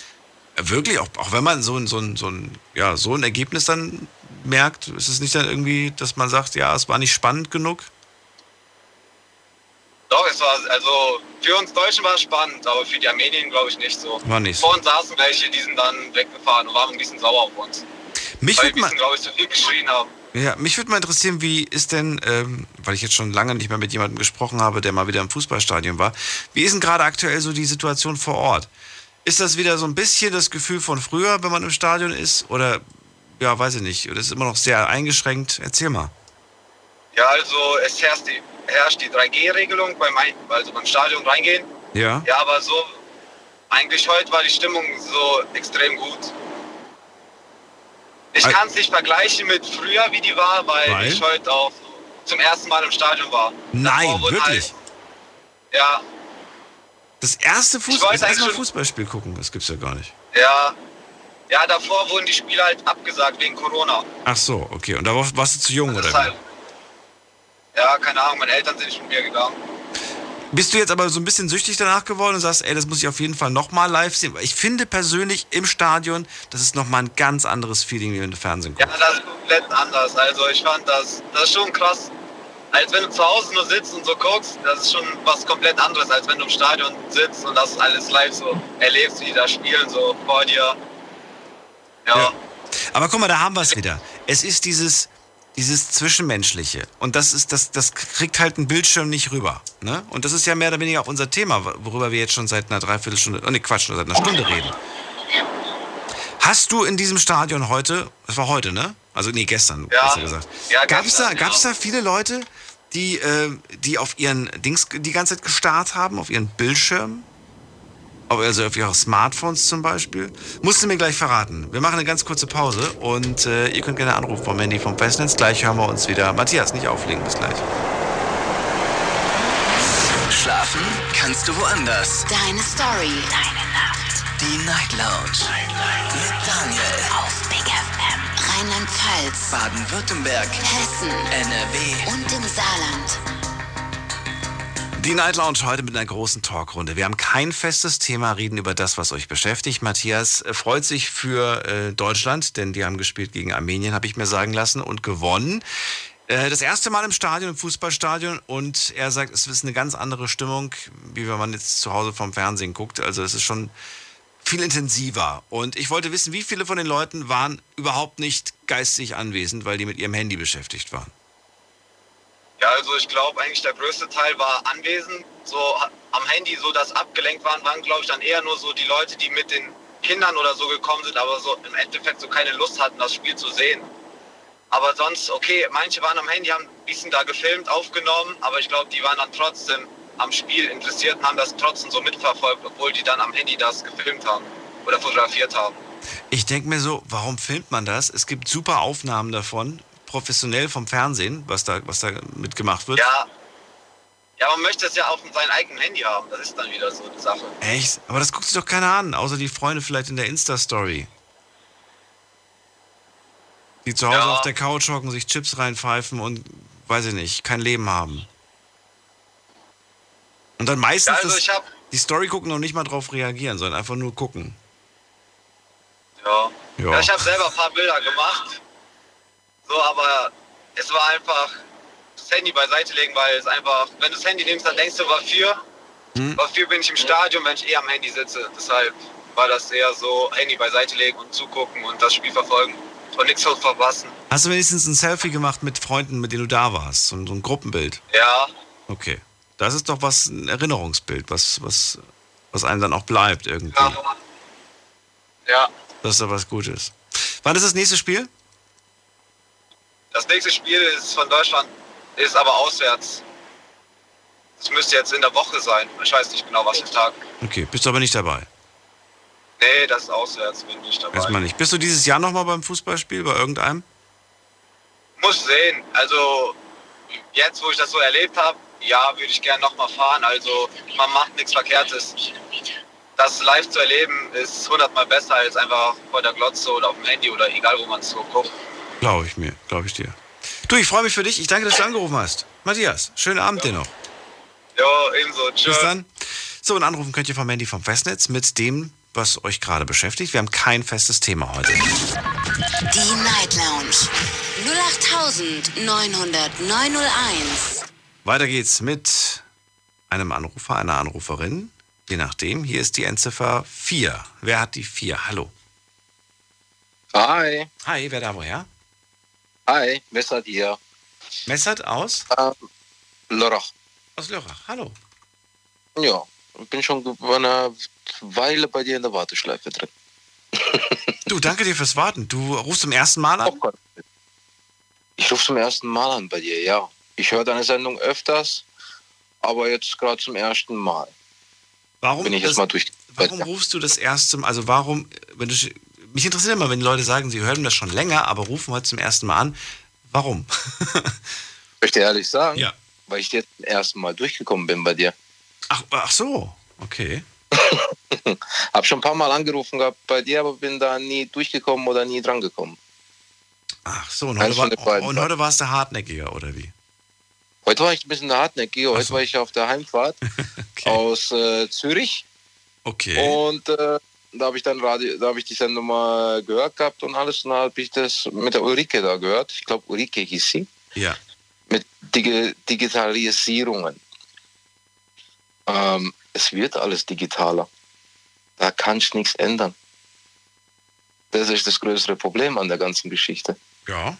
wirklich, auch, auch wenn man so ein, so, ein, so, ein, ja, so ein Ergebnis dann merkt, ist es nicht dann irgendwie, dass man sagt, ja, es war nicht spannend genug? Doch, es war, also für uns Deutschen war es spannend, aber für die Armenier glaube ich nicht so. War nicht. Vor uns saßen welche, die sind dann weggefahren und waren ein bisschen sauer auf uns. Mich weil wir ein bisschen, glaube ich, zu viel geschrien haben. Ja, mich würde mal interessieren, wie ist denn, ähm, weil ich jetzt schon lange nicht mehr mit jemandem gesprochen habe, der mal wieder im Fußballstadion war, wie ist denn gerade aktuell so die Situation vor Ort? Ist das wieder so ein bisschen das Gefühl von früher, wenn man im Stadion ist? Oder, ja, weiß ich nicht, oder ist es immer noch sehr eingeschränkt? Erzähl mal. Ja, also es herrscht herrscht die 3G-Regelung beim, also beim Stadion reingehen. Ja. Ja, aber so, eigentlich heute war die Stimmung so extrem gut. Ich kann es nicht vergleichen mit früher, wie die war, weil, weil? ich heute auch zum ersten Mal im Stadion war. Nein, wirklich? Halt, ja. Das erste, Fußball, das erste Fußballspiel gucken, das gibt's ja gar nicht. Ja. Ja, davor wurden die Spiele halt abgesagt wegen Corona. Ach so, okay. Und da warst du zu jung, das oder? Halt, ja, keine Ahnung, meine Eltern sind nicht mit mir gegangen. Bist du jetzt aber so ein bisschen süchtig danach geworden und sagst, ey, das muss ich auf jeden Fall nochmal live sehen? Ich finde persönlich im Stadion, das ist nochmal ein ganz anderes Feeling, wie wenn du Fernsehen guckst. Ja, das ist komplett anders. Also ich fand das, das ist schon krass. als wenn du zu Hause nur sitzt und so guckst, das ist schon was komplett anderes, als wenn du im Stadion sitzt und das alles live so erlebst, wie die da spielen, so vor dir. Ja. Aber guck mal, da haben wir es wieder. Es ist dieses, dieses Zwischenmenschliche. Und das ist, das, das kriegt halt ein Bildschirm nicht rüber. Ne? Und das ist ja mehr oder weniger auch unser Thema, worüber wir jetzt schon seit einer Dreiviertelstunde, oh ne Quatsch, schon seit einer Stunde reden. Hast du in diesem Stadion heute, das war heute, ne? Also nee, gestern, Ja. besser gesagt. Ja, gab es da, gestern, gab's da viele Leute, die, äh, die auf ihren Dings die ganze Zeit gestarrt haben, auf ihren Bildschirm? Also auf ihre Smartphones zum Beispiel? Musst du mir gleich verraten. Wir machen eine ganz kurze Pause und äh, ihr könnt gerne anrufen vom Handy vom Festnetz. Gleich hören wir uns wieder. Matthias, nicht auflegen, bis gleich. Schlafen kannst du woanders. Deine Story. Deine Nacht. Die Night Lounge. Mit Daniel. Auf Big FM. Rheinland-Pfalz. Baden-Württemberg. Hessen. NRW. Und im Saarland. Die Night Lounge heute mit einer großen Talkrunde. Wir haben kein festes Thema, reden über das, was euch beschäftigt. Matthias äh, freut sich für äh, Deutschland, denn die haben gespielt gegen Armenien, habe ich mir sagen lassen, und gewonnen. Äh, das erste Mal im Stadion, im Fußballstadion, und er sagt, es ist eine ganz andere Stimmung, wie wenn man jetzt zu Hause vom Fernsehen guckt. Also es ist schon viel intensiver. Und ich wollte wissen, wie viele von den Leuten waren überhaupt nicht geistig anwesend, weil die mit ihrem Handy beschäftigt waren. Ja, also ich glaube eigentlich der größte Teil war anwesend. So am Handy, so das abgelenkt waren, waren glaube ich dann eher nur so die Leute, die mit den Kindern oder so gekommen sind, aber so im Endeffekt so keine Lust hatten, das Spiel zu sehen. Aber sonst, okay, manche waren am Handy, haben ein bisschen da gefilmt, aufgenommen, aber ich glaube, die waren dann trotzdem am Spiel interessiert und haben das trotzdem so mitverfolgt, obwohl die dann am Handy das gefilmt haben oder fotografiert haben. Ich denke mir so, warum filmt man das? Es gibt super Aufnahmen davon, professionell vom Fernsehen, was da, was da mitgemacht wird. Ja, ja, man möchte es ja auf seinem eigenen Handy haben, das ist dann wieder so eine Sache. Echt? Aber das guckt sich doch keiner an, außer die Freunde vielleicht in der Insta-Story. Die zu Hause Ja. auf der Couch hocken, sich Chips reinpfeifen und, weiß ich nicht, kein Leben haben. Und dann meistens Ja, also das, die Story gucken und nicht mal drauf reagieren, sondern einfach nur gucken. Ja. Ja. Ja, ich habe selber ein paar Bilder gemacht. So, aber es war einfach das Handy beiseite legen, weil es einfach, wenn du das Handy nimmst, dann denkst du, wofür? Hm? Wofür bin ich im Stadion, wenn ich eh am Handy sitze? Deshalb war das eher so, Handy beiseite legen und zugucken und das Spiel verfolgen und nichts verpassen. Hast du wenigstens ein Selfie gemacht mit Freunden, mit denen du da warst? So, ein- so ein Gruppenbild? Ja, Okay. Das ist doch was, ein Erinnerungsbild, was, was, was einem dann auch bleibt irgendwie. ja. Ja, Das ist doch was Gutes. Wann ist das nächste Spiel? Das nächste Spiel ist von Deutschland, ist aber auswärts. Das müsste jetzt in der Woche sein. Ich weiß nicht genau, was für Tag. Okay, bist du aber nicht dabei. Nee, das ist auswärts, bin ich dabei. Erstmal nicht. Bist du dieses Jahr nochmal beim Fußballspiel, bei irgendeinem? Muss sehen. Also jetzt, wo ich das so erlebt habe, ja, würde ich gerne nochmal fahren. Also man macht nichts Verkehrtes. Das live zu erleben ist hundertmal besser als einfach vor der Glotze oder auf dem Handy oder egal, wo man es so guckt. Glaube ich mir, glaube ich dir. Du, ich freue mich für dich. Ich danke, dass du angerufen hast. Matthias, schönen Abend dir noch. Jo, ebenso. Tschüss. Bis dann. So, und anrufen könnt ihr vom Handy vom Festnetz mit dem, was euch gerade beschäftigt. Wir haben kein festes Thema heute. Die Night Lounge. 08901. Weiter geht's mit einem Anrufer, einer Anruferin. Je nachdem. Hier ist die Endziffer 4. Wer hat die 4? Hallo. Hi. Hi, wer da woher? Hi, Messert hier. Messert aus? Ähm, Lörrach. Aus Lörrach. Hallo. Ja, bin schon eine Weile bei dir in der Warteschleife drin. Du, danke dir fürs Warten. Du rufst zum ersten Mal an? Ich rufe zum ersten Mal an bei dir, ja. Ich höre deine Sendung öfters, aber jetzt gerade zum ersten Mal. Warum, bin ich das- jetzt mal durch. warum rufst du das erste Mal, also warum, wenn du, mich interessiert immer, wenn die Leute sagen, sie hören das schon länger, aber rufen heute zum ersten Mal an. Warum? Ich dir ehrlich sagen? Ja. Weil ich jetzt zum ersten Mal durchgekommen bin bei dir. Ach, ach so, okay. Hab schon ein paar Mal angerufen gehabt bei dir, aber bin da nie durchgekommen oder nie drangekommen. Ach so, und heute, war, und heute warst du hartnäckiger, oder wie? Heute war ich ein bisschen hartnäckig. Heute war ich auf der Heimfahrt aus äh, Zürich. Okay. Und äh, da habe ich dann Radio, da habe ich die Sendung mal gehört gehabt und alles. Und dann habe ich das mit der Ulrike da gehört. Ich glaube, Ulrike hieß sie. Ja. mit Digi Digitalisierungen. Ähm, es wird alles digitaler. Da kann ich nichts ändern. Das ist das größere Problem an der ganzen Geschichte. Ja.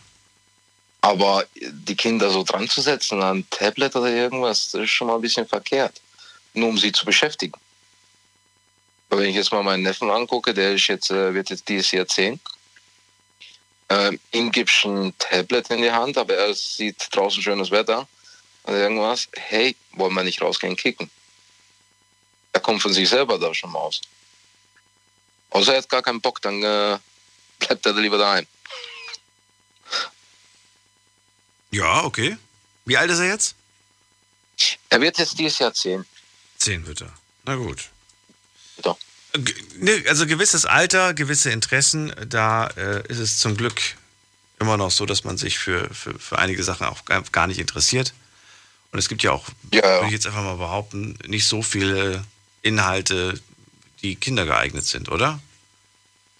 Aber die Kinder so dran zu setzen an ein Tablet oder irgendwas, das ist schon mal ein bisschen verkehrt. Nur um sie zu beschäftigen. Aber wenn ich jetzt mal meinen Neffen angucke, der ist jetzt, äh, wird jetzt dieses Jahr 10. Ähm, ihm gibst ein Tablet in die Hand, aber er sieht draußen schönes Wetter oder irgendwas. Hey, wollen wir nicht rausgehen kicken? Er kommt von sich selber da schon mal aus. Außer er hat gar keinen Bock, dann äh, bleibt er lieber daheim. Ja, okay. Wie alt ist er jetzt? Er wird jetzt dieses Jahr 10. 10 wird er. Na gut. Ja. Ne, Also gewisses Alter, gewisse Interessen, da äh, ist es zum Glück immer noch so, dass man sich für, für, für einige Sachen auch gar- nicht interessiert. Und es gibt ja auch, würde ich jetzt einfach mal behaupten, nicht so viele Inhalte, die Kinder geeignet sind, oder?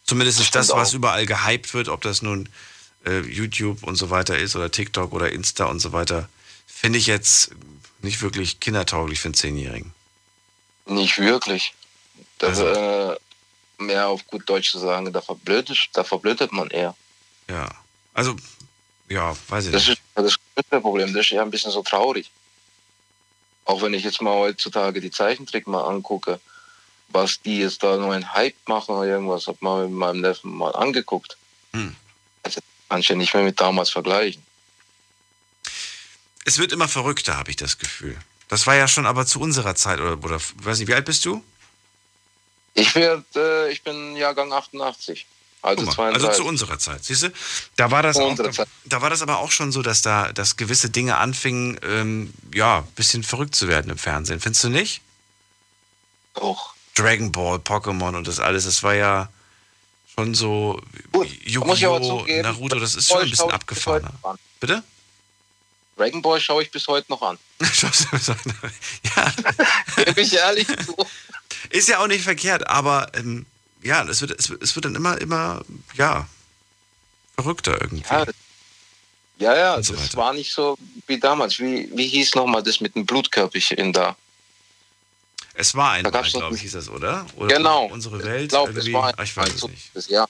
Zumindest Das ist das, stimmt was auch. überall gehypt wird, ob das nun äh, YouTube und so weiter ist oder TikTok oder Insta und so weiter, finde ich jetzt nicht wirklich kindertauglich für einen Zehnjährigen. Nicht wirklich. Das, äh, mehr auf gut Deutsch zu sagen, da verblödet, da verblödet man eher. Ja. Also, ja, weiß ich Das nicht. ist das größte Problem. Das ist ja ein bisschen so traurig. Auch wenn ich jetzt mal heutzutage die Zeichentrick mal angucke, was die jetzt da nur einen Hype machen oder irgendwas, hab mal mit meinem Neffen mal angeguckt. Hm. Also kann ich ja nicht mehr mit damals vergleichen. Es wird immer verrückter, habe ich das Gefühl. Das war ja schon aber zu unserer Zeit, oder, oder weiß nicht, wie alt bist du? Ich werd, äh, ich bin Jahrgang 88. Also mal, 32. also zu unserer Zeit, siehst du? Da war das auch, da, war das aber auch schon so, dass da, dass gewisse Dinge anfingen, ähm, ja, ein bisschen verrückt zu werden im Fernsehen. Findest du nicht? Doch. Dragon Ball, Pokémon und das alles, das war ja schon so Yu-Gi-Oh!, Naruto, das ist schon ein bisschen abgefahren. Bitte? Dragon Ball schaue ich bis heute noch an. Schaust du bis heute noch- ja. Bin ich ehrlich zu. Ist ja auch nicht verkehrt, aber ähm, ja, es wird, es, es wird dann immer, immer, ja, verrückter irgendwie. Ja, ja, ja so das war nicht so wie damals. Wie, wie hieß nochmal das mit dem Blutkörperchen da? Es war einmal, noch- glaube ich, hieß das, oder? oder Genau. Unsere Welt. Ich glaube, es war Ah, ich weiß es so- nicht. Das, ja.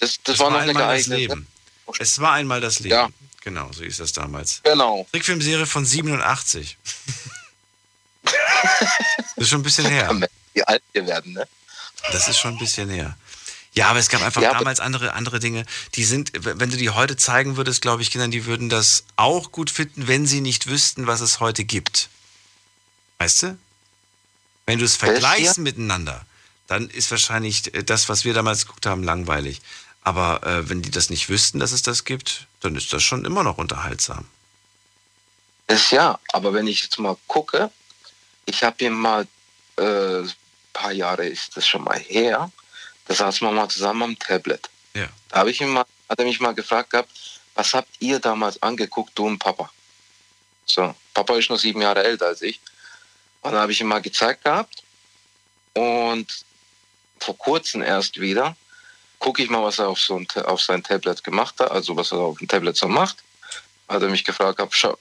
Das, das Es war noch eine einmal das. Leben. Es war einmal das Leben. Ja. Genau, so hieß das damals. Genau. Trickfilmserie von 87. das ist schon ein bisschen her. Wie alt wir werden, ne? Das ist schon ein bisschen her. Ja, aber es gab einfach Ja, damals andere, andere Dinge, die sind, wenn du die heute zeigen würdest, glaube ich, Kindern, die würden das auch gut finden, wenn sie nicht wüssten, was es heute gibt. Weißt du? Wenn du es vergleichst ja. miteinander, dann ist wahrscheinlich äh, das, was wir damals geguckt haben, langweilig. Aber äh, wenn die das nicht wüssten, dass es das gibt, dann ist das schon immer noch unterhaltsam. Das ja, aber wenn ich jetzt mal gucke, ich habe hier mal, äh, ein paar Jahre ist das schon mal her, da saßen wir mal zusammen am Tablet. Ja. Da habe ich ihn mal, hat er mich mal gefragt gehabt, was habt ihr damals angeguckt, du und Papa? So, Papa ist nur sieben Jahre älter als ich. Und dann habe ich ihm mal gezeigt gehabt. Und vor kurzem erst wieder gucke ich mal, was er auf, so ein, auf sein Tablet gemacht hat, also was er auf dem Tablet so macht. Hat er mich gefragt, gehabt, schau,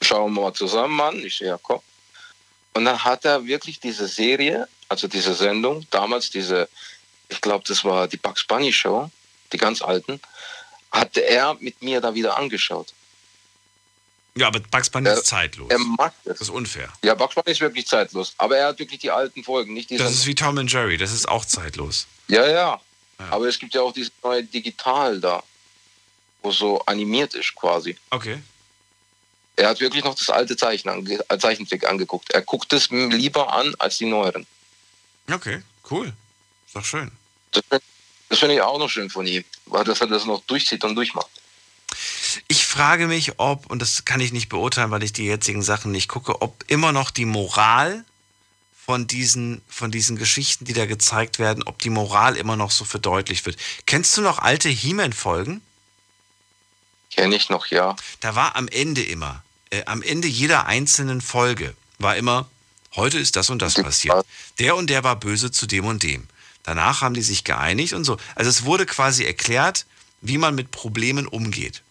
schauen wir mal zusammen an. Ich so, ja, komm. Und dann hat er wirklich diese Serie, also diese Sendung, damals diese, ich glaube, das war die Bugs Bunny Show, die ganz alten, hatte er mit mir da wieder angeschaut. Ja, aber Bugs Bunny Er- ist zeitlos. Er mag das. Das ist unfair. Ja, Bugs Bunny ist wirklich zeitlos. Aber er hat wirklich die alten Folgen, nicht diese. Das ist wie Tom and Jerry, das ist auch zeitlos. ja, ja, Aber es gibt ja auch dieses neue Digital da, wo so animiert ist quasi. Okay. Er hat wirklich noch das alte Zeichen ange äh, Zeichentrick angeguckt. Er guckt es lieber an als die neueren. Okay, cool. Ist doch schön. Das, das finde ich auch noch schön von ihm, weil dass er das noch durchzieht und durchmacht. Ich frage mich, ob, und das kann ich nicht beurteilen, weil ich die jetzigen Sachen nicht gucke, ob immer noch die Moral von diesen, von diesen Geschichten, die da gezeigt werden, ob die Moral immer noch so verdeutlicht wird. Kennst du noch alte He-Man-Folgen? Kenne ich noch, ja. Da war am Ende immer, äh, am Ende jeder einzelnen Folge war immer, heute ist das und das passiert. Der und der war böse zu dem und dem. Danach haben die sich geeinigt und so. Also es wurde quasi erklärt, wie man mit Problemen umgeht.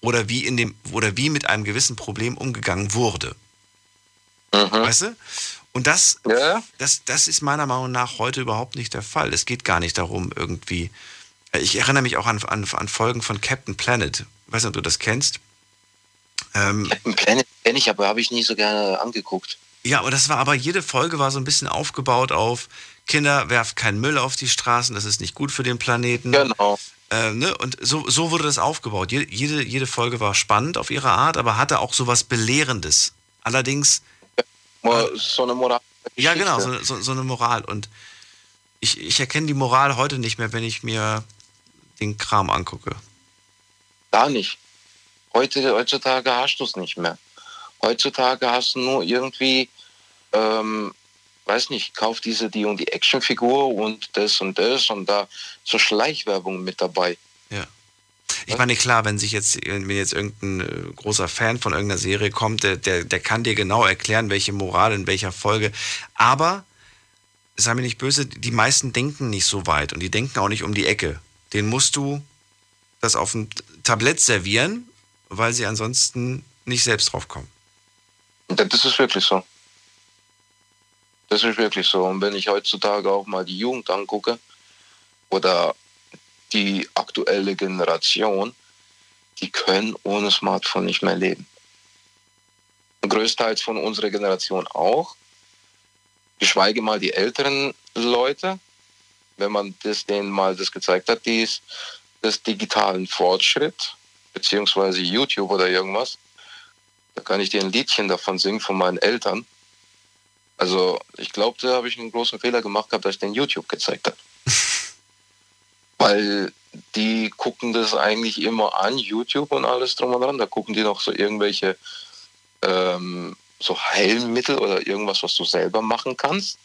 oder wie in dem oder wie mit einem gewissen Problem umgegangen wurde. Weißt du? Und das, das, das ist meiner Meinung nach heute überhaupt nicht der Fall. Es geht gar nicht darum, irgendwie. Ich erinnere mich auch an, an, an Folgen von Captain Planet. Ich weiß nicht, ob du das kennst. Ähm, Captain Planet kenne ich, aber habe ich nie so gerne angeguckt. Ja, aber das war aber jede Folge war so ein bisschen aufgebaut auf Kinder werft keinen Müll auf die Straßen, das ist nicht gut für den Planeten. Genau. Äh, ne? Und so, so wurde das aufgebaut. Jede, jede, jede Folge war spannend auf ihre Art, aber hatte auch so was Belehrendes. Allerdings. So eine Moral. Ja, genau, so, so, so eine Moral. Und ich, ich erkenne die Moral heute nicht mehr, wenn ich mir den Kram angucke. Gar nicht. Heute, heutzutage hast du es nicht mehr. Heutzutage hast du nur irgendwie, ähm, weiß nicht, kauf diese, die und die Actionfigur und das und das und da so Schleichwerbung mit dabei. Ja. Ich meine, klar, wenn sich jetzt, wenn jetzt irgendein äh, großer Fan von irgendeiner Serie kommt, der, der, der kann dir genau erklären, welche Moral in welcher Folge. Aber, sei mir nicht böse, die meisten denken nicht so weit und die denken auch nicht um die Ecke. Den musst du das auf dem Tablett servieren, weil sie ansonsten nicht selbst drauf kommen. Das ist wirklich so. Das ist wirklich so. Und wenn ich heutzutage auch mal die Jugend angucke oder die aktuelle Generation, die können ohne Smartphone nicht mehr leben. Größtenteils von unserer Generation auch. Geschweige mal die älteren Leute, wenn man das denen mal das gezeigt hat, dies, des digitalen Fortschritt, beziehungsweise YouTube oder irgendwas, da kann ich dir ein Liedchen davon singen von meinen Eltern. Also ich glaube, da habe ich einen großen Fehler gemacht gehabt, dass ich den YouTube gezeigt habe. Weil die gucken das eigentlich immer an, YouTube und alles drum und dran. Da gucken die noch so irgendwelche ähm, so Heilmittel oder irgendwas, was du selber machen kannst.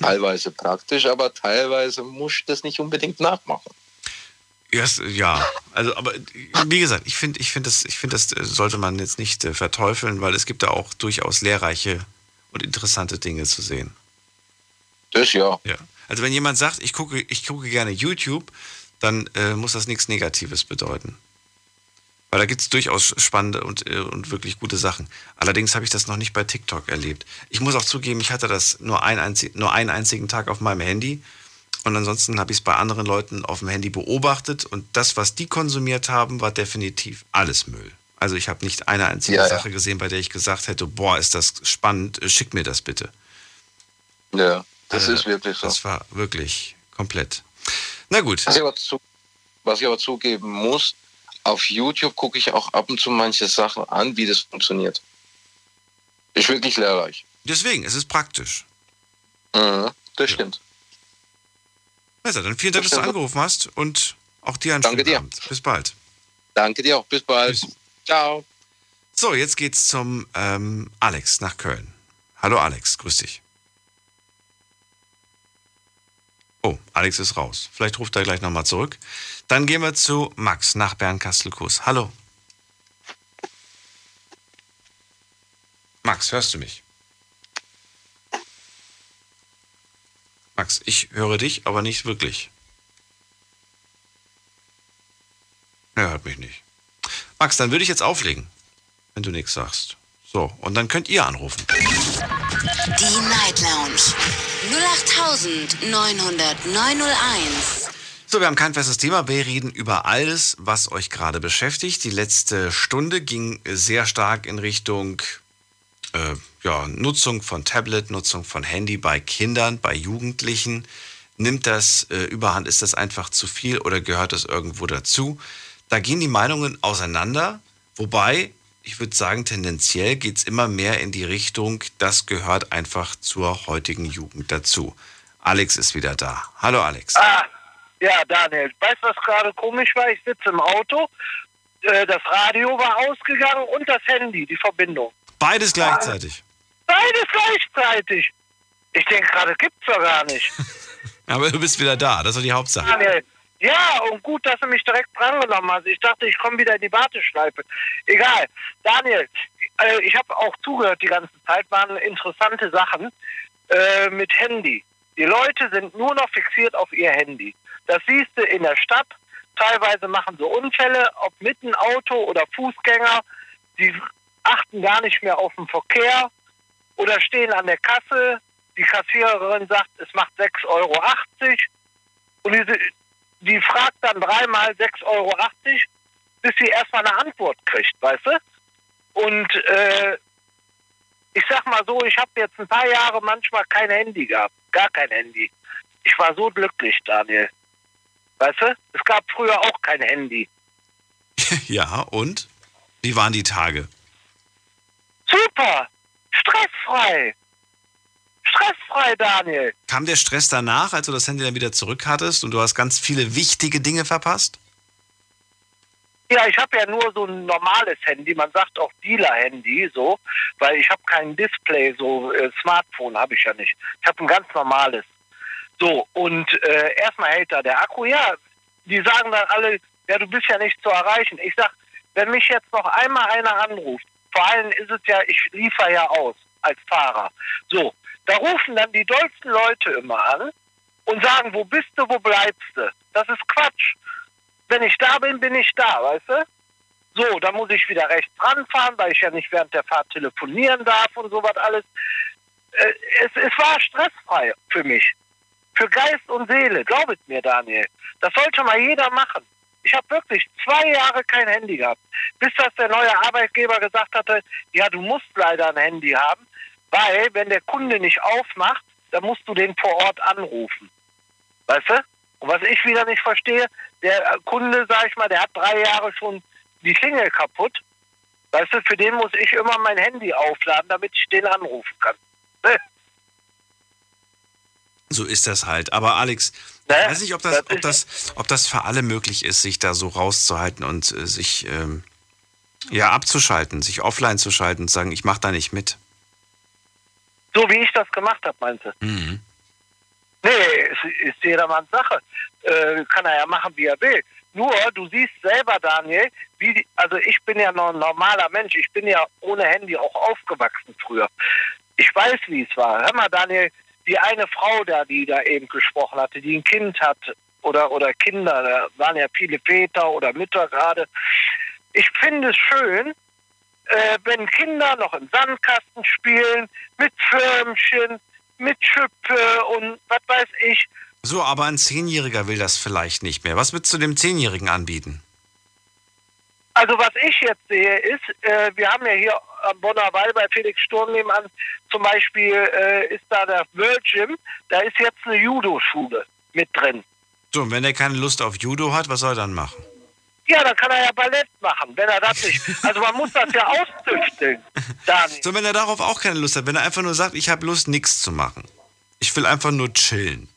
Teilweise praktisch, aber teilweise musst du das nicht unbedingt nachmachen. Yes, ja, also aber wie gesagt, ich finde, ich finde das, ich finde das sollte man jetzt nicht äh, verteufeln, weil es gibt da auch durchaus lehrreiche und interessante Dinge zu sehen. Das ja. Ja. Also wenn jemand sagt, ich gucke, ich gucke gerne YouTube, dann äh, muss das nichts Negatives bedeuten. Weil da gibt es durchaus spannende und, äh, und wirklich gute Sachen. Allerdings habe ich das noch nicht bei TikTok erlebt. Ich muss auch zugeben, ich hatte das nur, ein einzig, nur einen einzigen Tag auf meinem Handy. Und ansonsten habe ich es bei anderen Leuten auf dem Handy beobachtet. Und das, was die konsumiert haben, war definitiv alles Müll. Also ich habe nicht eine einzige Ja, ja. Sache gesehen, bei der ich gesagt hätte, boah, ist das spannend, äh, schick mir das bitte. Ja, das Äh, ist wirklich so. Das war wirklich komplett. Na gut. Was ich, aber zu, was ich aber zugeben muss, auf YouTube gucke ich auch ab und zu manche Sachen an, wie das funktioniert. Ist wirklich lehrreich. Deswegen, es ist praktisch. Mhm, das stimmt. Also, dann vielen Dank, dass du angerufen hast und auch dir einen Danke schönen dir. Abend. Bis bald. Danke dir auch. Bis bald. Ciao. So, jetzt geht's zum ähm, Alex nach Köln. Hallo Alex, grüß dich. Oh, Alex ist raus. Vielleicht ruft er gleich nochmal zurück. Dann gehen wir zu Max nach Bernkastel-Kues. Hallo. Max, hörst du mich? Max, ich höre dich, aber nicht wirklich. Er hört mich nicht. Max, dann würde ich jetzt auflegen, wenn du nichts sagst. So, und dann könnt ihr anrufen. Die Night Lounge 08901. So, wir haben kein festes Thema. Wir reden über alles, was euch gerade beschäftigt. Die letzte Stunde ging sehr stark in Richtung äh, ja, Nutzung von Tablet, Nutzung von Handy bei Kindern, bei Jugendlichen. Nimmt das äh, überhand? Ist das einfach zu viel oder gehört das irgendwo dazu? Da gehen die Meinungen auseinander, wobei ich würde sagen, tendenziell geht es immer mehr in die Richtung, das gehört einfach zur heutigen Jugend dazu. Alex ist wieder da. Hallo Alex. Ah, ja, Daniel. Weißt du, was gerade komisch war? Ich sitze im Auto, äh, das Radio war ausgegangen und das Handy, die Verbindung. Beides gleichzeitig. Beides gleichzeitig. Ich denke gerade, gibt's doch gar nicht. Aber du bist wieder da, das ist doch die Hauptsache. Daniel. Ja, und gut, dass du mich direkt drangenommen hast. Ich dachte, ich komme wieder in die Warteschleife. Egal. Daniel, äh, ich habe auch zugehört die ganze Zeit, waren interessante Sachen äh, mit Handy. Die Leute sind nur noch fixiert auf ihr Handy. Das siehst du in der Stadt. teilweise machen sie Unfälle, ob mit dem Auto oder Fußgänger, die achten gar nicht mehr auf den Verkehr oder stehen an der Kasse. Die Kassiererin sagt, es macht 6,80 Euro. Und die, die fragt dann dreimal 6,80 Euro, bis sie erstmal eine Antwort kriegt, weißt du? Und äh, ich sag mal so, ich habe jetzt ein paar Jahre manchmal kein Handy gehabt. Gar kein Handy. Ich war so glücklich, Daniel. Weißt du? Es gab früher auch kein Handy. ja, und? Wie waren die Tage? Super! Stressfrei! Stressfrei, Daniel! Kam der Stress danach, als du das Handy dann wieder zurück hattest und du hast ganz viele wichtige Dinge verpasst? Ja, ich habe ja nur so ein normales Handy, man sagt auch Dealer-Handy, so, weil ich habe kein Display, so äh, Smartphone habe ich ja nicht. Ich habe ein ganz normales. So, und äh, erstmal hält da der Akku, ja, die sagen dann alle, ja, du bist ja nicht zu erreichen. Ich sag, wenn mich jetzt noch einmal einer anruft, vor allem ist es ja, ich liefere ja aus als Fahrer. So, da rufen dann die dollsten Leute immer an und sagen, wo bist du, wo bleibst du? Das ist Quatsch wenn ich da bin, bin ich da, weißt du? So, dann muss ich wieder rechts ranfahren, weil ich ja nicht während der Fahrt telefonieren darf und sowas alles. Äh, es, es war stressfrei für mich. Für Geist und Seele, glaubet mir, Daniel. Das sollte mal jeder machen. Ich habe wirklich zwei Jahre kein Handy gehabt, bis das der neue Arbeitgeber gesagt hatte, ja, du musst leider ein Handy haben, weil wenn der Kunde nicht aufmacht, dann musst du den vor Ort anrufen. Weißt du? Und was ich wieder nicht verstehe, der Kunde, sag ich mal, der hat drei Jahre schon die Klingel kaputt. Weißt du, für den muss ich immer mein Handy aufladen, damit ich den anrufen kann. So ist das halt. Aber Alex, ne? ich weiß nicht, ob das, ob, das, ob das für alle möglich ist, sich da so rauszuhalten und äh, sich ähm, ja abzuschalten, sich offline zu schalten und zu sagen, ich mache da nicht mit. So wie ich das gemacht habe, meinst du? Mhm. Nee, ist, ist jedermanns Sache. Äh, kann er ja machen, wie er will. Nur, du siehst selber, Daniel, wie, also ich bin ja noch ein normaler Mensch. Ich bin ja ohne Handy auch aufgewachsen früher. Ich weiß, wie es war. Hör mal, Daniel, die eine Frau da, die da eben gesprochen hatte, die ein Kind hat oder, oder Kinder, da waren ja viele Väter oder Mütter gerade. Ich finde es schön, äh, wenn Kinder noch im Sandkasten spielen, mit Förmchen, mit Schippe und was weiß ich. So, aber ein Zehnjähriger will das vielleicht nicht mehr. Was würdest du dem Zehnjährigen anbieten? Also was ich jetzt sehe ist, äh, wir haben ja hier am Bonner Wall bei Felix Sturm nebenan zum Beispiel äh, ist da der World Gym, da ist jetzt eine Judo-Schule mit drin. So, und wenn er keine Lust auf Judo hat, was soll er dann machen? Ja, dann kann er ja Ballett machen, wenn er das nicht. Also man muss das ja auszüchteln. Daniel. So, wenn er darauf auch keine Lust hat, wenn er einfach nur sagt, ich habe Lust, nichts zu machen. Ich will einfach nur chillen.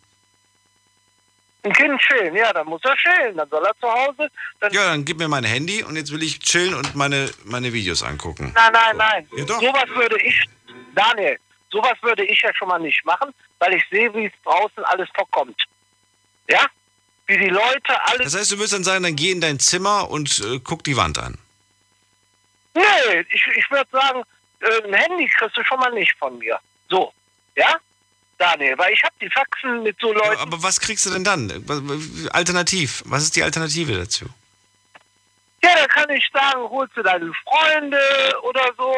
Ein Kind chillen, ja, dann muss er chillen. Dann soll er zu Hause. Dann ja, dann gib mir mein Handy und jetzt will ich chillen und meine, meine Videos angucken. Nein, nein, nein. Ja, doch. Sowas würde ich, Daniel, sowas würde ich ja schon mal nicht machen, weil ich sehe, wie es draußen alles vorkommt. Ja? Wie die Leute alles. Das heißt, du würdest dann sagen, dann geh in dein Zimmer und äh, guck die Wand an. Nee, ich, ich würde sagen, äh, ein Handy kriegst du schon mal nicht von mir. So, ja? Daniel, weil ich habe die Faxen mit so Leuten. aber was kriegst du denn dann? Alternativ. Was ist die Alternative dazu? Ja, da kann ich sagen, holst du deine Freunde oder so.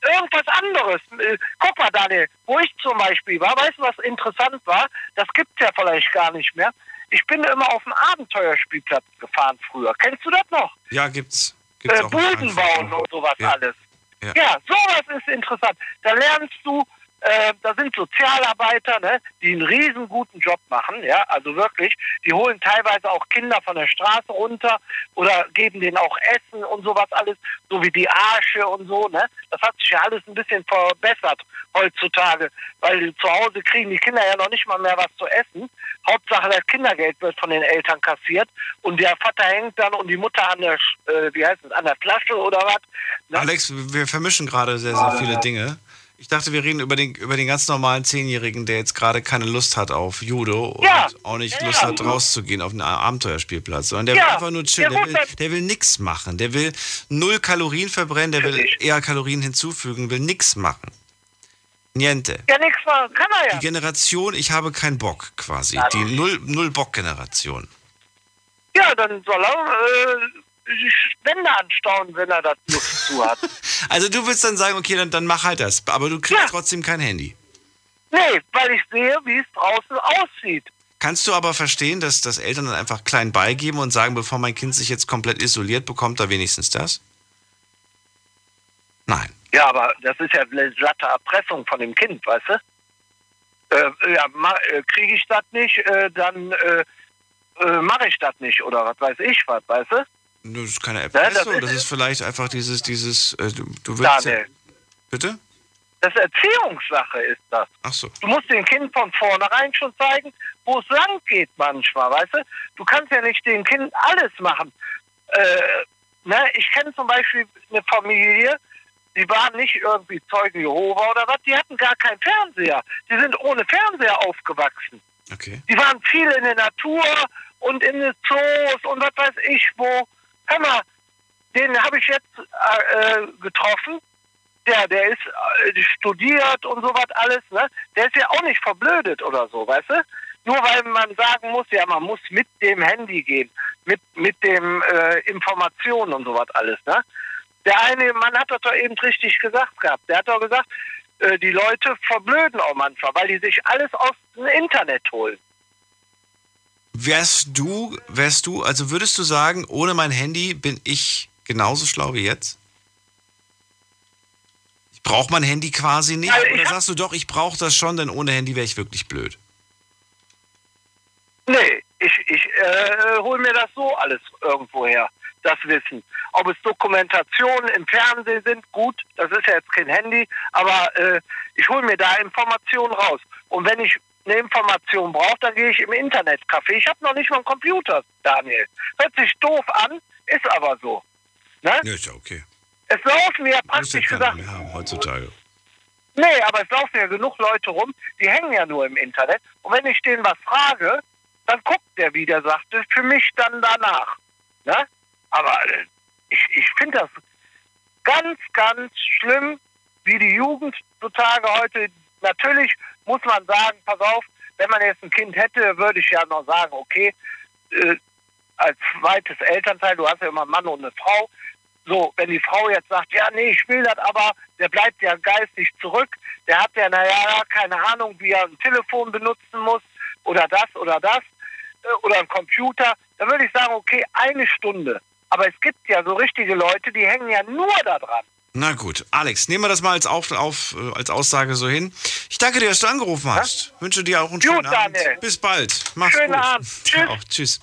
Irgendwas anderes. Äh, guck mal, Daniel, wo ich zum Beispiel war, weißt du, was interessant war? Das gibt's ja vielleicht gar nicht mehr. Ich bin immer auf dem Abenteuerspielplatz gefahren früher. Kennst du das noch? Ja, gibt's. gibt's äh, Buden bauen und sowas ja. alles. Ja. ja, sowas ist interessant. Da lernst du äh, da sind Sozialarbeiter, ne, die einen riesen guten Job machen, ja, also wirklich, die holen teilweise auch Kinder von der Straße runter oder geben denen auch Essen und sowas alles, so wie die Arsche und so, ne. Das hat sich ja alles ein bisschen verbessert heutzutage, weil zu Hause kriegen die Kinder ja noch nicht mal mehr was zu essen. Hauptsache das Kindergeld wird von den Eltern kassiert und der Vater hängt dann und die Mutter an der, äh, wie heißt es, an der Flasche oder was. Ne? Alex, wir vermischen gerade sehr, sehr viele Dinge. Ich dachte, wir reden über den, über den ganz normalen Zehnjährigen, der jetzt gerade keine Lust hat auf Judo Ja, und auch nicht ja, Lust ja. hat, rauszugehen auf einen Abenteuerspielplatz, sondern der Ja, will einfach nur chillen. Der gut, will, der will nichts machen. Der will null Kalorien verbrennen, der will eher Kalorien hinzufügen, will nichts machen. Niente. Ja, nichts machen kann er ja. Die Generation, ich habe keinen Bock quasi. Ja. Die Null- Null-Bock-Generation. Ja, Ja, dann soll er äh, die Spende anstauen, wenn er das Lust zu hat. Also du willst dann sagen, okay, dann, dann mach halt das. Aber du kriegst trotzdem kein Handy. Nee, weil ich sehe, wie es draußen aussieht. Kannst du aber verstehen, dass, dass Eltern dann einfach klein beigeben und sagen, bevor mein Kind sich jetzt komplett isoliert, bekommt er wenigstens das? Nein. Ja, aber das ist ja eine glatte Erpressung von dem Kind, weißt du? Äh, ja, äh, kriege ich das nicht, äh, dann äh, äh, mache ich das nicht oder was weiß ich was, weißt du? Das ist keine Ja, das Erpressung, das ist vielleicht einfach dieses, dieses, äh, du, du willst ja, Bitte? das ist Erziehungssache ist das. Ach so. Du musst dem Kind von vornherein schon zeigen, wo es lang geht manchmal, weißt du? Du kannst ja nicht dem Kind alles machen. Ne? Ich kenne zum Beispiel eine Familie, die waren nicht irgendwie Zeugen Jehova oder was, die hatten gar keinen Fernseher. Die sind ohne Fernseher aufgewachsen. Okay. Die waren viel in der Natur und in den Zoos und was weiß ich wo. Hör mal, den habe ich jetzt äh, äh, getroffen. Der, der ist äh, studiert und sowas alles, ne? Der ist ja auch nicht verblödet oder so, weißt du? Nur weil man sagen muss, ja, man muss mit dem Handy gehen, mit, mit dem äh, Informationen und sowas alles, ne? Der eine Mann hat das doch eben richtig gesagt gehabt. Der hat doch gesagt, äh, die Leute verblöden auch manchmal, weil die sich alles aus dem Internet holen. Wärst du, wärst du, also würdest du sagen, ohne mein Handy bin ich genauso schlau wie jetzt? Ich brauche mein Handy quasi nicht? Also Oder sagst du doch, ich brauche das schon, denn ohne Handy wäre ich wirklich blöd? Nee, ich, ich äh, hole mir das so alles irgendwo her, das Wissen. Ob es Dokumentationen im Fernsehen sind, gut, das ist ja jetzt kein Handy, aber äh, ich hole mir da Informationen raus. Und wenn ich eine Information brauche, dann gehe ich im Internetcafé. Ich habe noch nicht mal einen Computer, Daniel. Hört sich doof an, ist aber so. Ne? Ja, ist ja okay. Es laufen ja praktisch gesagt haben heutzutage. Nee, aber es laufen ja genug Leute rum, die hängen ja nur im Internet. Und wenn ich denen was frage, dann guckt der, wie der sagte, für mich dann danach. Ne? Aber äh, ich, ich finde das ganz, ganz schlimm, wie die Jugend zutage heute. Natürlich muss man sagen, pass auf, wenn man jetzt ein Kind hätte, würde ich ja noch sagen, okay, äh, als zweites Elternteil, du hast ja immer einen Mann und eine Frau. So, wenn die Frau jetzt sagt, ja, nee, ich will das, aber der bleibt ja geistig zurück, der hat ja, naja, keine Ahnung, wie er ein Telefon benutzen muss oder das oder das äh, oder ein Computer, dann würde ich sagen, okay, eine Stunde. Aber es gibt ja so richtige Leute, die hängen ja nur da dran. Na gut, Alex, nehmen wir das mal als, auf, auf, äh, als Aussage so hin. Ich danke dir, dass du angerufen hast. Wünsche dir auch einen schönen Gut, Abend. Daniel. Bis bald. Mach's Schönen gut. Abend. Tschüss. Auch, tschüss.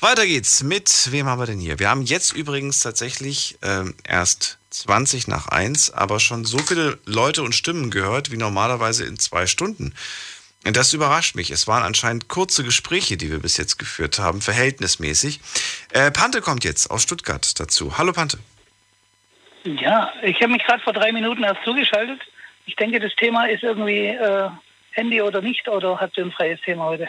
Weiter geht's. Mit wem haben wir denn hier? Wir haben jetzt übrigens tatsächlich ähm, erst 20 nach 1, aber schon so viele Leute und Stimmen gehört wie normalerweise in zwei Stunden. Das überrascht mich. Es waren anscheinend kurze Gespräche, die wir bis jetzt geführt haben, verhältnismäßig. Äh, Pante kommt jetzt aus Stuttgart dazu. Hallo Pante. Ja, ich habe mich gerade vor drei Minuten erst zugeschaltet. Ich denke, das Thema ist irgendwie äh, Handy oder nicht, oder habt ihr ein freies Thema heute?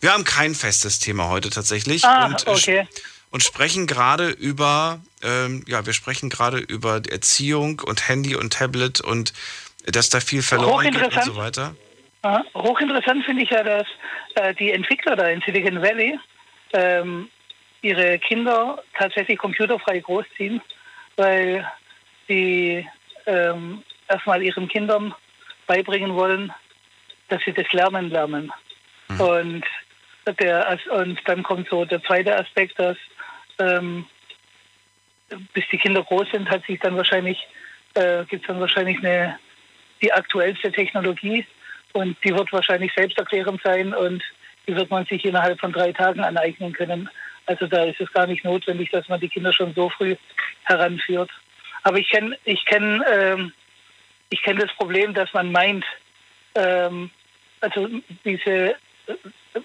Wir haben kein festes Thema heute tatsächlich Ah, und, äh, okay. und sprechen gerade über, ähm, ja, wir sprechen gerade über Erziehung und Handy und Tablet und dass da viel verloren geht und so weiter. Ja, hochinteressant finde ich ja, dass äh, die Entwickler da in Silicon Valley ähm, ihre Kinder tatsächlich computerfrei großziehen, weil sie ähm, erstmal ihren Kindern beibringen wollen, dass sie das Lernen lernen. Und, der, und dann kommt so der zweite Aspekt, dass ähm, bis die Kinder groß sind, hat sich dann wahrscheinlich, äh, gibt es dann wahrscheinlich eine, die aktuellste Technologie und die wird wahrscheinlich selbsterklärend sein und die wird man sich innerhalb von drei Tagen aneignen können. Also da ist es gar nicht notwendig, dass man die Kinder schon so früh heranführt. Aber ich kenne ich kenn, ähm, ich kenn das Problem, dass man meint, ähm, also diese,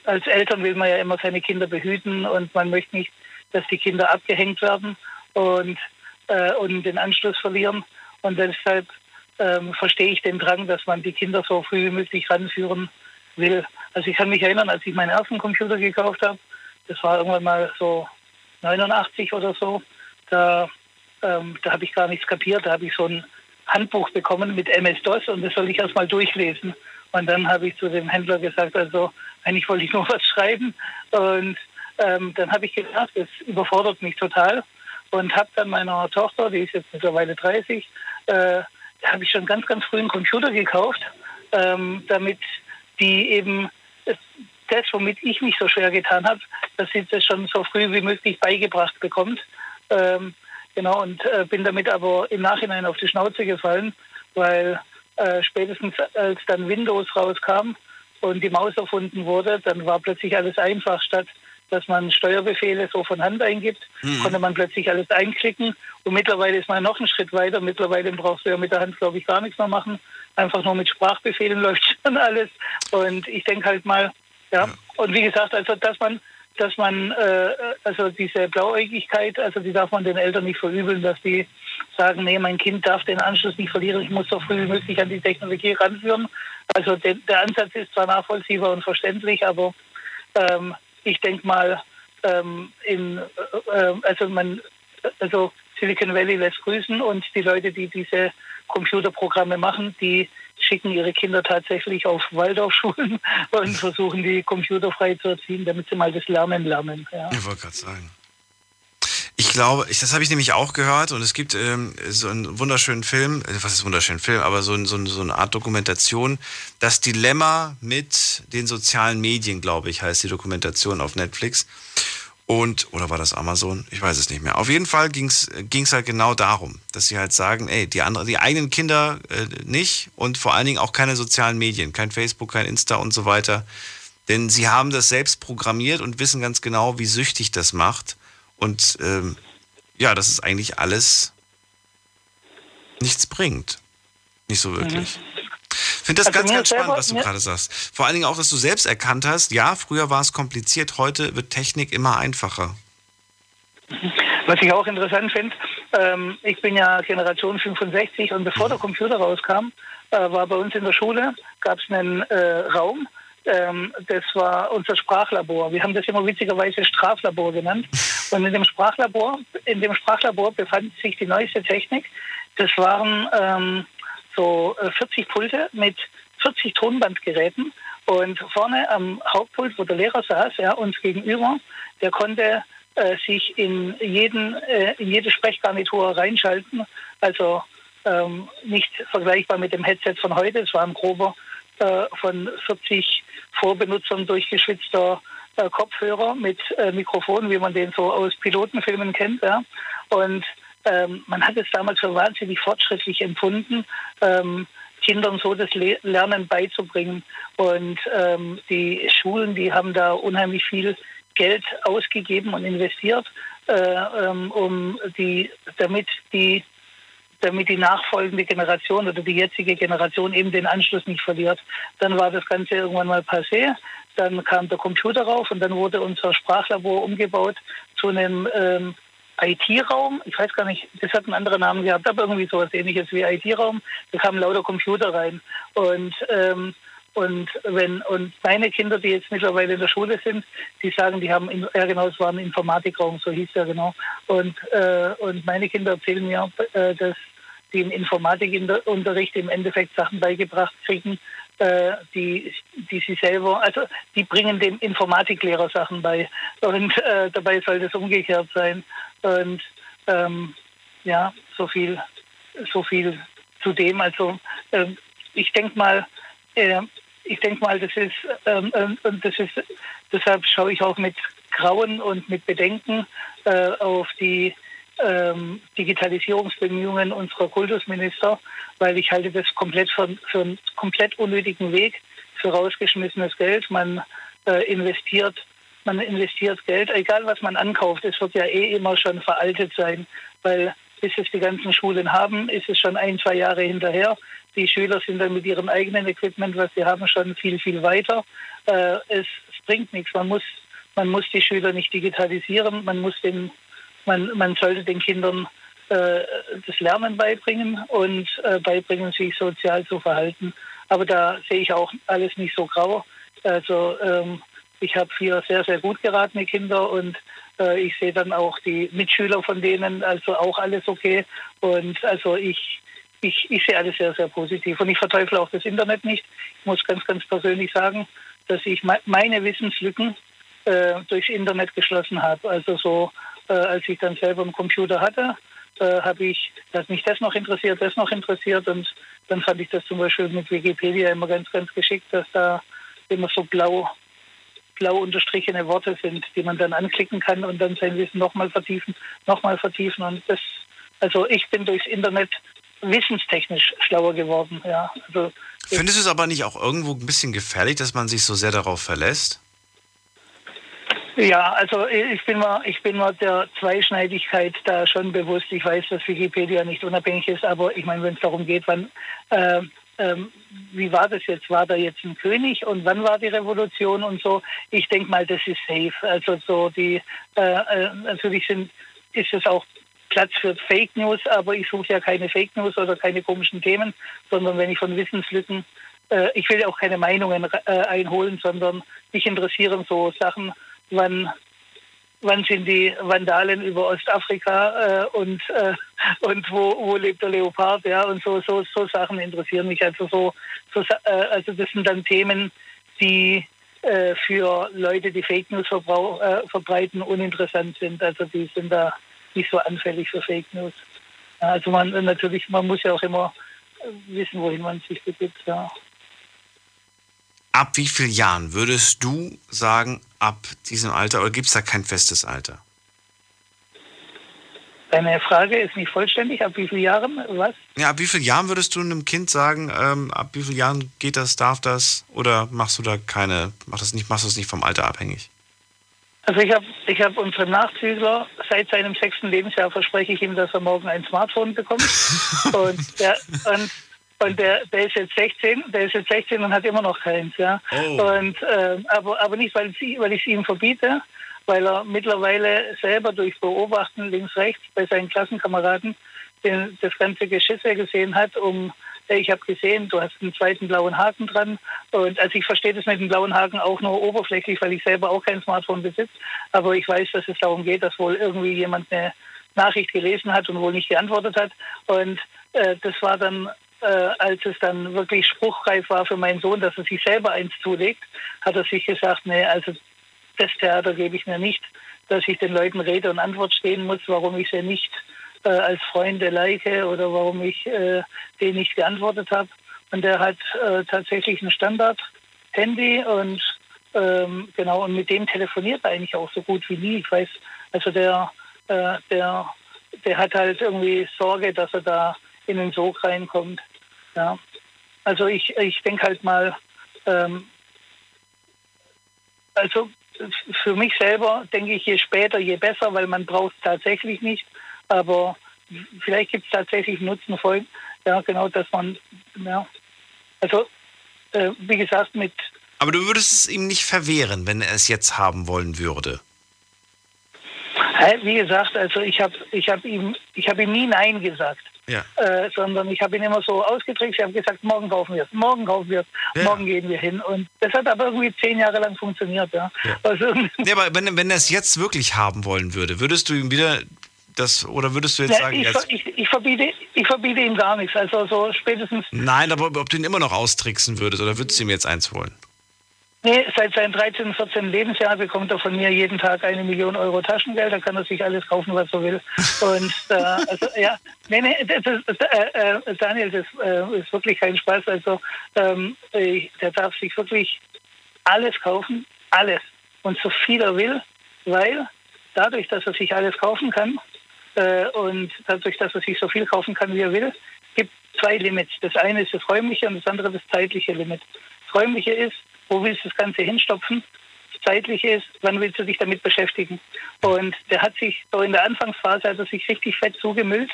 als Eltern will man ja immer seine Kinder behüten und man möchte nicht, dass die Kinder abgehängt werden und, äh, und den Anschluss verlieren. Und deshalb ähm, verstehe ich den Drang, dass man die Kinder so früh wie möglich ranführen will. Also ich kann mich erinnern, als ich meinen ersten Computer gekauft habe, das war irgendwann mal so 89 oder so, da, ähm, da habe ich gar nichts kapiert. Da habe ich so ein Handbuch bekommen mit MS-DOS und das soll ich erst mal durchlesen. Und dann habe ich zu dem Händler gesagt, also eigentlich wollte ich nur was schreiben und ähm, dann habe ich gedacht, das überfordert mich total und habe dann meiner Tochter, die ist jetzt mittlerweile 30, äh, da habe ich schon ganz, ganz früh einen Computer gekauft, ähm, damit die eben das, womit ich mich so schwer getan habe, dass sie das schon so früh wie möglich beigebracht bekommt. Ähm, genau, und äh, bin damit aber im Nachhinein auf die Schnauze gefallen, weil äh, spätestens als dann Windows rauskam und die Maus erfunden wurde, dann war plötzlich alles einfach. Statt dass man Steuerbefehle so von Hand eingibt, mhm. konnte man plötzlich alles einklicken. Und mittlerweile ist man noch einen Schritt weiter. Mittlerweile brauchst du ja mit der Hand, glaube ich, gar nichts mehr machen. Einfach nur mit Sprachbefehlen läuft schon alles. Und ich denke halt mal, ja. Und wie gesagt, also dass man, dass man, äh, also diese Blauäugigkeit, also die darf man den Eltern nicht verübeln, dass die sagen, nee, mein Kind darf den Anschluss nicht verlieren, ich muss so früh wie möglich an die Technologie ranführen. Also de, der Ansatz ist zwar nachvollziehbar und verständlich, aber ähm, ich denke mal, ähm, in, äh, äh, also man, also Silicon Valley lässt grüßen und die Leute, die diese Computerprogramme machen, die schicken ihre Kinder tatsächlich auf Waldorfschulen und versuchen die computerfrei zu erziehen, damit sie mal das Lernen lernen. Ja. Ich wollte gerade sagen. Ich glaube, ich, das habe ich nämlich auch gehört und es gibt ähm, so einen wunderschönen Film, äh, was ist wunderschönen Film, aber so, so, so eine Art Dokumentation, das Dilemma mit den sozialen Medien, glaube ich, heißt die Dokumentation auf Netflix. Und, oder war das Amazon? Ich weiß es nicht mehr. Auf jeden Fall ging es halt genau darum, dass sie halt sagen, ey, die, andere, die eigenen Kinder äh, nicht und vor allen Dingen auch keine sozialen Medien, kein Facebook, kein Insta und so weiter. Denn sie haben das selbst programmiert und wissen ganz genau, wie süchtig das macht. Und ähm, ja, dass es eigentlich alles nichts bringt. Nicht so wirklich. Mhm finde das also ganz, ganz spannend, was du gerade sagst. Vor allen Dingen auch, dass du selbst erkannt hast, ja, früher war es kompliziert, heute wird Technik immer einfacher. Was ich auch interessant finde, ähm, ich bin ja Generation 65 und bevor der Computer rauskam, äh, war bei uns in der Schule, gab es einen äh, Raum, ähm, das war unser Sprachlabor. Wir haben das immer witzigerweise Straflabor genannt. Und in dem Sprachlabor, in dem Sprachlabor befand sich die neueste Technik. Das waren ähm, so 40 äh, Pulte mit 40 Tonbandgeräten. Und vorne am Hauptpult, wo der Lehrer saß, ja, uns gegenüber, der konnte äh, sich in, jeden, äh, in jede Sprechgarnitur reinschalten. Also ähm, nicht vergleichbar mit dem Headset von heute. Es war ein grober äh, von 40 Vorbenutzern durchgeschwitzter äh, Kopfhörer mit äh, Mikrofon, wie man den so aus Pilotenfilmen kennt. Ja. Und ähm, man hat es damals für wahnsinnig fortschrittlich empfunden, ähm, Kindern so das Le Lernen beizubringen. Und ähm, die Schulen, die haben da unheimlich viel Geld ausgegeben und investiert, äh, ähm, um die, damit die damit die nachfolgende Generation oder die jetzige Generation eben den Anschluss nicht verliert. Dann war das Ganze irgendwann mal passé. Dann kam der Computer rauf und dann wurde unser Sprachlabor umgebaut zu einem ähm, IT-Raum, ich weiß gar nicht, das hat einen anderen Namen gehabt, aber irgendwie sowas ähnliches wie IT-Raum. Da kamen lauter Computer rein. Und, ähm, und, wenn, und meine Kinder, die jetzt mittlerweile in der Schule sind, die sagen, die haben, ja genau, es war ein Informatikraum, so hieß der genau. Und, äh, und meine Kinder erzählen mir, äh, dass die im Informatikunterricht im Endeffekt Sachen beigebracht kriegen, äh, die, die sie selber, also die bringen dem Informatiklehrer Sachen bei. Und äh, dabei soll das umgekehrt sein. Und ähm, ja, so viel, so viel zu dem. Also äh, ich denke mal, ich denke mal, das ist, ähm, äh, und das ist, deshalb schaue ich auch mit Grauen und mit Bedenken äh, auf die ähm, Digitalisierungsbemühungen unserer Kultusminister, weil ich halte das komplett für, für einen komplett unnötigen Weg, für rausgeschmissenes Geld. Man äh, investiert man investiert Geld, egal was man ankauft, es wird ja eh immer schon veraltet sein, weil bis es die ganzen Schulen haben, ist es schon ein, zwei Jahre hinterher. Die Schüler sind dann mit ihrem eigenen Equipment, was sie haben, schon viel, viel weiter. Äh, es, es, bringt nichts. Man muss, man muss die Schüler nicht digitalisieren. Man muss den, man, man sollte den Kindern äh, das Lernen beibringen und äh, beibringen, sich sozial zu verhalten. Aber da sehe ich auch alles nicht so grau. Also ähm, ich habe vier sehr, sehr gut geratene Kinder und äh, ich sehe dann auch die Mitschüler von denen, also auch alles okay. Und also ich, ich, ich sehe alles sehr, sehr positiv. Und ich verteufle auch das Internet nicht. Ich muss ganz, ganz persönlich sagen, dass ich meine Wissenslücken äh, durchs Internet geschlossen habe. Also so, äh, als ich dann selber einen Computer hatte, äh, habe ich, dass mich das noch interessiert, das noch interessiert und dann fand ich das zum Beispiel mit Wikipedia immer ganz, ganz geschickt, dass da immer so blau, blau unterstrichene Worte sind, die man dann anklicken kann und dann sein Wissen nochmal vertiefen, nochmal vertiefen und das, also ich bin durchs Internet wissenstechnisch schlauer geworden, ja. Also Findest du es aber nicht auch irgendwo ein bisschen gefährlich, dass man sich so sehr darauf verlässt? Ja, also ich bin mir, ich bin mir der Zweischneidigkeit da schon bewusst. Ich weiß, dass Wikipedia nicht unabhängig ist, aber ich meine, wenn es darum geht, wann, äh, ähm, wie war das jetzt? War da jetzt ein König und wann war die Revolution und so? Ich denke mal, das ist safe. Also so die, äh, äh, natürlich sind, ist es auch Platz für Fake News, aber ich suche ja keine Fake News oder keine komischen Themen, sondern wenn ich von Wissenslücken, äh, ich will ja auch keine Meinungen äh, einholen, sondern mich interessieren so Sachen, wann wann sind die Vandalen über Ostafrika äh, und äh, und wo, wo lebt der Leopard, ja und so so so Sachen interessieren mich also so, so äh, also das sind dann Themen, die äh, für Leute, die Fake News äh, verbreiten, uninteressant sind. Also die sind da nicht so anfällig für Fake News. Also man natürlich, man muss ja auch immer wissen, wohin man sich begibt. Ja. Ab wie vielen Jahren würdest du sagen, ab diesem Alter, oder gibt es da kein festes Alter? Deine Frage ist nicht vollständig. Ab wie vielen Jahren? Was? Ja, ab wie vielen Jahren würdest du einem Kind sagen, ähm, ab wie vielen Jahren geht das, darf das? Oder machst du da keine, mach das nicht, machst du das nicht vom Alter abhängig? Also ich habe ich hab unserem Nachzügler seit seinem sechsten Lebensjahr verspreche ich ihm, dass er morgen ein Smartphone bekommt. und der, und, und der, der ist jetzt 16, der ist jetzt 16 und hat immer noch keins, ja. Oh. Und äh, aber, aber nicht, weil, sie, weil ich es ihm verbiete, weil er mittlerweile selber durch Beobachten links, rechts bei seinen Klassenkameraden den, das ganze Geschisse gesehen hat, um ich habe gesehen, du hast einen zweiten blauen Haken dran. Und also ich verstehe das mit dem blauen Haken auch nur oberflächlich, weil ich selber auch kein Smartphone besitze. Aber ich weiß, dass es darum geht, dass wohl irgendwie jemand eine Nachricht gelesen hat und wohl nicht geantwortet hat. Und äh, das war dann, äh, als es dann wirklich spruchreif war für meinen Sohn, dass er sich selber eins zulegt, hat er sich gesagt, nee, also das Theater gebe ich mir nicht, dass ich den Leuten Rede und Antwort stehen muss, warum ich sie nicht äh, als Freunde like oder warum ich äh, den nicht geantwortet habe. Und der hat äh, tatsächlich ein Standard-Handy und ähm, genau, und mit dem telefoniert er eigentlich auch so gut wie nie. Ich weiß, also der, äh, der, der hat halt irgendwie Sorge, dass er da in den Sog reinkommt. Ja. Also ich, ich denke halt mal, ähm, also für mich selber denke ich, je später, je besser, weil man braucht es tatsächlich nicht. Aber vielleicht gibt es tatsächlich Nutzen voll, ja, genau, dass man, ja, also äh, wie gesagt, mit. Aber du würdest es ihm nicht verwehren, wenn er es jetzt haben wollen würde. Wie gesagt, also ich habe ich hab ihm, hab ihm nie Nein gesagt. Ja. Äh, sondern ich habe ihn immer so ausgetrickst. Ich habe gesagt, morgen kaufen wir es, morgen kaufen wir es, ja. morgen gehen wir hin. Und das hat aber irgendwie zehn Jahre lang funktioniert. Ja. ja. Also, ja aber wenn, wenn er es jetzt wirklich haben wollen würde, würdest du ihm wieder das, oder würdest du jetzt ja, sagen, ich, jetzt ich, ich, verbiete, ich verbiete ihm gar nichts. Also so spätestens. Nein, aber ob du ihn immer noch austricksen würdest oder würdest du ihm jetzt eins holen? Nee, seit seinem 13., 14. Lebensjahr bekommt er von mir jeden Tag eine Million Euro Taschengeld. Da kann er sich alles kaufen, was er will. Und äh, also, ja, nee, nee, das, das, äh, äh, Daniel, das äh, ist wirklich kein Spaß. Also ähm, der darf sich wirklich alles kaufen, alles und so viel er will, weil dadurch, dass er sich alles kaufen kann, und dadurch, dass er sich so viel kaufen kann, wie er will, gibt zwei Limits. Das eine ist das räumliche und das andere das zeitliche Limit. Das räumliche ist, wo willst du das Ganze hinstopfen? Das zeitliche ist, wann willst du dich damit beschäftigen? Und der hat sich so in der Anfangsphase hat er sich richtig fett zugemüllt,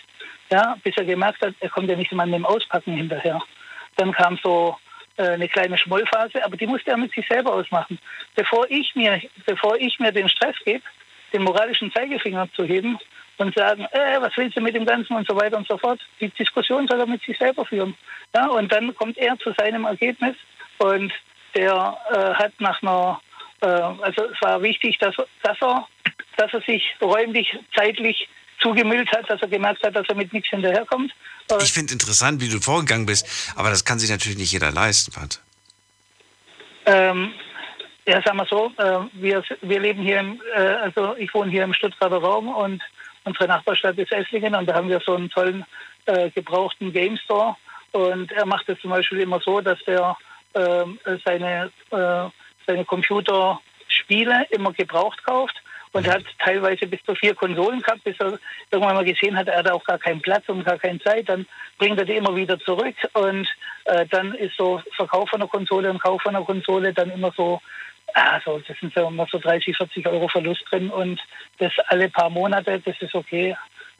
ja, bis er gemerkt hat, er kommt ja nicht immer mit dem Auspacken hinterher. Dann kam so äh, eine kleine Schmollphase, aber die musste er mit sich selber ausmachen. Bevor ich mir, bevor ich mir den Stress gebe, den moralischen Zeigefinger zu heben und sagen, äh, was willst du mit dem Ganzen und so weiter und so fort. Die Diskussion soll er mit sich selber führen. Ja, und dann kommt er zu seinem Ergebnis und der äh, hat nach einer, äh, also es war wichtig, dass, dass, er, dass er sich räumlich, zeitlich zugemüllt hat, dass er gemerkt hat, dass er mit nichts hinterherkommt. Ich finde interessant, wie du vorgegangen bist, aber das kann sich natürlich nicht jeder leisten, Pat. Ähm, Ja, sagen wir so, äh, wir, wir leben hier, im, äh, also ich wohne hier im Stuttgarter Raum und unsere Nachbarstadt ist Esslingen und da haben wir so einen tollen äh, gebrauchten Game Store. Und er macht es zum Beispiel immer so, dass er ähm, seine, äh, seine Computerspiele immer gebraucht kauft. Und er hat teilweise bis zu vier Konsolen gehabt, bis er irgendwann mal gesehen hat, er hat auch gar keinen Platz und gar keine Zeit. Dann bringt er die immer wieder zurück. Und äh, dann ist so Verkauf von der Konsole und Kauf von der Konsole dann immer so, also das sind so immer so 30, 40 Euro Verlust drin und das alle paar Monate, das ist okay.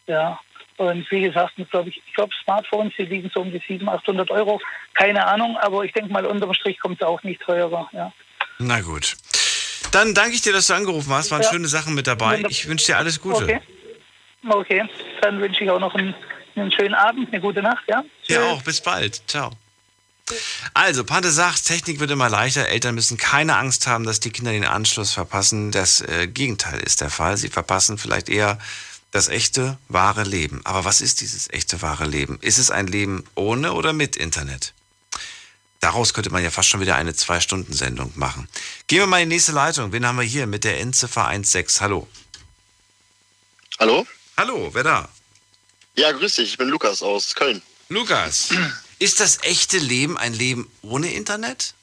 Ja. Und wie gesagt, glaube ich, ich glaube Smartphones, die liegen so um die 700, 800 Euro. Keine Ahnung, aber ich denke mal, unterm Strich kommt es auch nicht teurer. Ja. Na gut. Dann danke ich dir, dass du angerufen hast. Waren Ja. schöne Sachen mit dabei. Ich wünsche dir alles Gute. Okay. Okay, dann wünsche ich auch noch einen, einen schönen Abend, eine gute Nacht, ja? Ja, auch. Bis bald. Ciao. Also, Pante sagt, Technik wird immer leichter. Eltern müssen keine Angst haben, dass die Kinder den Anschluss verpassen. Das äh, Gegenteil ist der Fall. Sie verpassen vielleicht eher das echte, wahre Leben. Aber was ist dieses echte, wahre Leben? Ist es ein Leben ohne oder mit Internet? Daraus könnte man ja fast schon wieder eine Zwei-Stunden-Sendung machen. Gehen wir mal in die nächste Leitung. Wen haben wir hier mit der Endziffer 16? Hallo. Hallo? Hallo, wer da? Ja, grüß dich, ich bin Lukas aus Köln. Lukas, ist das echte Leben ein Leben ohne Internet?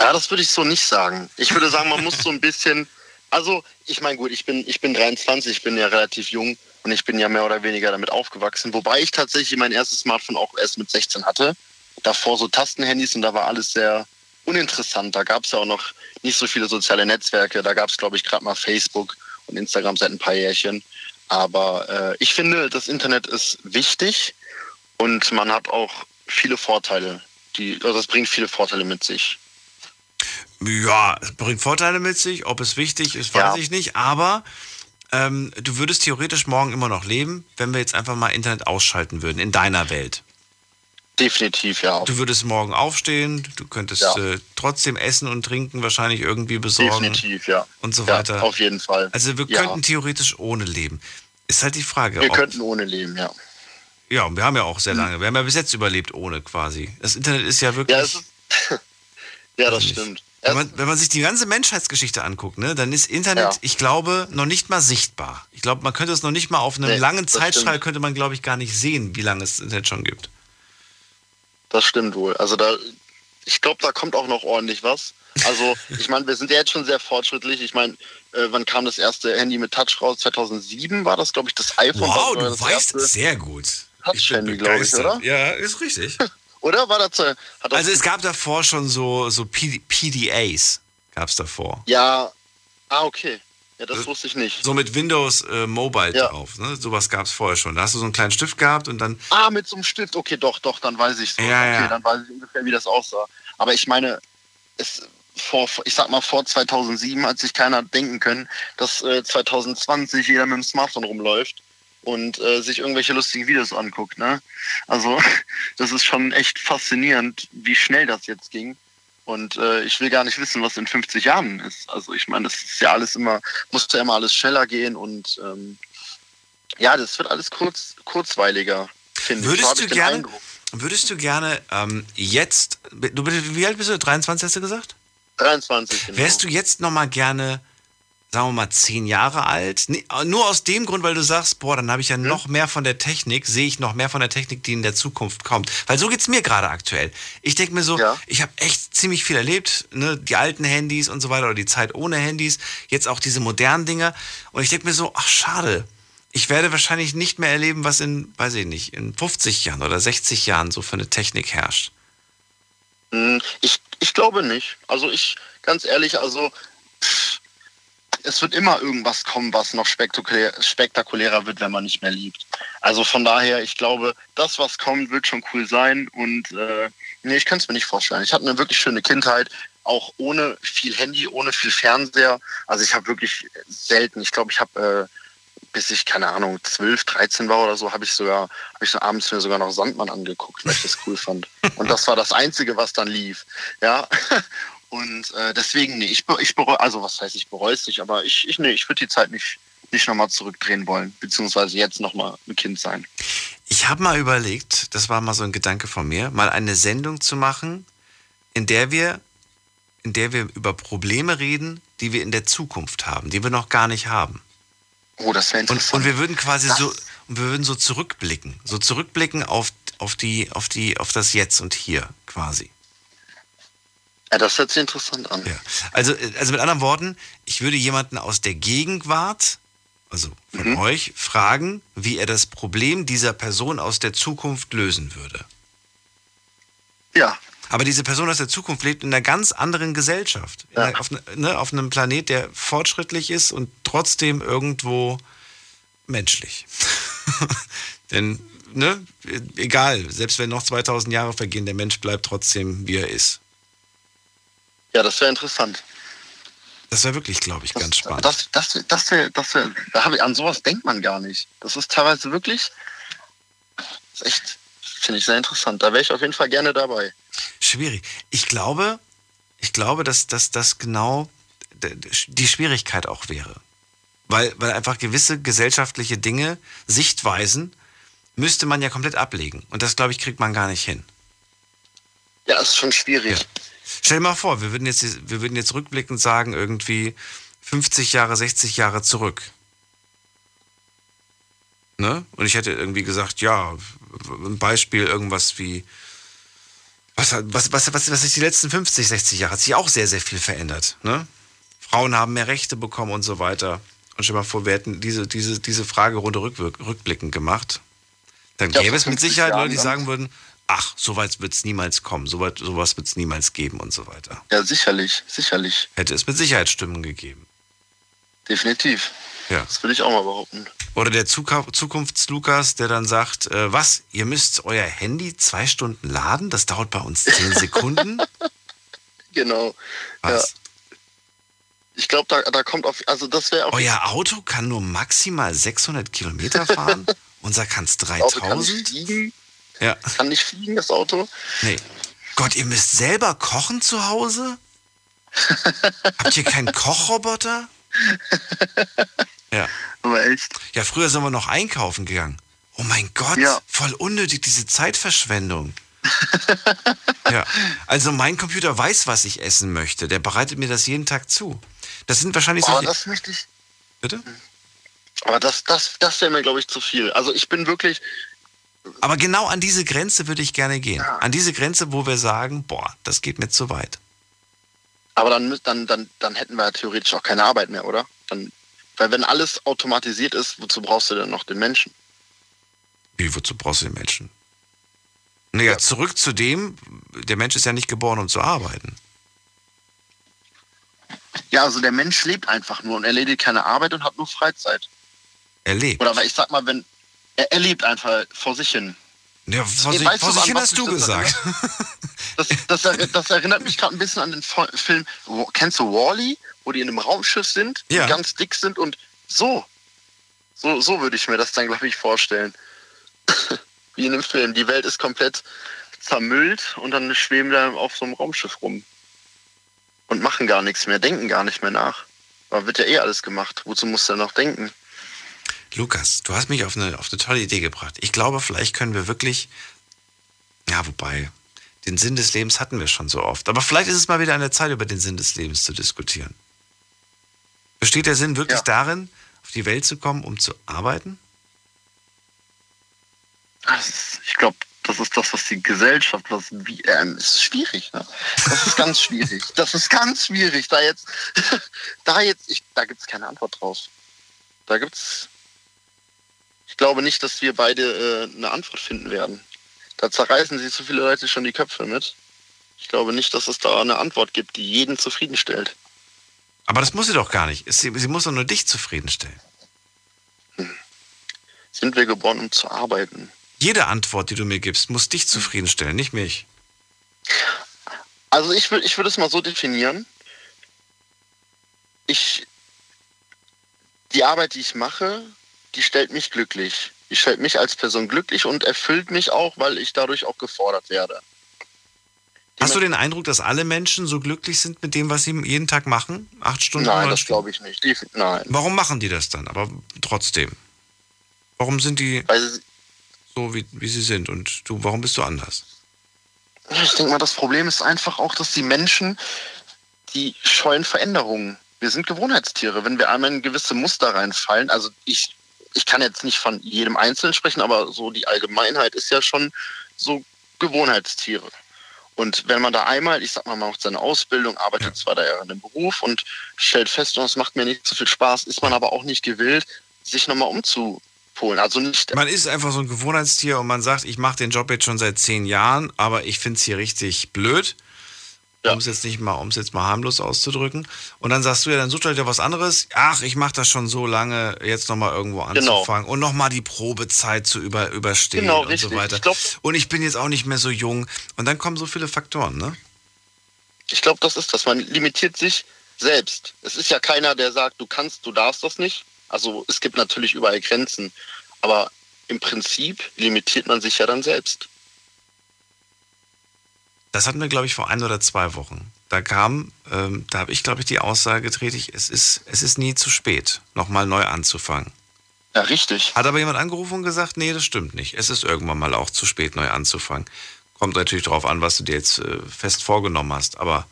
Ja, das würde ich so nicht sagen. Ich würde sagen, man muss so ein bisschen, also ich meine gut, ich bin, ich bin 23, ich bin ja relativ jung und ich bin ja mehr oder weniger damit aufgewachsen, wobei ich tatsächlich mein erstes Smartphone auch erst mit 16 hatte. Davor so Tastenhandys und da war alles sehr uninteressant. Da gab es ja auch noch nicht so viele soziale Netzwerke. Da gab es, glaube ich, gerade mal Facebook und Instagram seit ein paar Jährchen. Aber äh, ich finde, das Internet ist wichtig und man hat auch viele Vorteile. Die, also es bringt viele Vorteile mit sich. Ja, es bringt Vorteile mit sich. Ob es wichtig ist, weiß Ja. ich nicht. Aber ähm, du würdest theoretisch morgen immer noch leben, wenn wir jetzt einfach mal Internet ausschalten würden in deiner Welt. Definitiv, ja. Du würdest morgen aufstehen, du könntest Ja. äh, trotzdem essen und trinken wahrscheinlich irgendwie besorgen. Definitiv, ja. Und so Ja, weiter. auf jeden Fall. Also wir könnten theoretisch ohne leben. Ist halt die Frage. Wir könnten ohne leben, ja. Ja, und wir haben ja auch sehr lange. Wir haben ja bis jetzt überlebt ohne quasi. Das Internet ist ja wirklich. Ja, ist, ja das stimmt. Wenn man, wenn man sich die ganze Menschheitsgeschichte anguckt, ne, dann ist Internet, Ja. ich glaube, noch nicht mal sichtbar. Ich glaube, man könnte es noch nicht mal auf einem Nee, langen Zeitstrahl, könnte man, glaube ich, gar nicht sehen, wie lange es Internet schon gibt. Das stimmt wohl. Also da, ich glaube, da kommt auch noch ordentlich was. Also, ich meine, wir sind ja jetzt schon sehr fortschrittlich. Ich meine, äh, wann kam das erste Handy mit Touch raus? 2007 war das, glaube ich, das iPhone. Wow, du weißt erste sehr gut. Touch-Handy, glaube ich, oder? Ja, ist richtig. Oder war das, äh, hat Also es gab davor schon so, so PDAs, gab es davor. Ja, ah, okay. Ja, das wusste ich nicht. So mit Windows äh, Mobile Ja. drauf. Ne? Sowas gab es vorher schon. Da hast du so einen kleinen Stift gehabt und dann Ah, mit so einem Stift. Okay, doch, doch, dann weiß ich so. Ja, okay, ja. dann weiß ich ungefähr, wie das aussah. Aber ich meine, es vor, ich sag mal vor 2007 hat sich keiner denken können, dass äh, 2020 jeder mit dem Smartphone rumläuft und äh, sich irgendwelche lustigen Videos anguckt. Ne? Also das ist schon echt faszinierend, wie schnell das jetzt ging. Und äh, ich will gar nicht wissen, was in 50 Jahren ist. Also ich meine, das ist ja alles immer, muss ja immer alles schneller gehen und ähm, ja, das wird alles kurz, kurzweiliger, finde ich. So du gerne, Eindruck. würdest du gerne ähm, jetzt, du, wie alt bist du? 23 hast du gesagt? 23, genau. Wärst du jetzt nochmal gerne, sagen wir mal, zehn Jahre alt? Nee, nur aus dem Grund, weil du sagst, boah, dann habe ich ja noch mehr von der Technik, sehe ich noch mehr von der Technik, die in der Zukunft kommt. Weil so geht's mir gerade aktuell. Ich denke mir so, ich habe echt ziemlich viel erlebt, ne? die alten Handys und so weiter oder die Zeit ohne Handys, jetzt auch diese modernen Dinger. Und ich denke mir so, ach schade, ich werde wahrscheinlich nicht mehr erleben, was in, weiß ich nicht, in 50 Jahren oder 60 Jahren so für eine Technik herrscht. Hm, Ich, ich glaube nicht. Also ich, ganz ehrlich, also es wird immer irgendwas kommen, was noch spektakulär, spektakulärer wird, wenn man nicht mehr liebt. Also von daher, ich glaube, das, was kommt, wird schon cool sein. Und äh, nee, ich kann es mir nicht vorstellen. Ich hatte eine wirklich schöne Kindheit, auch ohne viel Handy, ohne viel Fernseher. Also ich habe wirklich selten, ich glaube, ich habe äh, bis ich, keine Ahnung, 12, 13 war oder so, habe ich sogar, habe ich so abends mir sogar noch Sandmann angeguckt, weil ich das cool fand. Und das war das Einzige, was dann lief. Ja. Und äh, deswegen, nee, ich, ich bereue, also was heißt, ich bereue es nicht, aber ich, ich, nee, ich würde die Zeit nicht, nicht nochmal zurückdrehen wollen, beziehungsweise jetzt nochmal ein Kind sein. Ich habe mal überlegt, das war mal so ein Gedanke von mir, mal eine Sendung zu machen, in der wir in der wir über Probleme reden, die wir in der Zukunft haben, die wir noch gar nicht haben. Oh, das wäre Und, interessant. und wir würden quasi Das- so, und wir würden so zurückblicken, so zurückblicken auf, auf die, auf die, auf das Jetzt und Hier quasi. Ja, das hört sich interessant an. Also, äh, also mit anderen Worten, ich würde jemanden aus der Gegenwart, also von Mhm. euch, fragen, wie er das Problem dieser Person aus der Zukunft lösen würde. Ja. Aber diese Person aus der Zukunft lebt in einer ganz anderen Gesellschaft. In einer, auf, ne- ne, auf einem Planet, der fortschrittlich ist und trotzdem irgendwo menschlich. Denn, ne, egal, selbst wenn noch 2000 Jahre vergehen, der Mensch bleibt trotzdem, wie er ist. Ja, das wäre interessant. Das wäre wirklich, glaube ich, ganz spannend. Das, das, das wäre, das wär, da hab ich, an sowas denkt man gar nicht. Das ist teilweise wirklich, das ist echt, finde ich sehr interessant. Da wäre ich auf jeden Fall gerne dabei. Schwierig. Ich glaube, ich glaube, dass, dass das genau die Schwierigkeit auch wäre. Weil, weil einfach gewisse gesellschaftliche Dinge, Sichtweisen, müsste man ja komplett ablegen. Und das, glaube ich, kriegt man gar nicht hin. Ja, das ist schon schwierig. Stell dir mal vor, wir würden jetzt, wir würden jetzt rückblickend sagen, irgendwie 50 Jahre, 60 Jahre zurück. Ne? Und ich hätte irgendwie gesagt, ja, ein Beispiel, irgendwas wie, was, was, was, was, was ist die letzten 50, 60 Jahre? Hat sich auch sehr, sehr viel verändert. Ne? Frauen haben mehr Rechte bekommen und so weiter. Und stell dir mal vor, wir hätten diese, diese, diese Fragerunde rückblickend gemacht. Dann Ja, gäbe vor es mit 50 Sicherheit Jahren Leute, die sagen würden, ach, so weit wird es niemals kommen, so weit, sowas wird es niemals geben und so weiter. Ja, sicherlich, sicherlich. Hätte es mit Sicherheit Stimmen gegeben. Definitiv. Ja. Das würde ich auch mal behaupten. Oder der Zukunftslukas, der dann sagt, äh, was, ihr müsst euer Handy zwei Stunden laden? Das dauert bei uns zehn Sekunden? Genau. Was? Ja. Ich glaube, da, da kommt auf, also das wäre auch. Euer Auto kann nur maximal 600 Kilometer fahren? Unser kann es Das Auto kann nicht 3000? Ja. kann nicht fliegen, das Auto. Nee. Gott, ihr müsst selber kochen zu Hause? Habt ihr keinen Kochroboter? Ja. Aber echt. Ja, früher sind wir noch einkaufen gegangen. Oh mein Gott, Ja. voll unnötig, diese Zeitverschwendung. ja, also mein Computer weiß, was ich essen möchte. Der bereitet mir das jeden Tag zu. Das sind wahrscheinlich Aber solche... das möchte ich. Bitte? Aber das, das, das wäre mir, glaube ich, zu viel. Also ich bin wirklich, Aber genau an diese Grenze würde ich gerne gehen. An diese Grenze, wo wir sagen, boah, das geht mir zu weit. aber dann, dann, dann, dann hätten wir ja theoretisch auch keine Arbeit mehr, oder? Dann, weil wenn alles automatisiert ist, wozu brauchst du denn noch den Menschen? Wie, wozu brauchst du den Menschen? Naja, zurück zu dem, der Mensch ist ja nicht geboren, um zu arbeiten. Ja, also der Mensch lebt einfach nur und erledigt keine Arbeit und hat nur Freizeit. Er lebt. Oder weil ich sag mal, wenn er, er lebt einfach vor sich hin. Ja, vor sich, weißt vor du, sich hin was hast du das gesagt. Das, das, erri- das erinnert mich gerade ein bisschen an den Film, kennst du Wally, wo die in einem Raumschiff sind, Ja. ganz dick sind und so. So, so würde ich mir das dann, glaube ich, vorstellen. Wie in einem Film. Die Welt ist komplett zermüllt und dann schweben wir auf so einem Raumschiff rum. Und machen gar nichts mehr, denken gar nicht mehr nach. Aber wird ja eh alles gemacht. Wozu muss er noch denken? Lukas, du hast mich auf eine, auf eine tolle Idee gebracht. Ich glaube, vielleicht können wir wirklich, ja, wobei, den Sinn des Lebens hatten wir schon so oft. Aber vielleicht ist es mal wieder an der Zeit, über den Sinn des Lebens zu diskutieren. Besteht der Sinn wirklich darin, auf die Welt zu kommen, um zu arbeiten? Ist, ich glaube, das ist das, was die Gesellschaft, was wie, ähm, ist schwierig. Ne? Das ist ganz schwierig. Das ist ganz schwierig. Da jetzt, da jetzt, ich, da gibt es keine Antwort drauf. Da gibt's. Ich glaube nicht, dass wir beide äh, eine Antwort finden werden. Da zerreißen sich so viele Leute schon die Köpfe mit. Ich glaube nicht, dass es da eine Antwort gibt, die jeden zufriedenstellt. Aber das muss sie doch gar nicht. Sie, sie muss doch nur dich zufriedenstellen. Sind wir geboren, um zu arbeiten? Jede Antwort, die du mir gibst, muss dich zufriedenstellen, nicht mich. Also ich will, ich würde es mal so definieren. Ich, die Arbeit, die ich mache, die stellt mich glücklich. Die stellt mich als Person glücklich und erfüllt mich auch, weil ich dadurch auch gefordert werde. Hast du den Eindruck, dass alle Menschen so glücklich sind mit dem, was sie jeden Tag machen? Acht Stunden? Nein, das glaube ich nicht. Defi- Nein. Warum machen die das dann? Aber trotzdem. Warum sind die so, wie, wie sie sind? Und du, warum bist du anders? Ich denke mal, das Problem ist einfach auch, dass die Menschen die scheuen Veränderungen. Wir sind Gewohnheitstiere. Wenn wir einmal in gewisse Muster reinfallen, also ich, ich kann jetzt nicht von jedem Einzelnen sprechen, aber so die Allgemeinheit ist ja schon so Gewohnheitstiere. Und wenn man da einmal, ich sag mal, man macht seine Ausbildung, arbeitet ja. zwei, drei Jahre in dem Beruf und stellt fest, und es macht mir nicht so viel Spaß, ist man aber auch nicht gewillt, sich nochmal umzupolen. Also nicht. Man ist einfach so ein Gewohnheitstier und man sagt, ich mache den Job jetzt schon seit zehn Jahren, aber ich finde es hier richtig blöd ja. um es jetzt nicht mal, um es jetzt mal harmlos auszudrücken. Und dann sagst du ja, dann such halt ja was anderes. Ach, ich mache das schon so lange, jetzt nochmal irgendwo genau. anzufangen genau. und nochmal die Probezeit zu über, überstehen genau, und richtig. so weiter. Ich glaub, und ich bin jetzt auch nicht mehr so jung. Und dann kommen so viele Faktoren, ne? Ich glaube, das ist das. Man limitiert sich selbst. Es ist ja keiner, der sagt, du kannst, du darfst das nicht. Also es gibt natürlich überall Grenzen. Aber im Prinzip limitiert man sich ja dann selbst. Das hatten wir, glaube ich, vor ein oder zwei Wochen. Da kam, ähm, da habe ich, glaube ich, die Aussage getätigt, es ist, es ist nie zu spät, nochmal neu anzufangen. Ja, richtig. Hat aber jemand angerufen und gesagt, nee, das stimmt nicht. Es ist irgendwann mal auch zu spät, neu anzufangen. Kommt natürlich darauf an, was du dir jetzt äh, fest vorgenommen hast, aber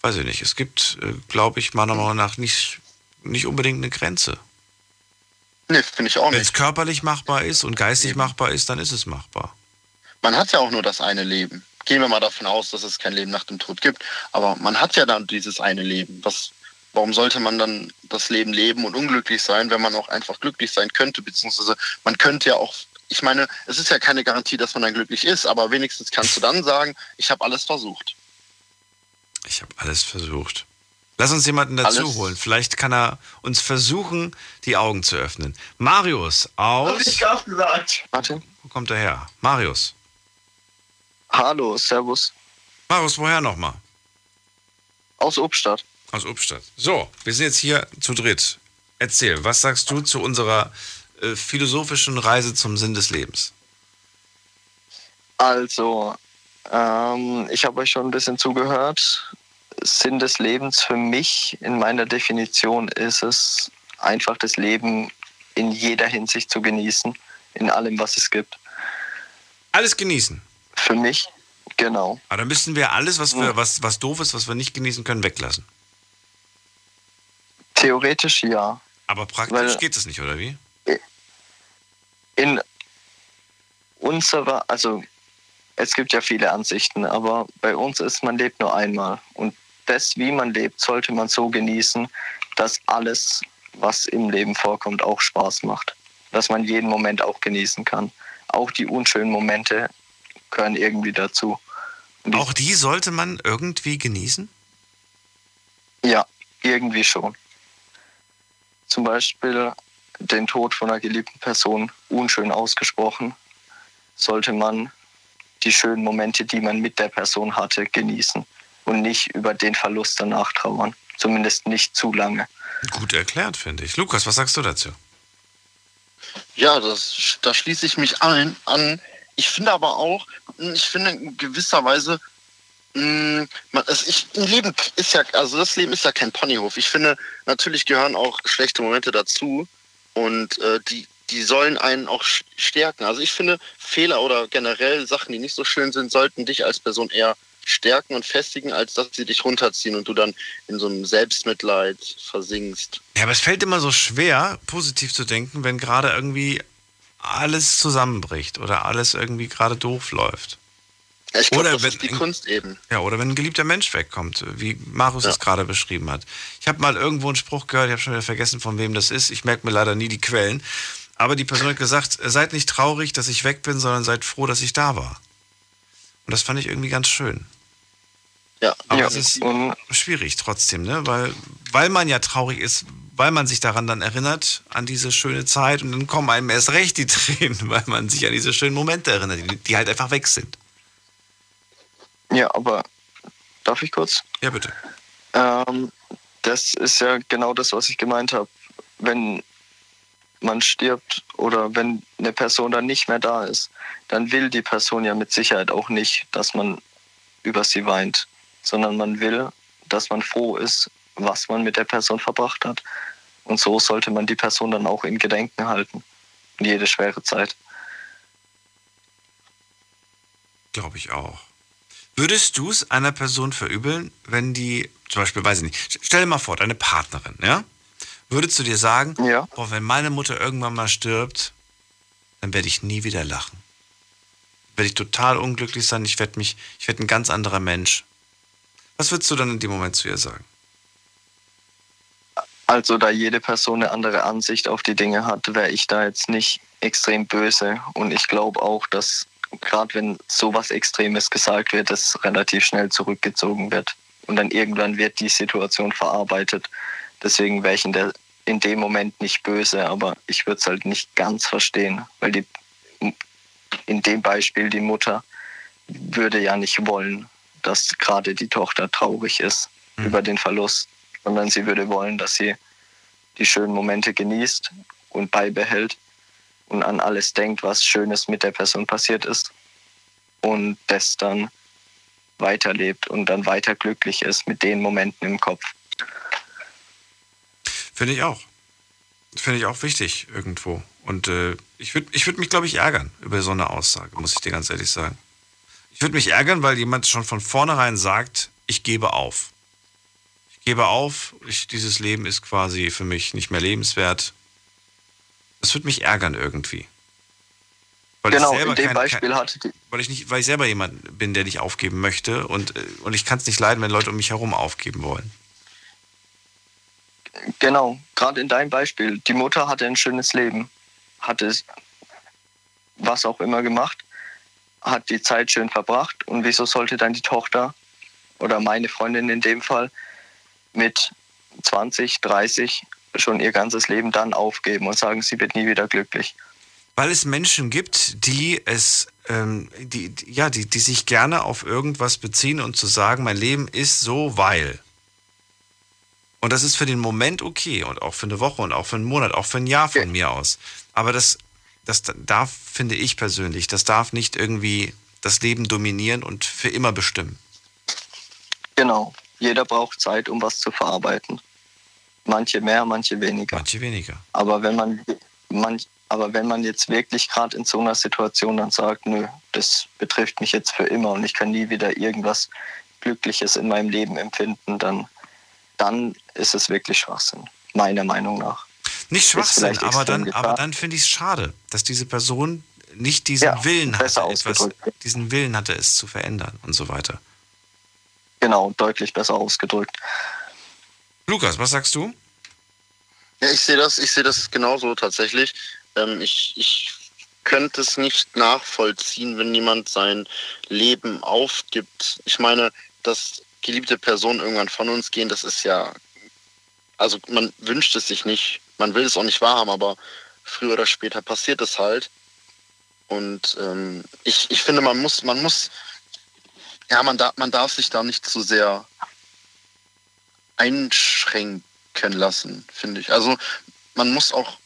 weiß ich nicht. Es gibt, äh, glaube ich, meiner Meinung nach nicht, nicht unbedingt eine Grenze. Nee, finde ich auch nicht. Wenn es körperlich machbar ist und geistig machbar ist, dann ist es machbar man hat ja auch nur das eine Leben. Gehen wir mal davon aus, dass es kein Leben nach dem Tod gibt. Aber man hat ja dann dieses eine Leben. Was, warum sollte man dann das Leben leben und unglücklich sein, wenn man auch einfach glücklich sein könnte? Beziehungsweise man könnte ja auch, ich meine, es ist ja keine Garantie, dass man dann glücklich ist, aber wenigstens kannst du dann sagen, ich habe alles versucht. Ich habe alles versucht. Lass uns jemanden dazu alles. holen. Vielleicht kann er uns versuchen, die Augen zu öffnen. Marius aus. Hab ich gesagt. Martin? Wo kommt er her? Marius. Hallo, Servus. Marius, woher nochmal? Aus Obstadt. Aus Obstadt. So, wir sind jetzt hier zu dritt. Erzähl, was sagst du zu unserer äh, philosophischen Reise zum Sinn des Lebens? Also, ähm, ich habe euch schon ein bisschen zugehört. Sinn des Lebens für mich in meiner Definition ist es, einfach das Leben in jeder Hinsicht zu genießen, in allem, was es gibt. Alles genießen? Für mich, genau. Aber dann müssen wir alles, was, wir, was, was doof ist, was wir nicht genießen können, weglassen. Theoretisch ja. Aber praktisch Weil geht es nicht, oder wie? In unserer, also es gibt ja viele Ansichten, aber bei uns ist, man lebt nur einmal. Und das, wie man lebt, sollte man so genießen, dass alles, was im Leben vorkommt, auch Spaß macht. Dass man jeden Moment auch genießen kann. Auch die unschönen Momente gehören irgendwie dazu. Die Auch die sollte man irgendwie genießen? Ja, irgendwie schon. Zum Beispiel den Tod von einer geliebten Person unschön ausgesprochen, sollte man die schönen Momente, die man mit der Person hatte, genießen und nicht über den Verlust danach trauern. Zumindest nicht zu lange. Gut erklärt, finde ich. Lukas, was sagst du dazu? Ja, das, da schließe ich mich ein, an. Ich finde aber auch, ich finde in gewisser Weise, mh, man, es, ich, ein Leben ist ja, also das Leben ist ja kein Ponyhof. Ich finde, natürlich gehören auch schlechte Momente dazu und äh, die, die sollen einen auch stärken. Also ich finde, Fehler oder generell Sachen, die nicht so schön sind, sollten dich als Person eher stärken und festigen, als dass sie dich runterziehen und du dann in so einem Selbstmitleid versinkst. Ja, aber es fällt immer so schwer, positiv zu denken, wenn gerade irgendwie alles zusammenbricht oder alles irgendwie gerade doof läuft. Ich glaube, das wenn, ist die Kunst eben. Ja, oder wenn ein geliebter Mensch wegkommt, wie Marius ja. es gerade beschrieben hat. Ich habe mal irgendwo einen Spruch gehört, ich habe schon wieder vergessen, von wem das ist. Ich merke mir leider nie die Quellen. Aber die Person hat gesagt, seid nicht traurig, dass ich weg bin, sondern seid froh, dass ich da war. Und das fand ich irgendwie ganz schön. Ja, aber ja. es ist schwierig trotzdem, ne? Weil, weil man ja traurig ist, weil man sich daran dann erinnert, an diese schöne Zeit und dann kommen einem erst recht die Tränen, weil man sich an diese schönen Momente erinnert, die, die halt einfach weg sind. Ja, aber darf ich kurz? Ja, bitte. Ähm, das ist ja genau das, was ich gemeint habe. Wenn man stirbt oder wenn eine Person dann nicht mehr da ist, dann will die Person ja mit Sicherheit auch nicht, dass man über sie weint, sondern man will, dass man froh ist, was man mit der Person verbracht hat. Und so sollte man die Person dann auch in Gedenken halten. In jede schwere Zeit. Glaube ich auch. Würdest du es einer Person verübeln, wenn die, zum Beispiel, weiß ich nicht, stell dir mal vor, deine Partnerin, ja? Würdest du dir sagen, ja. boah, wenn meine Mutter irgendwann mal stirbt, dann werde ich nie wieder lachen. Werde ich total unglücklich sein, ich werde mich, ich werde ein ganz anderer Mensch. Was würdest du dann in dem Moment zu ihr sagen? Also da jede Person eine andere Ansicht auf die Dinge hat, wäre ich da jetzt nicht extrem böse. Und ich glaube auch, dass gerade wenn sowas Extremes gesagt wird, es relativ schnell zurückgezogen wird. Und dann irgendwann wird die Situation verarbeitet. Deswegen wäre ich in, der, in dem Moment nicht böse, aber ich würde es halt nicht ganz verstehen, weil die, in dem Beispiel die Mutter würde ja nicht wollen, dass gerade die Tochter traurig ist mhm. über den Verlust, sondern sie würde wollen, dass sie die schönen Momente genießt und beibehält und an alles denkt, was Schönes mit der Person passiert ist und das dann weiterlebt und dann weiter glücklich ist mit den Momenten im Kopf. Finde ich auch. Finde ich auch wichtig irgendwo. Und äh, ich würde ich würd mich, glaube ich, ärgern über so eine Aussage, muss ich dir ganz ehrlich sagen. Ich würde mich ärgern, weil jemand schon von vornherein sagt, ich gebe auf. Ich gebe auf, ich, dieses Leben ist quasi für mich nicht mehr lebenswert. Das würde mich ärgern irgendwie. Weil genau, ich selber in dem kein, Beispiel kein, hatte die, weil ich nicht, weil ich selber jemand bin, der nicht aufgeben möchte und, äh, und ich kann es nicht leiden, wenn Leute um mich herum aufgeben wollen. Genau, gerade in deinem Beispiel. Die Mutter hatte ein schönes Leben, hatte was auch immer gemacht, hat die Zeit schön verbracht. Und wieso sollte dann die Tochter oder meine Freundin in dem Fall mit 20, 30 schon ihr ganzes Leben dann aufgeben und sagen, sie wird nie wieder glücklich? Weil es Menschen gibt, die es, ähm, die, ja, die, die sich gerne auf irgendwas beziehen und zu sagen, mein Leben ist so, weil. Und das ist für den Moment okay und auch für eine Woche und auch für einen Monat, auch für ein Jahr von ja. mir aus. Aber das, das darf, finde ich persönlich, das darf nicht irgendwie das Leben dominieren und für immer bestimmen. Genau. Jeder braucht Zeit, um was zu verarbeiten. Manche mehr, manche weniger. Manche weniger. Aber wenn man, man, aber wenn man jetzt wirklich gerade in so einer Situation dann sagt, nö, das betrifft mich jetzt für immer und ich kann nie wieder irgendwas Glückliches in meinem Leben empfinden, dann dann ist es wirklich Schwachsinn, meiner Meinung nach. Nicht Schwachsinn, aber dann, aber dann finde ich es schade, dass diese Person nicht diesen ja, Willen hatte, etwas, diesen Willen hatte, es zu verändern und so weiter. Genau, deutlich besser ausgedrückt. Lukas, was sagst du? Ja, ich sehe das, ich sehe das genauso tatsächlich. Ähm, ich, ich könnte es nicht nachvollziehen, wenn jemand sein Leben aufgibt. Ich meine, dass geliebte Personen irgendwann von uns gehen, das ist ja, also man wünscht es sich nicht, man will es auch nicht wahrhaben, aber früher oder später passiert es halt. Und ähm, ich, ich finde, man muss, man muss, ja, man, da, man darf sich da nicht zu sehr einschränken lassen, finde ich. Also man muss auch,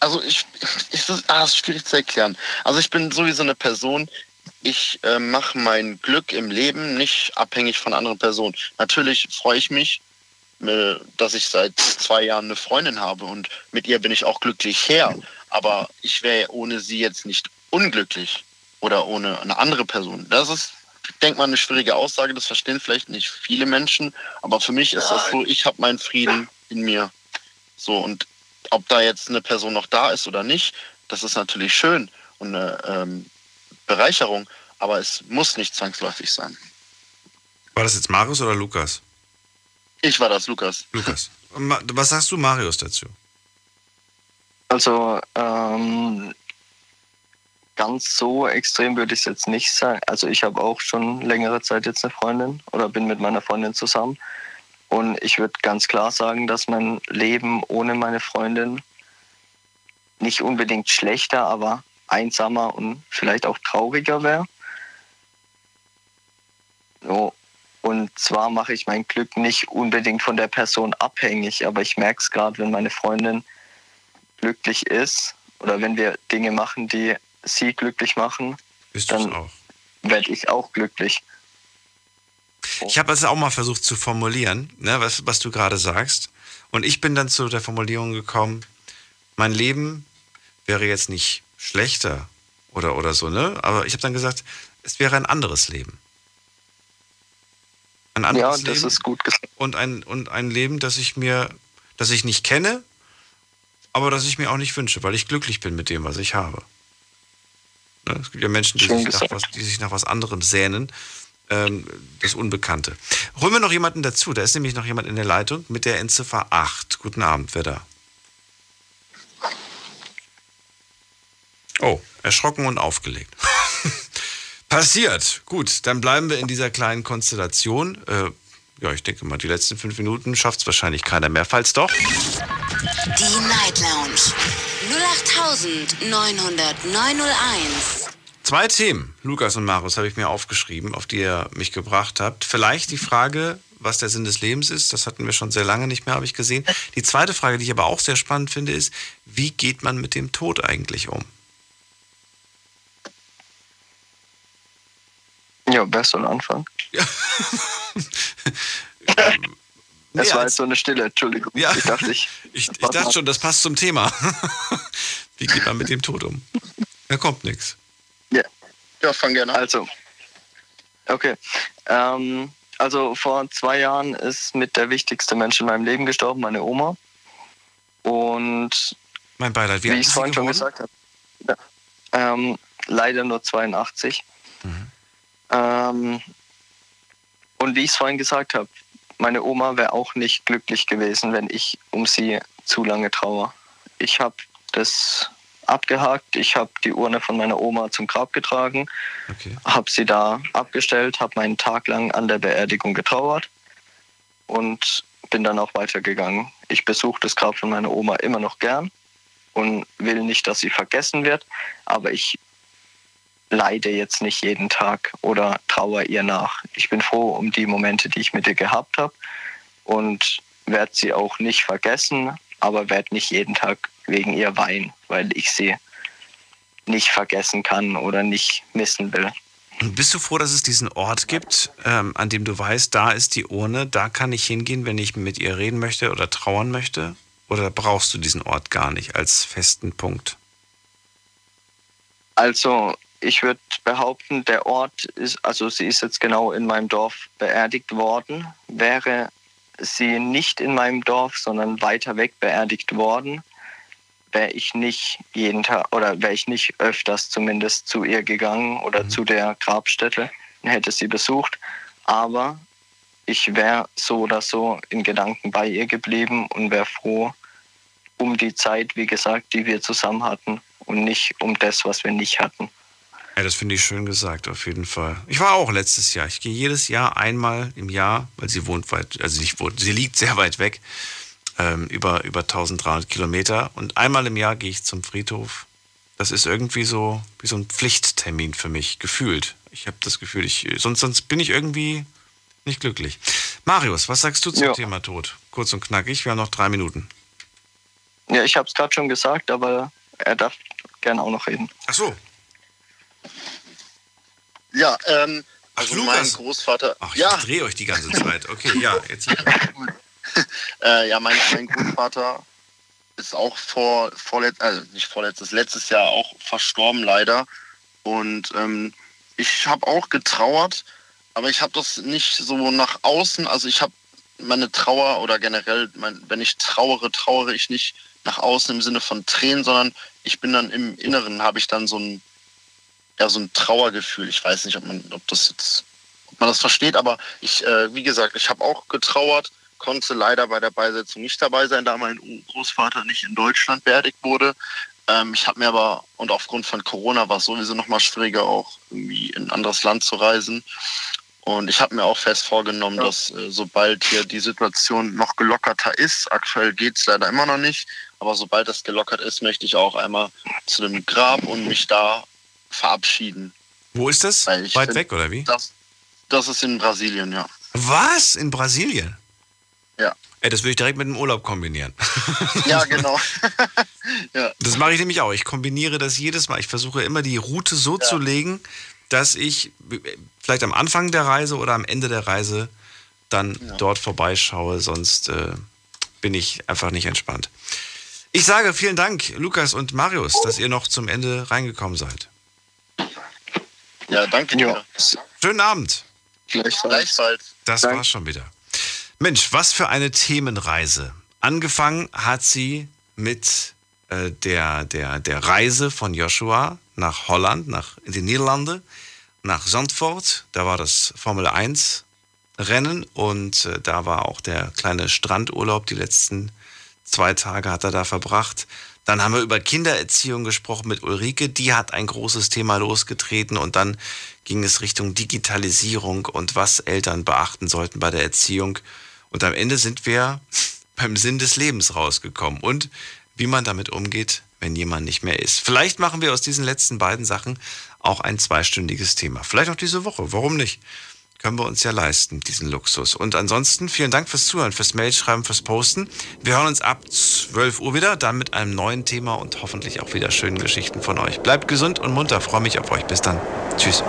also ich, ich ah, das ist schwierig zu erklären. Also ich bin sowieso eine Person, ich äh, mache mein Glück im Leben nicht abhängig von anderen Personen. Natürlich freue ich mich, dass ich seit zwei Jahren eine Freundin habe und mit ihr bin ich auch glücklich her. Aber ich wäre ohne sie jetzt nicht unglücklich oder ohne eine andere Person. Das ist, denke mal, eine schwierige Aussage. Das verstehen vielleicht nicht viele Menschen. Aber für mich ist das so, ich habe meinen Frieden in mir. So, und ob da jetzt eine Person noch da ist oder nicht, das ist natürlich schön. Und eine, ähm, Bereicherung, aber es muss nicht zwangsläufig sein. War das jetzt Marius oder Lukas? Ich war das, Lukas. Lukas. Was sagst du, Marius, dazu? Also, ähm, ganz so extrem würde ich es jetzt nicht sagen. Also, ich habe auch schon längere Zeit jetzt eine Freundin oder bin mit meiner Freundin zusammen. Und ich würde ganz klar sagen, dass mein Leben ohne meine Freundin nicht unbedingt schlechter, aber einsamer und vielleicht auch trauriger wäre. So. Und zwar mache ich mein Glück nicht unbedingt von der Person abhängig, aber ich merke es gerade, wenn meine Freundin glücklich ist oder wenn wir Dinge machen, die sie glücklich machen, Bist dann werde ich auch glücklich. Ich habe es auch mal versucht zu formulieren, ne, was, was du gerade sagst. Und ich bin dann zu der Formulierung gekommen, mein Leben wäre jetzt nicht schlechter oder, oder so, ne? Aber ich habe dann gesagt, es wäre ein anderes Leben. Ein anderes Ja, das Leben ist gut gesagt. und ein, und ein Leben, das ich mir, das ich nicht kenne, aber das ich mir auch nicht wünsche, weil ich glücklich bin mit dem, was ich habe. Ne? Es gibt ja Menschen, die sich, was, die sich nach was anderem sehnen. Ähm, das Unbekannte. Holen wir noch jemanden dazu. Da ist nämlich noch jemand in der Leitung mit der Endziffer 8. Guten Abend, wer da? Oh, erschrocken und aufgelegt. Passiert. Gut, dann bleiben wir in dieser kleinen Konstellation. Äh, ja, ich denke mal, die letzten fünf Minuten schafft es wahrscheinlich keiner mehr. Falls doch, Die Night Lounge 0890901. Zwei Themen, Lukas und Marius, habe ich mir aufgeschrieben, auf die ihr mich gebracht habt. Vielleicht die Frage, was der Sinn des Lebens ist, das hatten wir schon sehr lange nicht mehr, habe ich gesehen. Die zweite Frage, die ich aber auch sehr spannend finde, ist, wie geht man mit dem Tod eigentlich um? Ja, wer soll anfangen? Es war jetzt so eine Stille, Entschuldigung. Ja. Ich dachte, ich. Ich, ich dachte schon, das passt zum Thema. wie geht man mit dem Tod um? Da kommt nichts. Ja. Ja, fang gerne an. Also, okay. Ähm, also vor zwei Jahren ist mit der wichtigste Mensch in meinem Leben gestorben, meine Oma. Und Mein Beileid, wie wie ich ist es vorhin schon gesagt habe, ja, ähm, leider nur 82. Mhm. Ähm, und wie ich es vorhin gesagt habe, meine Oma wäre auch nicht glücklich gewesen, wenn ich um sie zu lange trauere. Ich habe das abgehakt, ich habe die Urne von meiner Oma zum Grab getragen, Okay. habe sie da abgestellt, habe meinen Tag lang an der Beerdigung getrauert und bin dann auch weitergegangen. Ich besuche das Grab von meiner Oma immer noch gern und will nicht, dass sie vergessen wird, aber ich leide jetzt nicht jeden Tag oder trauere ihr nach. Ich bin froh um die Momente, die ich mit ihr gehabt habe und werde sie auch nicht vergessen, aber werde nicht jeden Tag wegen ihr weinen, weil ich sie nicht vergessen kann oder nicht missen will. Und bist du froh, dass es diesen Ort gibt, ähm, an dem du weißt, da ist die Urne, da kann ich hingehen, wenn ich mit ihr reden möchte oder trauern möchte? Oder brauchst du diesen Ort gar nicht als festen Punkt? Also ich würde behaupten, der Ort ist, also sie ist jetzt genau in meinem Dorf beerdigt worden. Wäre sie nicht in meinem Dorf, sondern weiter weg beerdigt worden, wäre ich nicht jeden Tag oder wäre ich nicht öfters zumindest zu ihr gegangen oder zu der Grabstätte und hätte sie besucht. Aber ich wäre so oder so in Gedanken bei ihr geblieben und wäre froh um die Zeit, wie gesagt, die wir zusammen hatten und nicht um das, was wir nicht hatten. Ja, das finde ich schön gesagt, auf jeden Fall. Ich war auch letztes Jahr. Ich gehe jedes Jahr einmal im Jahr, weil sie wohnt weit, also nicht wohnt, sie liegt sehr weit weg, ähm, über, über 1300 Kilometer. Und einmal im Jahr gehe ich zum Friedhof. Das ist irgendwie so wie so ein Pflichttermin für mich, gefühlt. Ich habe das Gefühl, ich, sonst, sonst bin ich irgendwie nicht glücklich. Marius, was sagst du zum Ja. Thema Tod? Kurz und knackig, wir haben noch drei Minuten. Ja, ich habe es gerade schon gesagt, aber er darf gerne auch noch reden. Ach so. Ja, ähm, also mein. Großvater. Ach, ich ja, drehe euch die ganze Zeit. Okay, ja, jetzt äh, ja, mein, mein Großvater ist auch vor, vorletzt, also nicht vorletztes, letztes Jahr auch verstorben leider. Und ähm, ich habe auch getrauert, aber ich habe das nicht so nach außen, also ich habe meine Trauer oder generell, mein, wenn ich trauere, trauere ich nicht nach außen im Sinne von Tränen, sondern ich bin dann im Inneren, habe ich dann so ein, ja, so ein Trauergefühl. Ich weiß nicht, ob man, ob das jetzt, ob man das versteht, aber ich, äh, wie gesagt, ich habe auch getrauert, konnte leider bei der Beisetzung nicht dabei sein, da mein Großvater nicht in Deutschland beerdigt wurde. Ähm, ich habe mir aber, und aufgrund von Corona war es sowieso nochmal schwieriger, auch irgendwie in ein anderes Land zu reisen. Und ich habe mir auch fest vorgenommen, dass äh, sobald hier die Situation noch gelockerter ist, aktuell geht es leider immer noch nicht, aber sobald das gelockert ist, möchte ich auch einmal zu dem Grab und mich da verabschieden. Wo ist das? Weit find, weg, oder wie? Das, das ist in Brasilien, ja. Was? In Brasilien? Ja. Ey, das würde ich direkt mit dem Urlaub kombinieren. Ja, genau. ja. Das mache ich nämlich auch. Ich kombiniere das jedes Mal. Ich versuche immer die Route so zu legen, dass ich vielleicht am Anfang der Reise oder am Ende der Reise dann dort vorbeischaue. Sonst äh, bin ich einfach nicht entspannt. Ich sage vielen Dank, Lukas und Marius, dass ihr noch zum Ende reingekommen seid. Ja, danke dir. Schönen Abend. Gleichfalls. Das war's schon wieder. Mensch, was für eine Themenreise. Angefangen hat sie mit äh, der, der, der Reise von Joshua nach Holland, nach in die Niederlande, nach Zandvoort. Da war das Formel 1 Rennen und äh, da war auch der kleine Strandurlaub. Die letzten zwei Tage hat er da verbracht. Dann haben wir über Kindererziehung gesprochen mit Ulrike. Die hat ein großes Thema losgetreten und dann ging es Richtung Digitalisierung und was Eltern beachten sollten bei der Erziehung. Und am Ende sind wir beim Sinn des Lebens rausgekommen und wie man damit umgeht, wenn jemand nicht mehr ist. Vielleicht machen wir aus diesen letzten beiden Sachen auch ein zweistündiges Thema. Vielleicht auch diese Woche. Warum nicht? Können wir uns ja leisten, diesen Luxus. Und ansonsten vielen Dank fürs Zuhören, fürs Mailschreiben, fürs Posten. Wir hören uns ab 12 Uhr wieder, dann mit einem neuen Thema und hoffentlich auch wieder schönen Geschichten von euch. Bleibt gesund und munter. Freue mich auf euch. Bis dann. Tschüss.